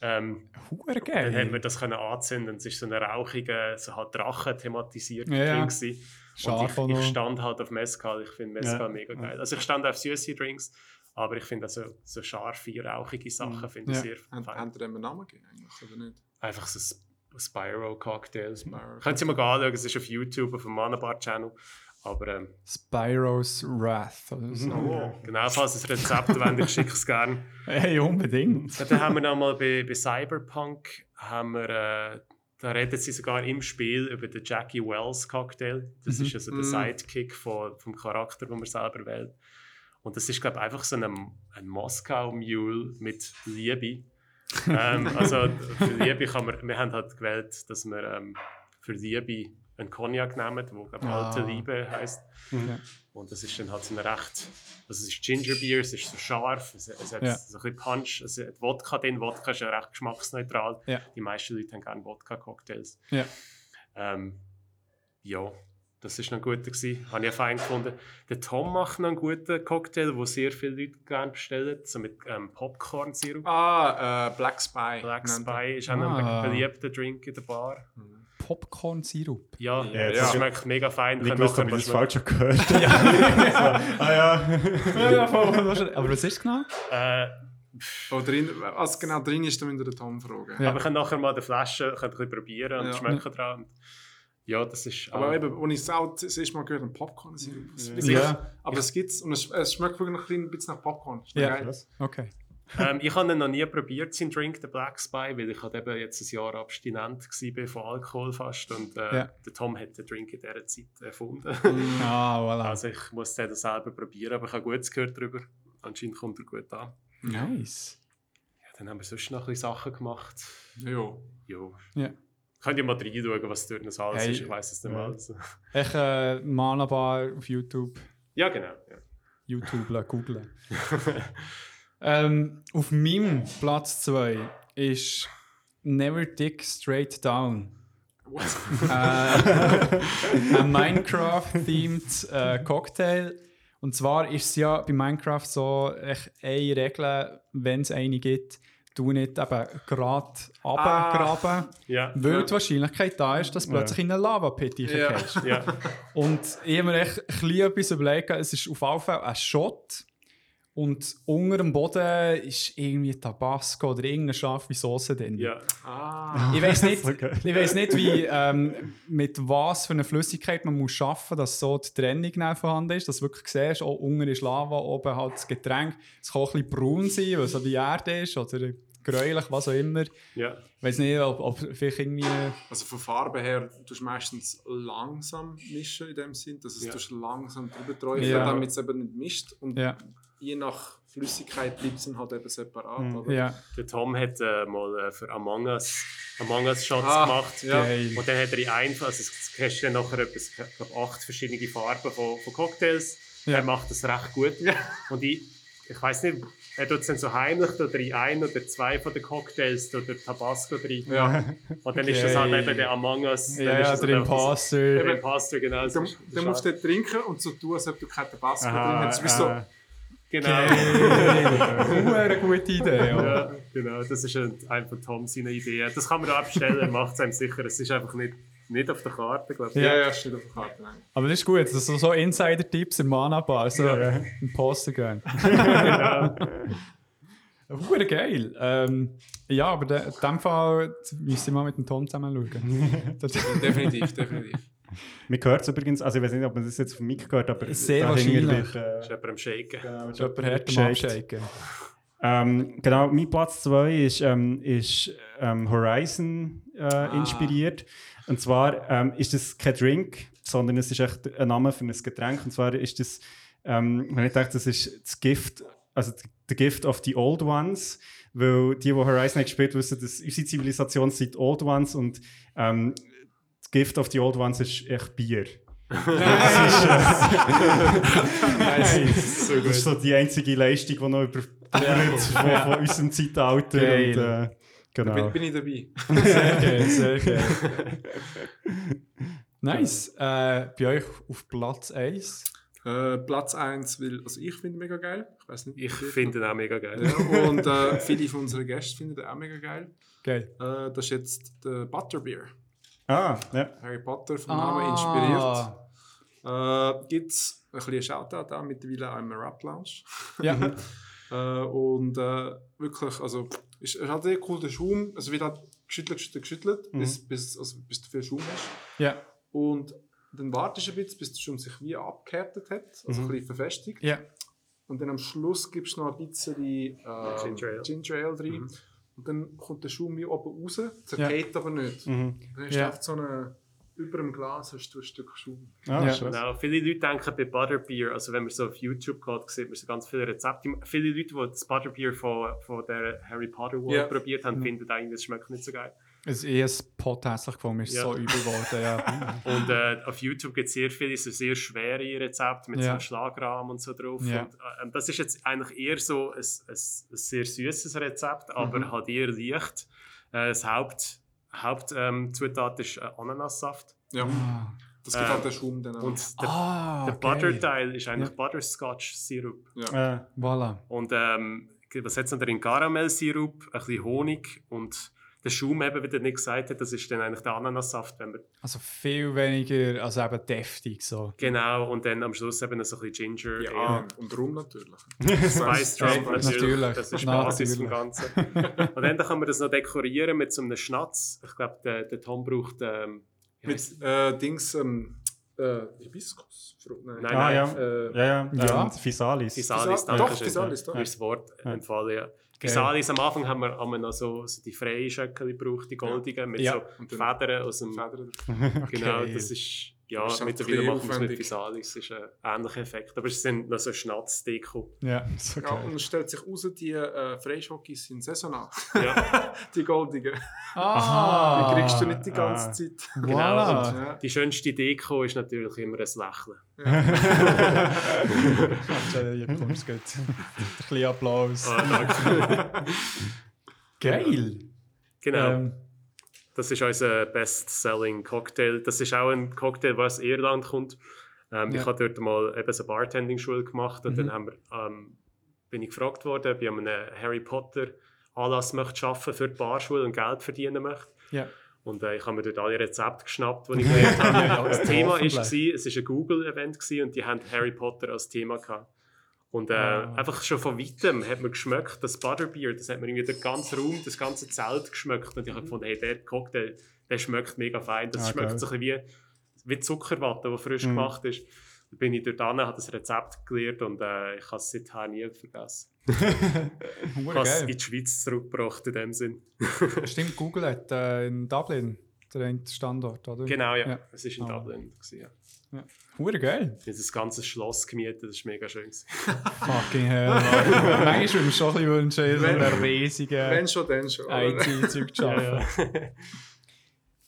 Ähm, Huere dann haben wir das können anzünden. Es ist so eine rauchige, so halt Drache thematisiert Ja. Drink gewesen. Scharf Und ich, ich stand halt auf Mezcal. Ich finde Mezcal Ja. mega geil. Also ich stand auf süße Drinks, aber ich finde also so scharfe, rauchige Sachen finde ich Ja. sehr Haben, fein. haben ihr dem einen Namen gegeben eigentlich, oder nicht? Einfach so Sp- Spyro Cocktails. Spyro. Könnt ihr mal anschauen, es ist auf YouTube, auf dem Manabar Channel. Aber ähm, Spyro's Wrath oder so. Oh. Genau, falls es Rezept wollt, ich schicke es gerne. Hey, unbedingt. Ja, dann haben wir noch mal bei, bei Cyberpunk, haben wir, äh, da reden sie sogar im Spiel über den Jackie Wells Cocktail. Das Mhm. ist also der Mhm. Sidekick von, vom Charakter, den man selber wählt. Und das ist, glaube ich, einfach so ein, ein Moskau-Mule mit Liebe. ähm, also für Liebe kann man, wir haben halt gewählt, dass wir ähm, für Liebe einen Cognac nehmen, der glaub, Ah. alte Liebe heißt. Ja. Und das ist dann halt so ein recht, also es ist Ginger Beer, es ist so scharf, es, es hat Ja. so ein bisschen Punch, es hat Wodka drin, Wodka ist ja recht geschmacksneutral. Ja. Die meisten Leute haben gerne Wodka-Cocktails. Ja. Ähm, ja, das ist noch ein guter gewesen, habe ich auch fein gefunden. Der Tom macht noch einen guten Cocktail, den sehr viele Leute gerne bestellen, so mit ähm, Popcorn-Sirup. Ah, äh, Black Spy. Black. Spy ist auch noch Ah. ein beliebter Drink in der Bar. Popcorn-Sirup. Ja, Ja, das schmeckt mega fein. Ich Können wusste, ich das falsch schon gehört habe. ah ja. Ja, ja. Aber was ist es genau? Äh, Oh, drin, was genau drin ist, da müsst ihr den Tom fragen. Ja. Aber ich kann nachher mal die Flasche könnt ein bisschen probieren und Ja. schmecken dran. Ja, das ist. Aber auch- eben, als ich es auch das erste Mal gehört habe, Popcorn ist Ja. Aber es gibt es und es, es schmeckt wirklich noch ein bisschen nach Popcorn. Ist Ja. geil. Okay. ähm, ich habe ihn noch nie probiert, seinen Drink, den Black Spy, weil ich halt eben jetzt ein Jahr abstinent war von Alkohol fast. Und äh, Ja. der Tom hat den Drink in dieser Zeit erfunden. Ah, voilà. also ich muss den selber probieren, aber ich habe Gutes gehört darüber. Anscheinend kommt er gut an. Nice. Ja, dann haben wir sonst noch ein bisschen Sachen gemacht. Ja. Jo. Ja. Könnt ihr mal reinschauen, was dort noch alles Hey. ist? Ich weiß es nicht mal. Also. Ich äh, Mana-Bar auf YouTube. Ja, genau. Ja. YouTube googlen. Ähm, auf meinem Platz 2 ist Never Dick Straight Down. äh, ein Minecraft-themed äh, Cocktail. Und zwar ist es ja bei Minecraft so, eine Regel, wenn es eine gibt, du nicht eben gerade runtergraben, Ja. weil die Wahrscheinlichkeit da ist, dass du plötzlich in einen Lava-Pit reingehst. ja. Und ich habe mir echt ein bisschen etwas überlegt, es ist auf jeden Fall ein Shot und unter dem Boden ist irgendwie Tabasco oder irgendeine scharfe Soße drin. ja. Ah. Ich weiß nicht, geil. ich weiss nicht wie, ähm, mit was für einer Flüssigkeit man muss schaffen muss, dass so die Trennung vorhanden ist, dass du wirklich siehst, oh, unten ist Lava, oben halt das Getränk. Es kann auch ein bisschen braun sein, weil es so die Erde ist oder gräulich, was auch immer. ja. Ich weiß nicht, ob, ob vielleicht irgendwie... Also von Farbe her, du meistens langsam mischen in dem Sinn, dass es Ja. langsam drüber träufeln, Ja. damit es eben nicht mischt. Und Ja, je nach Flüssigkeit bleibt es dann halt eben separat. Mhm. Oder? ja, Der Tom hat äh, mal äh, für Among Us, Among Us Shots Ah, gemacht. ja. Und dann hat er in einem, also es hast du dann nachher etwas, ich glaube, acht verschiedene Farben von, von Cocktails. Ja. Er macht das recht gut. Und ich, ich weiß nicht, er tut es dann so heimlich oder in ein oder zwei von den Cocktails oder Tabasco drin. Ja. Und dann ist das halt Okay. eben der Among Us. dann Ja, ist ja, das der halt einfach so- Der. Imposter, genau. Du, das ist- du musst dort trinken und so tun, als ob du keinen Tabasco Aha, drin äh, Genau. Eine gute Idee. Ja. Ja, genau, das ist ein- eine von Tom seine Ideen. Das kann man da abstellen, er macht es einem sicher. Es ist einfach nicht, nicht auf der Karte, glaube ich. Ja, ja, steht auf der Karte. Nein. Aber das ist gut, dass so, so Insider-Tipps im Mana-Bar, so Ja. im Poster gehen. Hure geil. Ähm, ja, aber in dem Fall müsste ich mal mit dem Tom zusammen schauen. Das- Definitiv, definitiv. Man hört es übrigens, also ich weiß nicht, ob man das jetzt von Mick gehört, aber Sehr wahrscheinlich. Ist äh, jemand am Shaken. genau, ist jemand hart am. Abshaken. Ähm, genau, mein Platz 2 ist, ähm, ist ähm, Horizon äh, inspiriert. Und zwar ähm, ist das kein Drink, sondern es ist echt ein Name für ein Getränk. Und zwar ist das, ähm, wenn ich denke, das ist das Gift, also the Gift of the Old Ones, weil die, die Horizon haben gespielt wissen, dass unsere Zivilisation sind Old Ones und ähm, das Gift of the Old Ones ist echt Bier. das, ist, äh, das ist so die einzige Leistung, die noch über von, von unserem Zeitalter. Geil. Und, äh, genau. Bin, bin ich dabei. Sehr geil, sehr geil. Nice. Äh, bei euch auf Platz 1. Äh, Platz 1, weil, also ich finde mega geil. Ich weiß nicht. Ich finde ihn auch mega geil. Ja, und äh, viele von unseren Gästen finden den auch mega geil. Geil. Äh, das ist jetzt der Butterbeer. Ah, ja. Harry Potter vom Ah. Namen inspiriert. Äh, Gibt es ein bisschen Shoutout auch mittlerweile auch im Rap Lounge. Ja. Äh, und äh, wirklich, also ist, es hat sehr cool den Schaum. Also wird halt geschüttelt, geschüttelt, geschüttelt, bis, bis, also, bis du viel Schaum hast. ja. Und dann wartest du ein bisschen, bis der Schaum sich wie abgehärtet hat, also ein bisschen verfestigt. Ja. Und dann am Schluss gibst du noch ein bisschen äh, Ginger Ale. Ginger Ale rein. Und dann kommt der Schaum wie oben raus, zergeht aber nicht. Mhm. Dann hast Ja. du einfach so eine, über dem Glas hast du ein Stück Schaum. Ah, Ja. schön. Genau. Viele Leute denken bei Butterbeer, also wenn man so auf YouTube geht, sieht man so ganz viele Rezepte. Viele Leute, die das Butterbeer von, von der Harry Potter World Ja. probiert haben, finden eigentlich, es schmeckt nicht so geil. Es ist eh hässlich gefunden, mir ist Ja. so übel geworden. Ja. Und äh, auf YouTube gibt es sehr viele so sehr schwere Rezepte mit so Ja. einem Schlagrahmen und so drauf. Ja. Und, äh, das ist jetzt eigentlich eher so ein, ein, ein sehr süßes Rezept, aber halt eher leicht. Äh, das Haupt, Hauptzutat ähm, ist äh, Ananassaft. Ja. Ah. Das gibt Äh, halt den Schaum dann auch. Und der, Ah, der. Butter-Teil ist eigentlich Ja. Butterscotch-Sirup. Äh, Voilà. Und ähm, was hat es noch drin? Karamellsirup, ein bisschen Honig und der Schaum, eben, wie der nicht gesagt hat, das ist dann eigentlich der Ananassaft, wenn man Also viel weniger, also eben deftig so. genau und dann am Schluss eben noch so ein bisschen Ginger, ja, Ale. und, Rum natürlich. Spice Hey, natürlich. natürlich. Das ist die Natürlich. Basis vom Ganzen. und dann kann man das noch dekorieren mit so einem Schnatz. Ich glaube, der, der Tom braucht ähm, Mit äh, Dings, ähm, äh, Hibiskus. Nein, Nein, ah, nein. ja. Äh, ja, ja. Ja. Ähm, Physalis. Physalis, Physa- danke doch, schön. Physalis, doch. Mir ist das Wort Ja. entfallen, ja. Physalis, am Anfang haben wir, haben wir noch so, so die freien Schöckeli gebraucht, die goldigen, mit Ja. so Federn aus dem... Federn. Genau, Okay. das ist... Ja, halt mittlerweile machen wir es mit das ist ein ähnlicher Effekt. Aber es sind noch so Schnatzdeko. Ja, so Ja, und es stellt sich raus, die äh, Freischokis sind saisonal. Ja, die goldigen. Ah, Die kriegst du nicht die ganze ah. Zeit. genau. Voilà. Und Ja. die schönste Deko ist natürlich immer ein Lächeln. Hier kommst du gut. Ein bisschen Applaus. Ah, danke. Geil. genau. Ähm, Das ist unser Best-Selling Cocktail. Das ist auch ein Cocktail, der aus Irland kommt. Ähm, Ja. Ich habe dort mal eben so eine Bartending-Schule gemacht und Mhm. dann haben wir, ähm, bin ich gefragt worden, ob ich an einem Harry Potter Anlass möchte arbeiten für die Barschule und Geld verdienen möchte. ja. Und äh, ich habe mir dort alle Rezepte geschnappt, die ich gelernt habe. Das Thema war, es war ein Google-Event und die haben Harry Potter als Thema gehabt. Und äh, Ah. einfach schon von weitem hat man geschmeckt, das Butterbeer, das hat man irgendwie den ganzen Raum, das ganze Zelt geschmeckt. Und ich habe gefunden, hey, der Cocktail, der schmeckt mega fein. Das Ah, schmeckt geil. so ein bisschen wie, wie Zuckerwatte, die frisch Mhm. gemacht ist. Dann bin ich dort hin, habe das Rezept gelernt und äh, ich habe es seither nie vergessen. Es in die Schweiz zurückgebracht in dem Sinn. Stimmt, Google hat äh, in Dublin den Standort, oder? Genau, ja. Ja. Es war in Ah. Dublin. Gewesen, ja. Hure geil. Ich habe das ganze Schloss gemietet, das war mega schön. Fucking hell. Mann. Manchmal würde ich mir schon ein bisschen wünschen, so einer riesigen Wenn schon, dann schon. IT-Zeug zu arbeiten.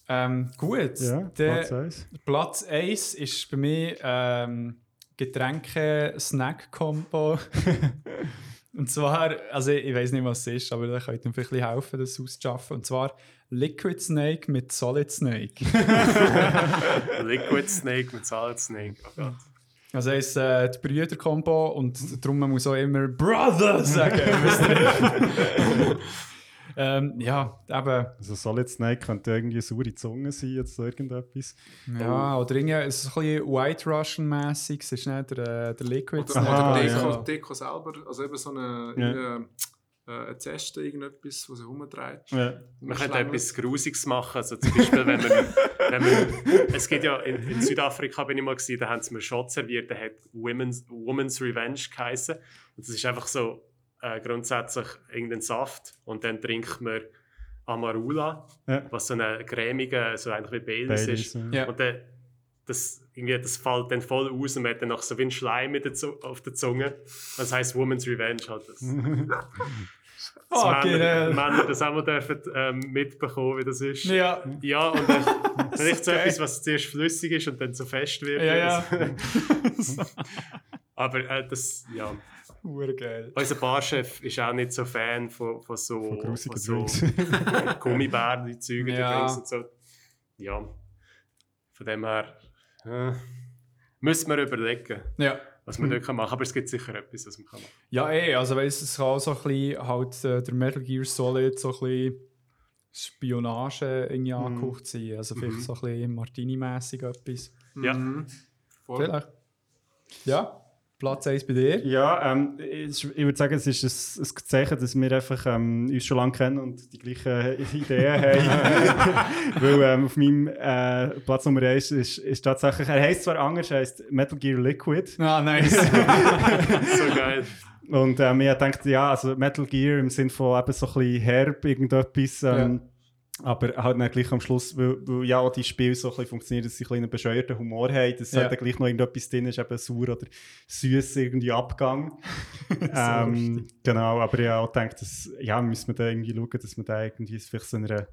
Ähm, gut, Ja, der Platz eins. Platz 1 ist bei mir ähm, Getränke-Snack-Kombo. Und zwar, also ich weiß nicht, was es ist, aber da könnt ihr mir vielleicht ein bisschen helfen, das auszuschaffen. Und zwar Liquid Snake mit Solid Snake. Liquid Snake mit Salad Snake. Oh Gott. Also heisst äh, die Brüder-Kombo und darum man muss auch immer Brother sagen. ähm, ja, eben. Also Solid Snake könnte irgendwie eine saure Zunge sein, jetzt so irgendetwas. Ja, oder irgendwie es ist ein bisschen White Russian-mässig. Es ist nicht der, äh, der Liquid. Oder, Aha, oder Deko, ja. Deko selber, also eben so eine, Ja. eine, äh, eine Zeste, irgendetwas, was sich herumdreht. Ja. Man könnte etwas Grusiges machen. Also zum Beispiel, wenn man, wenn man es gibt ja in, in Südafrika bin ich mal gewesen, da haben sie mir Shot serviert, der hat Women's, Woman's Revenge geheißen. Und das ist einfach so äh, grundsätzlich irgendein Saft und dann trinkt man Amarula, Ja. was so eine cremige, so eigentlich wie Baileys Baileys, ist. ja. Und dann, das, irgendwie, das fällt dann voll aus und man hat dann noch so wie ein Schleim mit der auf der Zunge. Das heisst Woman's Revenge halt. Das, Fuck, Männer, yeah. Männer das auch mal dürfen, ähm, mitbekommen, wie das ist. Ja, Ja, und dann, dann ist so etwas, was zuerst flüssig ist und dann so fest wird. ja, ja. Aber äh, das, ja. Urgeil. Unser Barchef ist auch nicht so Fan von, von so, Von grusigen so. Gummibären, die Züge, Ja. Und so. Ja, von dem her äh, müssen wir überlegen, Ja. Was wir dort machen können. Aber es gibt sicher etwas, was man kann machen Ja, eh, also weißt, es kann auch so ein bisschen halt äh, der Metal Gear Solid so ein bisschen Spionage irgendwie angehaucht sein. Also vielleicht so ein bisschen Martini-mässig etwas. Ja. Mhm. Vielleicht. Ja, Platz 1 bei dir. Ja, ähm, ich, ich würde sagen, es ist ein, ein Zeichen, dass wir einfach ähm, uns schon lange kennen und die gleichen Ideen haben. Weil ähm, auf meinem äh, Platz Nummer 1 ist, ist tatsächlich, er heisst zwar anders, er heisst Metal Gear Liquid. Ah, nice. So geil. Und ähm, ich dachte, ja, also Metal Gear im Sinne von eben so ein bisschen herb, irgendetwas. Ähm, Aber halt dann gleich am Schluss, weil, weil ja auch die Spiele so ein bisschen funktionieren, dass sie ein einen bescheuerten Humor haben, dass Ja. halt dann gleich noch irgendetwas drin ist, eben sauer oder süß irgendwie Abgang. ähm, genau, aber ich habe auch gedacht, dass, ja, müssen wir da irgendwie schauen, dass man da irgendwie vielleicht so in einer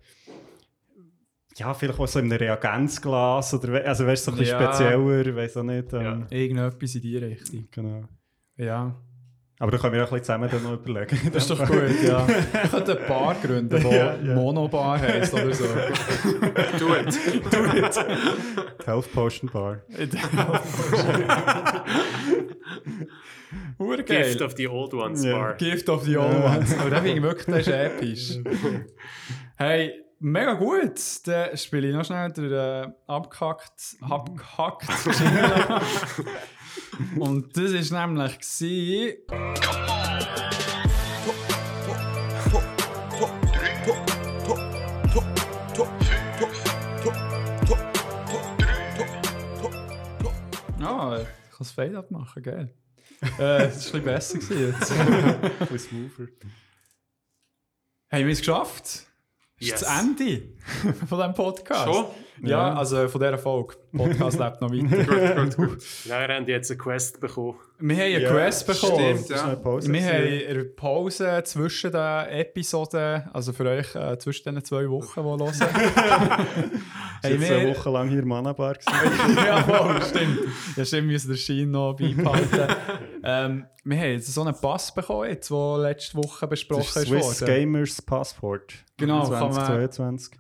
ja, vielleicht auch so in einem Reagenzglas oder also weißt du, so ein bisschen Ja. spezieller, weiß auch nicht. Ähm, Irgendetwas in die Richtung. Genau. Ja. Aber da können wir auch ein bisschen zusammen dann noch überlegen. Das ist doch gut, ja. Ich könnte eine Bar gründen, die Ja, ja. Monobar heisst oder so. Do it. Die Health Potion Bar. Urgeil. Gift of the Old Ones Ja. Bar. Gift of the Old Ones. Aber der finde ich wirklich, der ist episch. Hey, mega gut. Dann spiele ich noch schnell den äh, abgehackt, abgehackt. Und das war nämlich gewesen, Ah, ich kann das Fade-Up machen, geil. äh, das war ein bisschen besser jetzt. Ein smoother. Haben wir es geschafft? Ist Yes. das Ende von diesem Podcast? Schon? Ja, also von dieser Folge. Der Podcast lebt noch weiter. Gut, gut, gut. Ja, wir haben jetzt eine Quest bekommen. Wir haben eine Ja, Quest bekommen. stimmt, ja. eine Pause. Wir haben eine Pause zwischen den Episoden, also für euch äh, zwischen den zwei Wochen, die hören. Ich hey, war zwei wir, Wochen lang hier in Manabar. ja, voll, stimmt. Ja, stimmt, wir müssen den Schein noch beibehalten. ähm, wir haben jetzt so einen Pass bekommen, jetzt, der letzte Woche besprochen Das ist ist Swiss worden. Gamers Passport. Genau, kann man- 2022.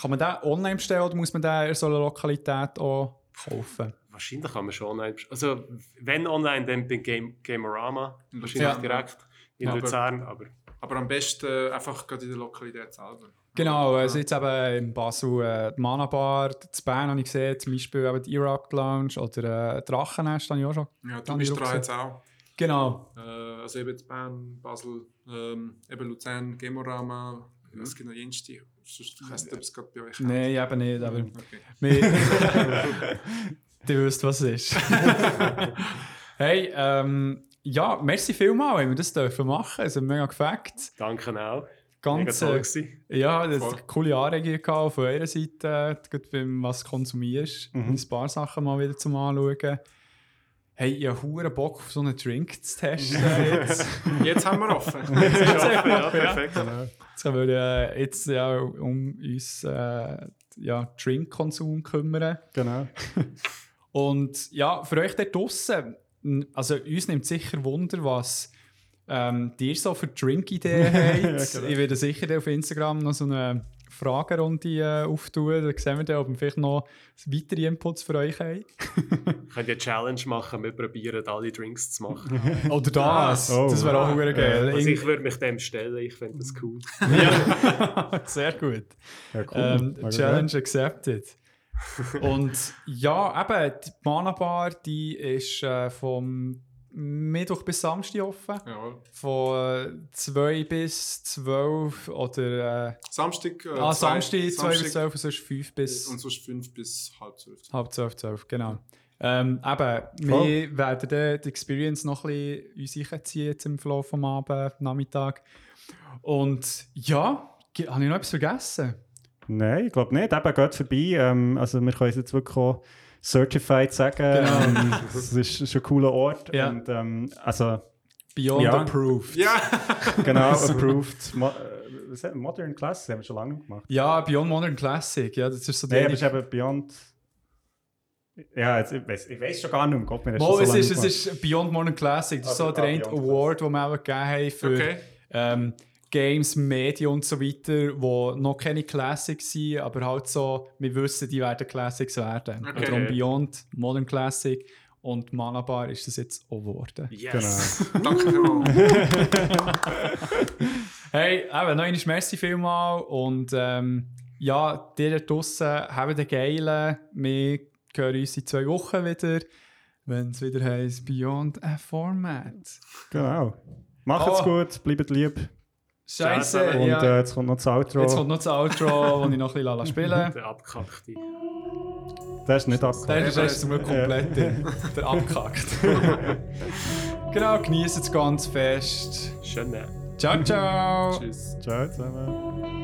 Kann man den online bestellen oder muss man den in so einer Lokalität auch kaufen? Wahrscheinlich kann man schon online bestellen. Also, wenn online, dann bei Game, Gamerama. Wahrscheinlich Ja. direkt in Aber- Luzern. Aber Aber am besten äh, einfach gerade in der Lokalität selber. Genau, also jetzt eben in Basel äh, die Mana Bar, in Bern habe ich gesehen, zum Beispiel eben die Erupt Lounge oder äh, Drachennest habe ich auch schon. Ja, du bist dran auch jetzt auch. Genau. Äh, also eben in Bern, Basel, ähm, eben Luzern, Gemorama, es gibt noch jenste. Sonst ich weiss nicht, ob es gerade bei euch Nein, eben nicht, aber Okay. wir... du wisst, was es ist. hey, ähm, ja, merci vielmals, haben wir das dürfen machen. Es hat mega gefällt. danke auch. Mega Ganz, toll äh, ja, das Voll. eine coole Anregung gehabt von eurer Seite, äh, beim was du konsumierst. Mhm. Ein paar Sachen mal wieder zum Anschauen. Hey, ich habe verdammt Bock auf so einen Drink zu testen jetzt. Jetzt haben wir offen. Ja, ja. perfekt. Jetzt können wir äh, jetzt ja, um uns äh, ja, Drinkkonsum kümmern. Genau. Und ja, für euch dort draussen, n- also uns nimmt sicher Wunder, was ähm, dir so für Drink-Ideen habt. genau. Ich werde sicher auf Instagram noch so eine Fragerunde äh, auftun. Da sehen wir dann, ob wir vielleicht noch weitere Inputs für euch haben. Könnt ihr eine Challenge machen, wir probieren alle Drinks zu machen. Oder das. Oh. das wäre auch Ja. ja. geil. Also ich würde mich dem stellen, ich finde das cool. ja. Sehr gut. Ja, cool. Ähm, Challenge accepted. Und ja, eben, die Mana Bar, die ist äh, vom Mittwoch bis Samstag offen. Jawohl. Von äh, 2 bis 12 oder äh, Samstag, äh, ah, zwei- Samstag 2 bis 12 und sonst 5 bis Und sonst 5 bis halb 12. halb 12, 12, genau. Ähm, eben, wir werden dann die Experience noch ein bisschen uns reinziehen jetzt im Flow vom Abend, Nachmittag. Und ja, habe ich noch etwas vergessen? Nein, ich glaube nicht. Eben, geht vorbei. Ähm, also wir können es jetzt wirklich auch certified sagen. Genau. Ähm, es ist, ist ein cooler Ort. Ja. Und, ähm, also, Beyond Ja. approved. Ja! genau, approved. Mo äh, Modern Class, das haben wir schon lange gemacht. Ja, Beyond Modern Classic, ja, das ist so der- aber es ist eben Beyond... Ja, jetzt, ich, weiß, ich weiß schon gar nicht mehr. Gott, wir haben Mo, schon es, so lange ist, es ist Beyond Modern Classic. Das ist Ah, so der ah, Award, den wir auch gegeben haben für Okay. ähm, Games, Medien und so weiter, die noch keine Classics sind, aber halt so, wir wissen, die werden Classics werden. Okay. Und darum Beyond Modern Classic und Malabar ist das jetzt auch geworden. Yes! Danke vielmals. Hey, eben, noch einmal merci vielmal und ähm, ja, dir da draussen haben den Geilen. Wir hören uns in zwei Wochen wieder, wenn es wieder heisst Beyond a Format. Genau. Macht's Oh. gut, bleibt lieb. Scheiße. Ja, eh, und äh, jetzt kommt noch das Outro. Jetzt kommt noch das Outro, das ich noch ein bisschen spielen Der abgekackte. Der ist nicht abgekackt. Der, ist zum Glück komplett eh, Der Abkackt. genau, genießt es ganz fest. Schöne. Ciao, ciao. Tschüss. Ciao zusammen.